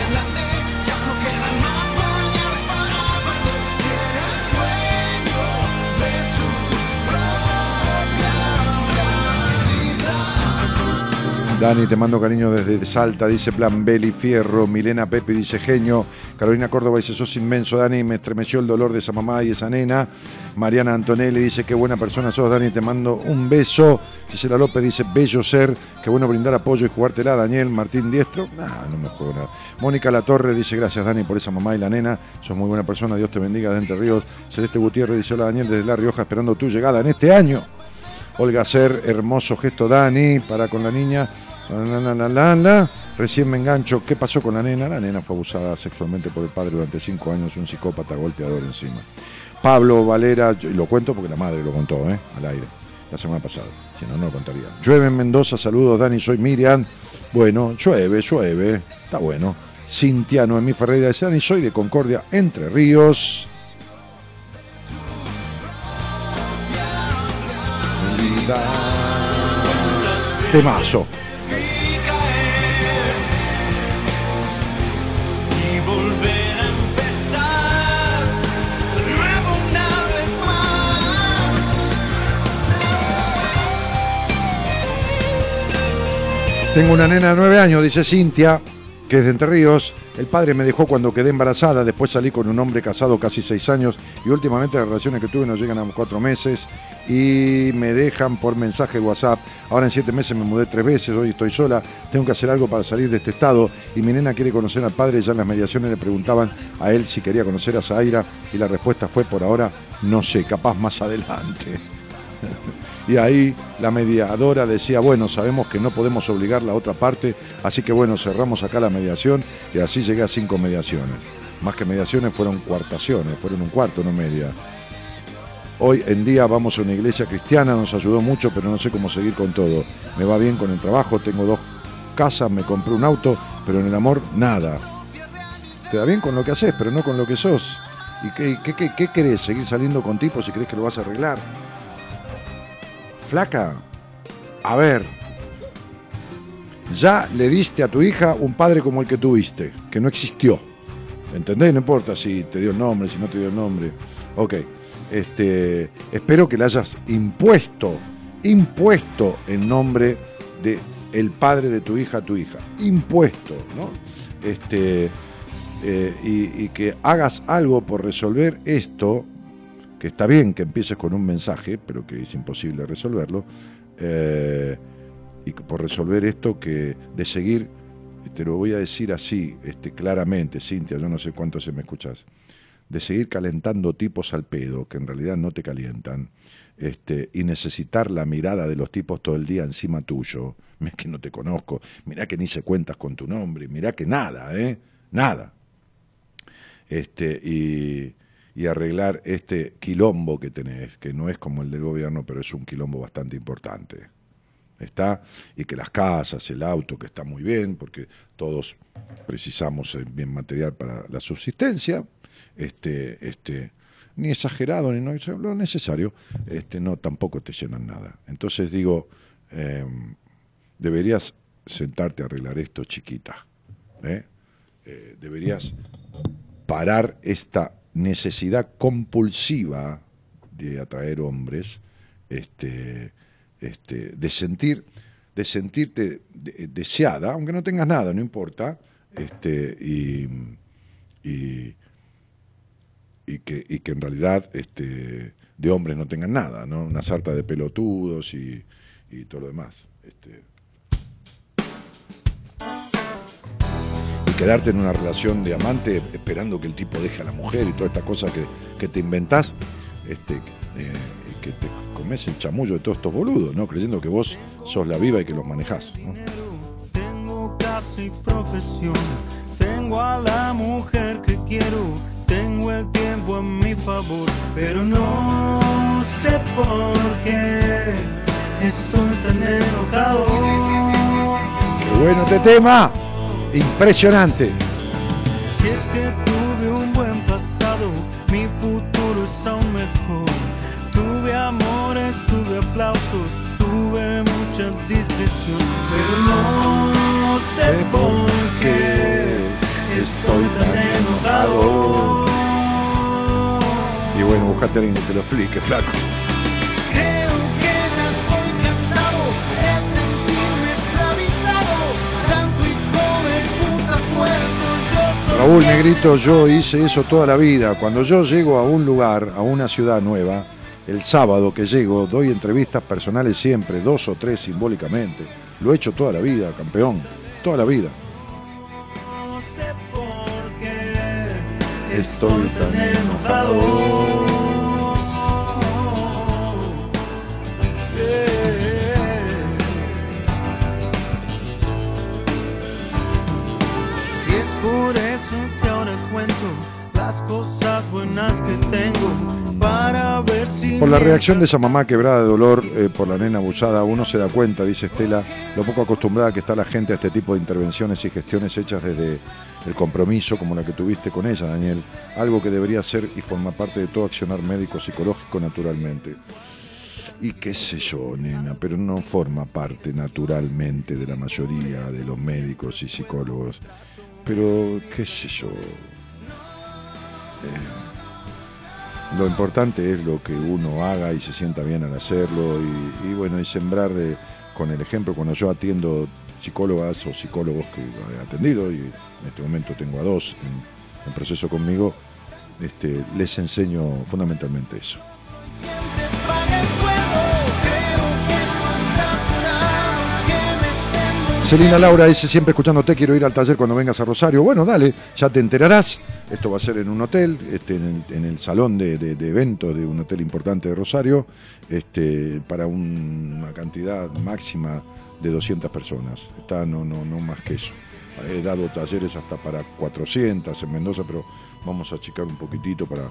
Speaker 2: Dani, te mando cariño desde Salta, dice Plan Beli Fierro. Milena Pepe dice genio. Carolina Córdoba dice sos inmenso, Dani. Me estremeció el dolor de esa mamá y esa nena. Mariana Antonelli dice qué buena persona sos, Dani. Te mando un beso. Gisela López dice bello ser. Qué bueno brindar apoyo y jugártela. Daniel Martín Diestro. Nah, no me juego nada. Mónica Latorre dice gracias, Dani, por esa mamá y la nena. Sos muy buena persona. Dios te bendiga de Entre Ríos. Celeste Gutiérrez dice hola, Daniel, desde La Rioja, esperando tu llegada en este año. Olga Ser, hermoso gesto Dani, para con la niña. La, la. Recién me engancho, ¿qué pasó con la nena? La nena fue abusada sexualmente por el padre durante cinco años, un psicópata golpeador encima. Pablo Valera, lo cuento porque la madre lo contó, ¿eh? Al aire, la semana pasada. Si no, no lo contaría. Llueve en Mendoza, saludos, Dani, soy Miriam. Bueno, llueve, llueve, está bueno. Cintia Noemí Ferreira de Dani, soy de Concordia, Entre Ríos. Temazo. Tengo una nena de nueve años, dice Cintia, que es de Entre Ríos. El padre me dejó cuando quedé embarazada, después salí con un hombre casado casi seis años y últimamente las relaciones que tuve no llegan a cuatro meses y me dejan por mensaje WhatsApp. Ahora en siete meses me mudé tres veces, hoy estoy sola, tengo que hacer algo para salir de este estado y mi nena quiere conocer al padre. Ya en las mediaciones le preguntaban a él si quería conocer a Zaira y la respuesta fue por ahora no sé, capaz más adelante. Y ahí la mediadora decía, bueno, sabemos que no podemos obligar la otra parte, así que bueno, cerramos acá la mediación y así llegué a cinco mediaciones. Más que mediaciones fueron cuartaciones, fueron un cuarto, no media. Hoy en día vamos a una iglesia cristiana, nos ayudó mucho, pero no sé cómo seguir con todo. Me va bien con el trabajo, tengo dos casas, me compré un auto, pero en el amor nada. Te da bien con lo que haces, pero no con lo que sos. ¿Y qué, qué, qué, qué querés? ¿Seguir saliendo con tipos si crees que lo vas a arreglar? Flaca, a ver, ya le diste a tu hija un padre como el que tuviste, que no existió. ¿Entendés? No importa si te dio el nombre, si no te dio el nombre. Ok. Este, espero que le hayas impuesto, impuesto el nombre de el padre de tu hija a tu hija. Impuesto, ¿no? Este, eh, y que hagas algo por resolver esto, que está bien que empieces con un mensaje, pero que es imposible resolverlo, eh, y por resolver esto que de seguir, te lo voy a decir así, este, claramente, Cintia, yo no sé cuánto se me escuchas, de seguir calentando tipos al pedo, que en realidad no te calientan, este, y necesitar la mirada de los tipos todo el día encima tuyo, mirá que no te conozco, mirá que ni se cuentas con tu nombre, mirá que nada, ¿eh? Nada. Este, y, y arreglar este quilombo que tenés, que no es como el del gobierno, pero es un quilombo bastante importante. Está, y que las casas, el auto, que está muy bien, porque todos precisamos eh, bien material para la subsistencia, este, este, ni exagerado, ni no lo necesario, este, no, tampoco te llenan nada. Entonces digo, eh, deberías sentarte a arreglar esto, chiquita. ¿eh? Eh, deberías parar esta necesidad compulsiva de atraer hombres, este, este, de sentir, de sentirte de- deseada, aunque no tengas nada, no importa, este, y, y, y que, y que en realidad este, de hombres no tengan nada, ¿no? Una sarta de pelotudos y, y todo lo demás. Este, quedarte en una relación de amante esperando que el tipo deje a la mujer y toda esta cosa que, que te inventás, este, eh, que te comes el chamullo de todos estos boludos, ¿no? Creyendo que vos sos la viva y que los manejás. ¿no?
Speaker 6: Tengo casa y profesión, tengo a la mujer que quiero, tengo el tiempo a mi favor, pero no sé por qué estoy tan enojado.
Speaker 2: Qué bueno este tema, impresionante.
Speaker 6: Si es que tuve un buen pasado, mi futuro es aún mejor. Tuve amores, tuve aplausos, tuve mucha discreción, pero no sé por qué estoy tan enojado.
Speaker 2: Y bueno, buscate a alguien que te lo explique, flaco. Raúl Negrito, yo hice eso toda la vida. Cuando yo llego a un lugar, a una ciudad nueva, el sábado que llego, doy entrevistas personales siempre, dos o tres simbólicamente. Lo he hecho toda la vida, campeón, toda la vida.
Speaker 6: No sé por qué
Speaker 2: Estoy tan enojado.
Speaker 6: Buenas que tengo para ver si
Speaker 2: Por la reacción de esa mamá quebrada de dolor eh, por la nena abusada, uno se da cuenta, dice Estela, lo poco acostumbrada que está la gente a este tipo de intervenciones y gestiones hechas desde el compromiso como la que tuviste con ella, Daniel. Algo que debería ser y formar parte de todo accionar médico psicológico naturalmente. Y qué sé yo, nena, pero no forma parte naturalmente de la mayoría de los médicos y psicólogos. Pero qué sé yo. Eh, lo importante es lo que uno haga y se sienta bien al hacerlo y, bueno, y sembrar eh, con el ejemplo. Cuando yo atiendo psicólogas o psicólogos que he atendido, y en este momento tengo a dos en, en proceso conmigo, este, les enseño fundamentalmente eso. Celina Laura dice siempre escuchándote, quiero ir al taller cuando vengas a Rosario. Bueno, dale, ya te enterarás. Esto va a ser en un hotel, este, en, el, salón de, eventos de un hotel importante de Rosario, este, para un- una cantidad máxima de 200 personas. Está no, no, no más que eso. He dado talleres hasta para 400 en Mendoza, pero vamos a achicar un poquitito para,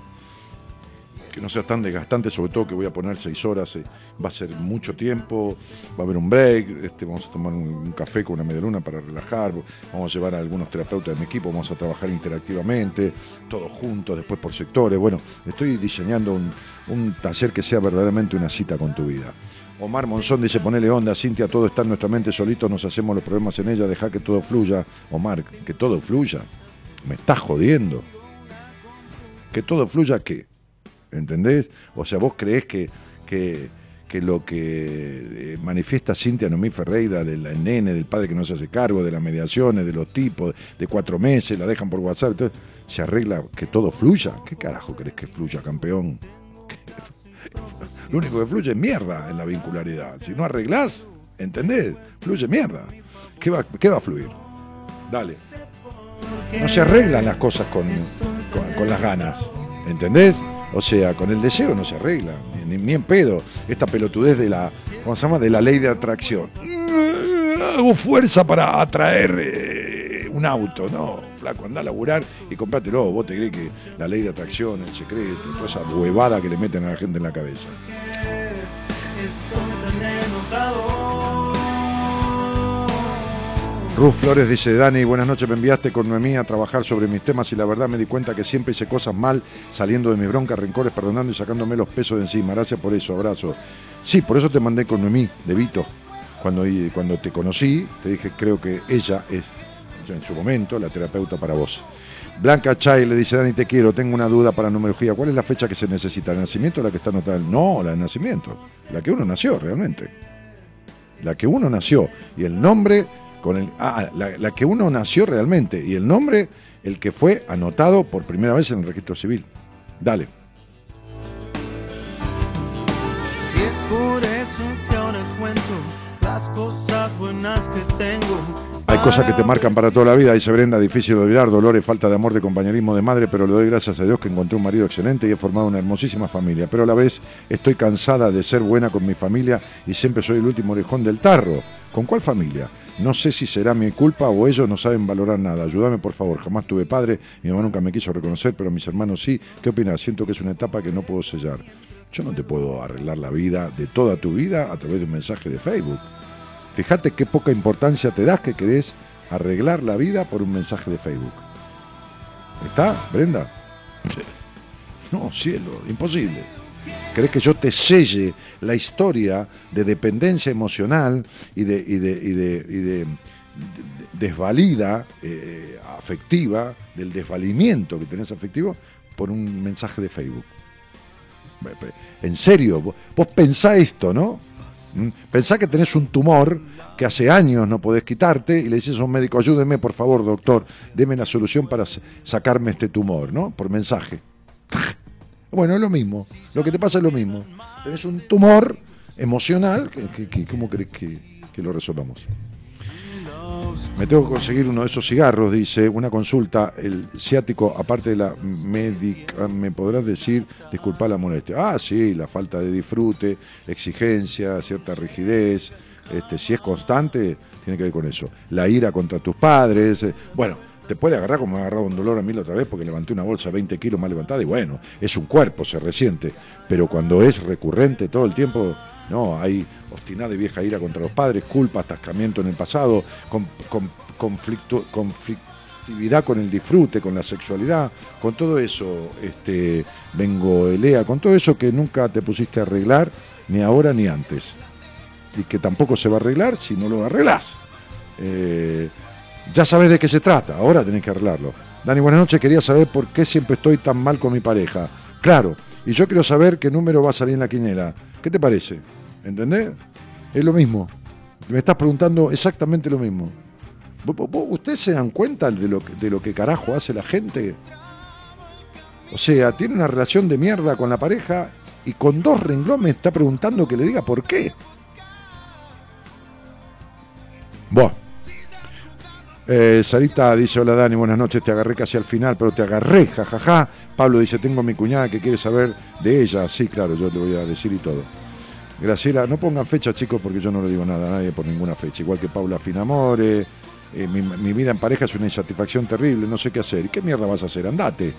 Speaker 2: que no sea tan desgastante, sobre todo que voy a poner seis horas, eh, va a ser mucho tiempo, va a haber un break, este, vamos a tomar un, café con una media luna para relajar, vamos a llevar a algunos terapeutas de mi equipo, vamos a trabajar interactivamente, todos juntos, después por sectores. Bueno, estoy diseñando un, un taller que sea verdaderamente una cita con tu vida. Omar Monzón dice, ponele onda, Cintia, todo está en nuestra mente, solito nos hacemos los problemas en ella, deja que todo fluya. Omar, que todo fluya. Me estás jodiendo. Que todo fluya, ¿qué? ¿Entendés? O sea, vos creés que, que, que lo que eh, manifiesta Cintia Nomí Ferreira del nene, del padre que no se hace cargo, de las mediaciones, de los tipos, de cuatro meses, la dejan por WhatsApp, entonces, se arregla que todo fluya. ¿Qué carajo crees que fluya, campeón? Lo único que fluye es mierda en la vincularidad. Si no arreglás, ¿entendés? Fluye mierda. ¿Qué va, qué va a fluir? Dale. No se arreglan las cosas con, con, con las ganas, ¿entendés? O sea, con el deseo no se arregla, ni, en pedo. Esta pelotudez de la, ¿cómo se llama? De la ley de atracción. Hago fuerza para atraer eh, un auto, no, flaco, anda a laburar y comprátelo. Vos te crees que la ley de atracción, el secreto, toda esa huevada que le meten a la gente en la cabeza. Ruth Flores dice, Dani, buenas noches, me enviaste con Noemí a trabajar sobre mis temas y la verdad me di cuenta que siempre hice cosas mal, saliendo de mis broncas, rencores, perdonando y sacándome los pesos de encima. Gracias por eso, abrazo. Sí, por eso te mandé con Noemí, de Vito. Cuando, cuando te conocí, te dije, creo que ella es, en su momento, la terapeuta para vos. Blanca Chay le dice, Dani, te quiero, tengo una duda para numerología. ¿Cuál es la fecha que se necesita? ¿El nacimiento o la que está anotada? No, la de nacimiento. La que uno nació, realmente la que uno nació y el nombre con el ah, la, la que uno nació realmente y el nombre el que fue anotado por primera vez en el registro civil. Dale.
Speaker 6: Y es por eso que ahora cuento las cosas buenas que tengo.
Speaker 2: Hay cosas que te marcan para toda la vida, dice Brenda, difícil de olvidar, dolores, falta de amor, de compañerismo, de madre, pero le doy gracias a Dios que encontré un marido excelente y he formado una hermosísima familia. Pero a la vez estoy cansada de ser buena con mi familia y siempre soy el último orejón del tarro. ¿Con cuál familia? No sé si será mi culpa o ellos no saben valorar nada. Ayúdame, por favor. Jamás tuve padre, mi mamá nunca me quiso reconocer, pero mis hermanos sí. ¿Qué opinas? Siento que es una etapa que no puedo sellar. Yo no te puedo arreglar la vida de toda tu vida a través de un mensaje de Facebook. Fíjate qué poca importancia te das que querés arreglar la vida por un mensaje de Facebook. ¿Está, Brenda? No, cielo, imposible. ¿Querés que yo te selle la historia de dependencia emocional y de, desvalida eh, afectiva, del desvalimiento que tenés afectivo, por un mensaje de Facebook? En serio, vos, pensá esto, ¿no? ¿Mm? Pensá que tenés un tumor que hace años no podés quitarte y le dices a un médico, ayúdeme por favor, doctor, deme la solución para sa- sacarme este tumor, ¿no? Por mensaje. Bueno, es lo mismo. Lo que te pasa es lo mismo. Tenés un tumor emocional, que, que- ¿cómo crees que, lo resolvamos? Me tengo que conseguir uno de esos cigarros, dice, una consulta, el ciático, aparte de la médica, ¿me podrás decir, disculpa la molestia? Ah, sí, la falta de disfrute, exigencia, cierta rigidez, este, si es constante, tiene que ver con eso. La ira contra tus padres, bueno, te puede agarrar como me ha agarrado un dolor a mí la otra vez porque levanté una bolsa 20 kilos más levantada y bueno, es un cuerpo, se resiente. Pero cuando es recurrente todo el tiempo, no, hay obstinada y vieja ira contra los padres, culpa, atascamiento en el pasado, con, con- conflicto, conflictividad con el disfrute, con la sexualidad, con todo eso, este, vengo Elea, con todo eso que nunca te pusiste a arreglar, ni ahora ni antes. Y que tampoco se va a arreglar si no lo arreglás. Eh, ya sabes de qué se trata, ahora tenés que arreglarlo. Dani, buenas noches, quería saber por qué siempre estoy tan mal con mi pareja. Claro, y yo quiero saber qué número va a salir en la quiniela. ¿Qué te parece? ¿Entendés? Es lo mismo. Me estás preguntando exactamente lo mismo. ¿Vos- vos- vos- ¿Ustedes se dan cuenta de lo, que- de lo que carajo hace la gente? O sea, tiene una relación de mierda con la pareja y con dos renglones está preguntando que le diga por qué. Bueno. Eh, Sarita dice, hola Dani, buenas noches, te agarré casi al final, pero te agarré, jajaja. Pablo dice, tengo a mi cuñada que quiere saber de ella. Sí, claro, yo te voy a decir y todo. Graciela, no pongan fecha, chicos, porque yo no le digo nada a nadie por ninguna fecha. Igual que Paula Finamore, eh, mi, mi vida en pareja es una insatisfacción terrible, no sé qué hacer. ¿Y qué mierda vas a hacer? Andate.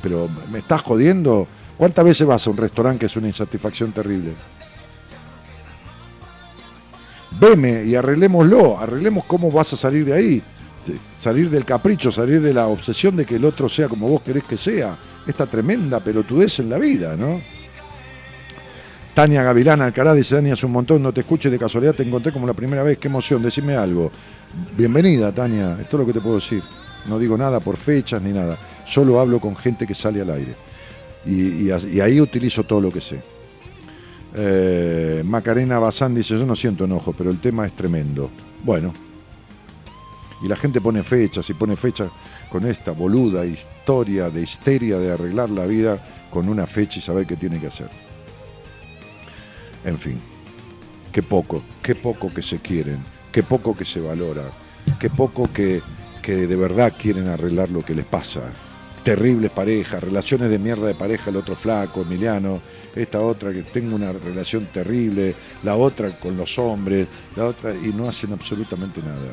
Speaker 2: Pero me estás jodiendo. ¿Cuántas veces vas a un restaurante que es una insatisfacción terrible? Veme y arreglémoslo, arreglemos cómo vas a salir de ahí. Sí, Salir del capricho, salir de la obsesión de que el otro sea como vos querés que sea. Esta tremenda pelotudez en la vida, ¿no? Tania Gavilán Alcaraz dice, Dani, hace un montón, no te escucho y de casualidad te encontré como la primera vez, qué emoción, decime algo. Bienvenida, Tania, esto es lo que te puedo decir. No digo nada por fechas ni nada, solo hablo con gente que sale al aire. Y ahí utilizo todo lo que sé. Eh, Macarena Bazán dice, yo no siento enojo, pero el tema es tremendo. Bueno. Y la gente pone fechas y pone fechas con esta boluda historia de histeria de arreglar la vida con una fecha y saber qué tiene que hacer. En fin, qué poco, qué poco que se quieren, qué poco que se valora, qué poco que, que de verdad quieren arreglar lo que les pasa. Terribles parejas, relaciones de mierda de pareja, el otro flaco, Emiliano, esta otra que tengo una relación terrible, la otra con los hombres, la otra, y no hacen absolutamente nada.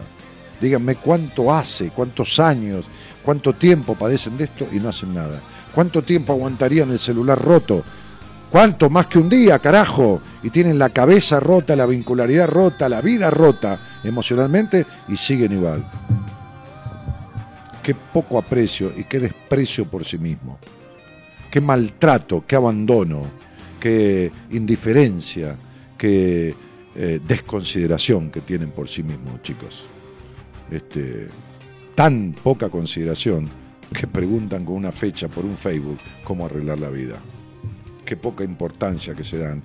Speaker 2: Díganme cuánto hace, cuántos años, cuánto tiempo padecen de esto y no hacen nada. ¿Cuánto tiempo aguantarían el celular roto? ¿Cuánto más que un día, carajo? Y tienen la cabeza rota, la vincularidad rota, la vida rota emocionalmente y siguen igual. Qué poco aprecio y qué desprecio por sí mismo. Qué maltrato, qué abandono, qué indiferencia, qué eh, desconsideración que tienen por sí mismos, chicos. Este, tan poca consideración que preguntan con una fecha por un Facebook cómo arreglar la vida qué poca importancia que se dan.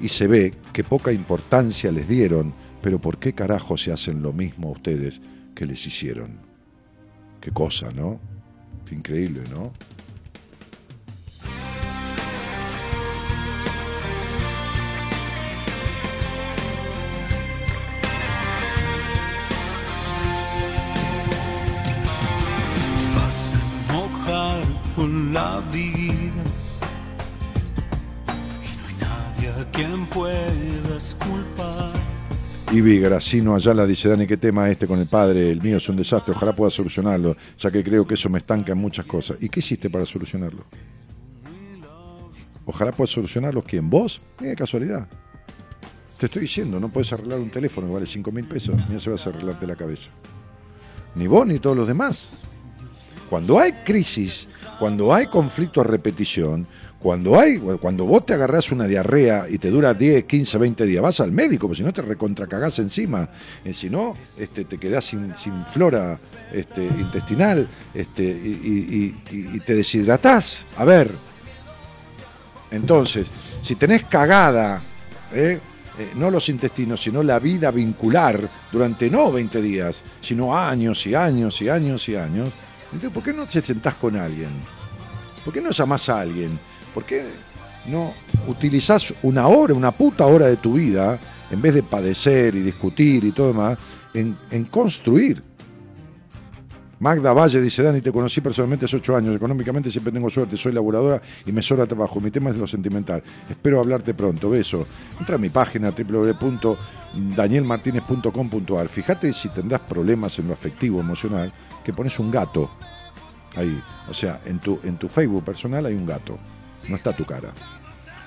Speaker 2: Y se ve que poca importancia les dieron, pero ¿por qué carajo se hacen lo mismo a ustedes que les hicieron? Qué cosa, ¿no? Increíble, ¿no?
Speaker 6: Con la vida y no hay nadie a quien puedas culpar.
Speaker 2: Gracino Ayala dice, Dani, ¿qué tema este con el padre? El mío es un desastre, ojalá pueda solucionarlo, ya que creo que eso me estanca en muchas cosas. ¿Y qué hiciste para solucionarlo? Ojalá pueda solucionarlo. ¿Quién? ¿Vos? Eh, casualidad. Te estoy diciendo, no puedes arreglar un teléfono que vale 5 mil pesos, ni se vas a arreglarte la cabeza. Ni vos ni todos los demás. Cuando hay crisis, cuando hay conflicto a repetición, cuando hay, cuando vos te agarrás una diarrea y te dura 10, 15, 20 días, vas al médico, porque si no te recontracagás encima, Eh, si no, este, te quedás sin, sin flora este, intestinal este, y, te deshidratás. A ver, entonces, si tenés cagada, ¿eh? Eh, no los intestinos, sino la vida vincular durante no 20 días, sino años y años y años y años, ¿por qué no te sentás con alguien? ¿Por qué no llamás a alguien? ¿Por qué no utilizás una hora, una puta hora de tu vida, en vez de padecer y discutir y todo demás, en, en construir? Magda Valle dice, Dani, te conocí personalmente hace ocho años, económicamente siempre tengo suerte, soy laboradora y me sobra trabajo, mi tema es lo sentimental. Espero hablarte pronto, beso. Entra a mi página www.danielmartinez.com.ar. Fíjate si tendrás problemas en lo afectivo, emocional, que pones un gato ahí. O sea, en tu, en tu Facebook personal hay un gato, no está tu cara.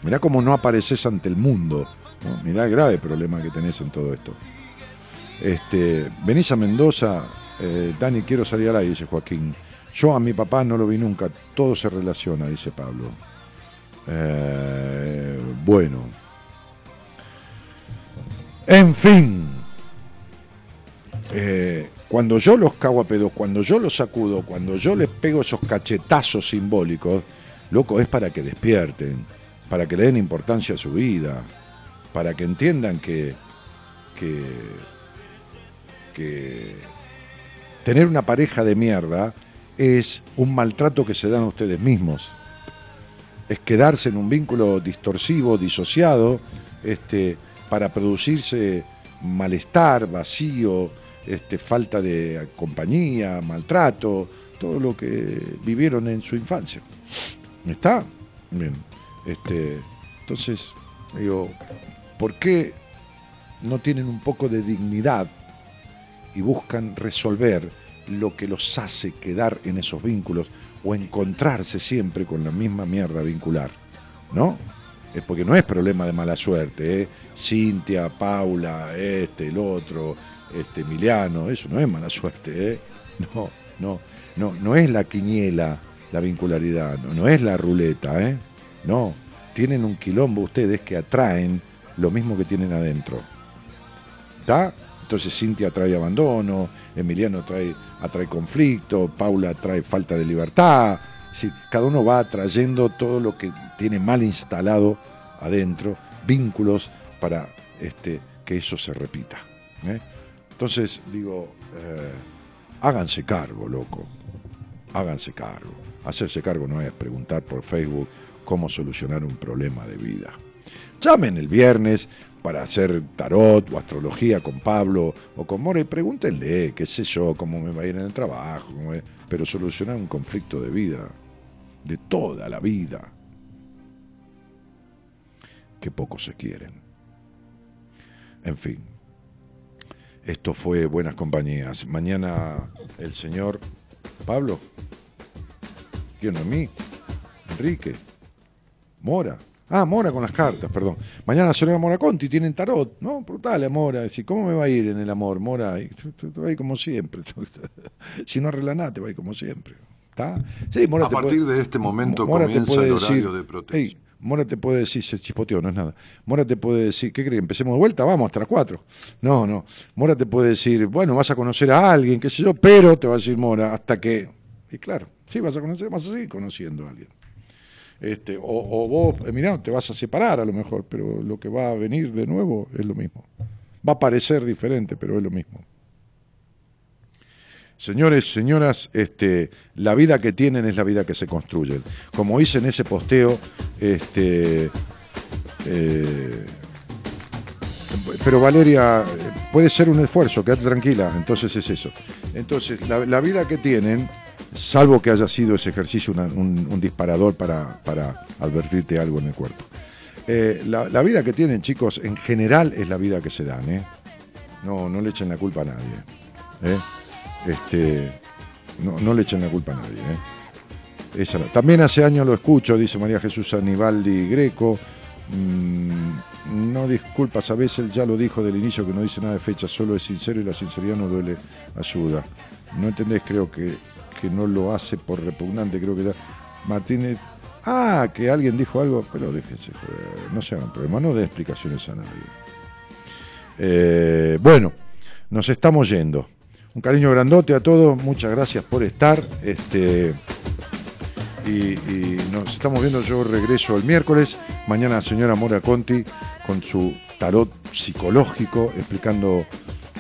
Speaker 2: Mirá cómo no apareces ante el mundo. ¿no? Mirá el grave problema que tenés en todo esto. Este, venís a Mendoza, eh, Dani, quiero salir al aire, dice Joaquín. Yo a mi papá no lo vi nunca, todo se relaciona, dice Pablo. Eh, bueno. En fin. Eh, cuando yo los cago a pedos, cuando yo los sacudo, cuando yo les pego esos cachetazos simbólicos, loco, es para que despierten, para que le den importancia a su vida, para que entiendan que, que, tener una pareja de mierda es un maltrato que se dan a ustedes mismos. Es quedarse en un vínculo distorsivo, disociado, este, para producirse malestar, vacío, este, falta de compañía, maltrato, todo lo que vivieron en su infancia. ¿Está? Bien. Este, entonces, digo, ¿por qué no tienen un poco de dignidad y buscan resolver lo que los hace quedar en esos vínculos o encontrarse siempre con la misma mierda vincular? ¿No? Es porque no es problema de mala suerte, ¿eh? Cintia, Paula, este, el otro, este, Emiliano, eso no es mala suerte, ¿eh? No, no, no, no es la quiniela la vincularidad, no, no es la ruleta, ¿eh? No, tienen un quilombo ustedes que atraen lo mismo que tienen adentro. ¿Está? Entonces Cintia trae abandono, Emiliano trae, atrae conflicto, Paula trae falta de libertad. Sí, cada uno va trayendo todo lo que tiene mal instalado adentro, vínculos para este, que eso se repita. ¿eh? Entonces digo, eh, háganse cargo, loco. Háganse cargo. Hacerse cargo no es preguntar por Facebook cómo solucionar un problema de vida. Llamen el viernes para hacer tarot o astrología con Pablo o con More y pregúntenle, qué sé yo, cómo me va a ir en el trabajo, pero solucionar un conflicto de vida, de toda la vida, que pocos se quieren. En fin, esto fue Buenas Compañías. Mañana el señor Pablo, ¿quién a mí? Enrique, Mora. Ah, Mora con las cartas, perdón. Mañana señora Mora Conti tienen tarot, ¿no? Brutale, Mora. Decir, ¿cómo me va a ir en el amor, Mora? Te va a ir como siempre. si no arregla nada, te va a ir como siempre. ¿Está? Sí, Mora
Speaker 9: A partir
Speaker 2: puede-
Speaker 9: de este momento
Speaker 2: Mora
Speaker 9: comienza el
Speaker 2: decir,
Speaker 9: horario de protesta.
Speaker 2: "Ey, Mora te puede decir, se chispoteó, no es nada. Mora te puede decir, ¿qué crees? ¿Empecemos de vuelta? Vamos, hasta las 4. No, no. Mora te puede decir, bueno, vas a conocer a alguien, qué sé yo, pero te va a decir Mora, hasta que. Y claro, sí, vas a conocer, vas a seguir conociendo a alguien. Este, o, o vos, eh, mirá, te vas a separar a lo mejor, pero lo que va a venir de nuevo es lo mismo. Va a parecer diferente, pero es lo mismo. Señores, señoras, este, la vida que tienen es la vida que se construyen. Como hice en ese posteo, este, eh, pero Valeria, puede ser un esfuerzo, quédate tranquila, entonces es eso. Entonces, la, vida que tienen, salvo que haya sido ese ejercicio un disparador para, para advertirte algo en el cuerpo. Eh, la, la vida que tienen, chicos, en general es la vida que se dan, ¿eh? No, no le echen la culpa a nadie. ¿eh? Este, no, le echen la culpa a nadie. ¿eh? También hace años lo escucho, dice María Jesús Anibaldi Greco. Mm, no disculpas, a veces ya lo dijo del inicio que no dice nada de fecha, solo es sincero y la sinceridad no duele, ayuda. No entendés, creo que, que no lo hace por repugnante, creo que ya. Martínez. Ah, que alguien dijo algo, pero déjense, no se hagan problema, no den explicaciones a nadie. Eh, bueno, nos estamos yendo. Un cariño grandote a todos, muchas gracias por estar. Este, y, nos estamos viendo, yo regreso el miércoles. Mañana señora Mora Conti con su tarot psicológico explicando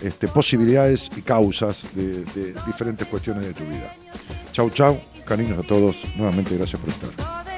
Speaker 2: este, posibilidades y causas de, de diferentes cuestiones de tu vida. Chau, chau, cariños a todos. Nuevamente gracias por estar.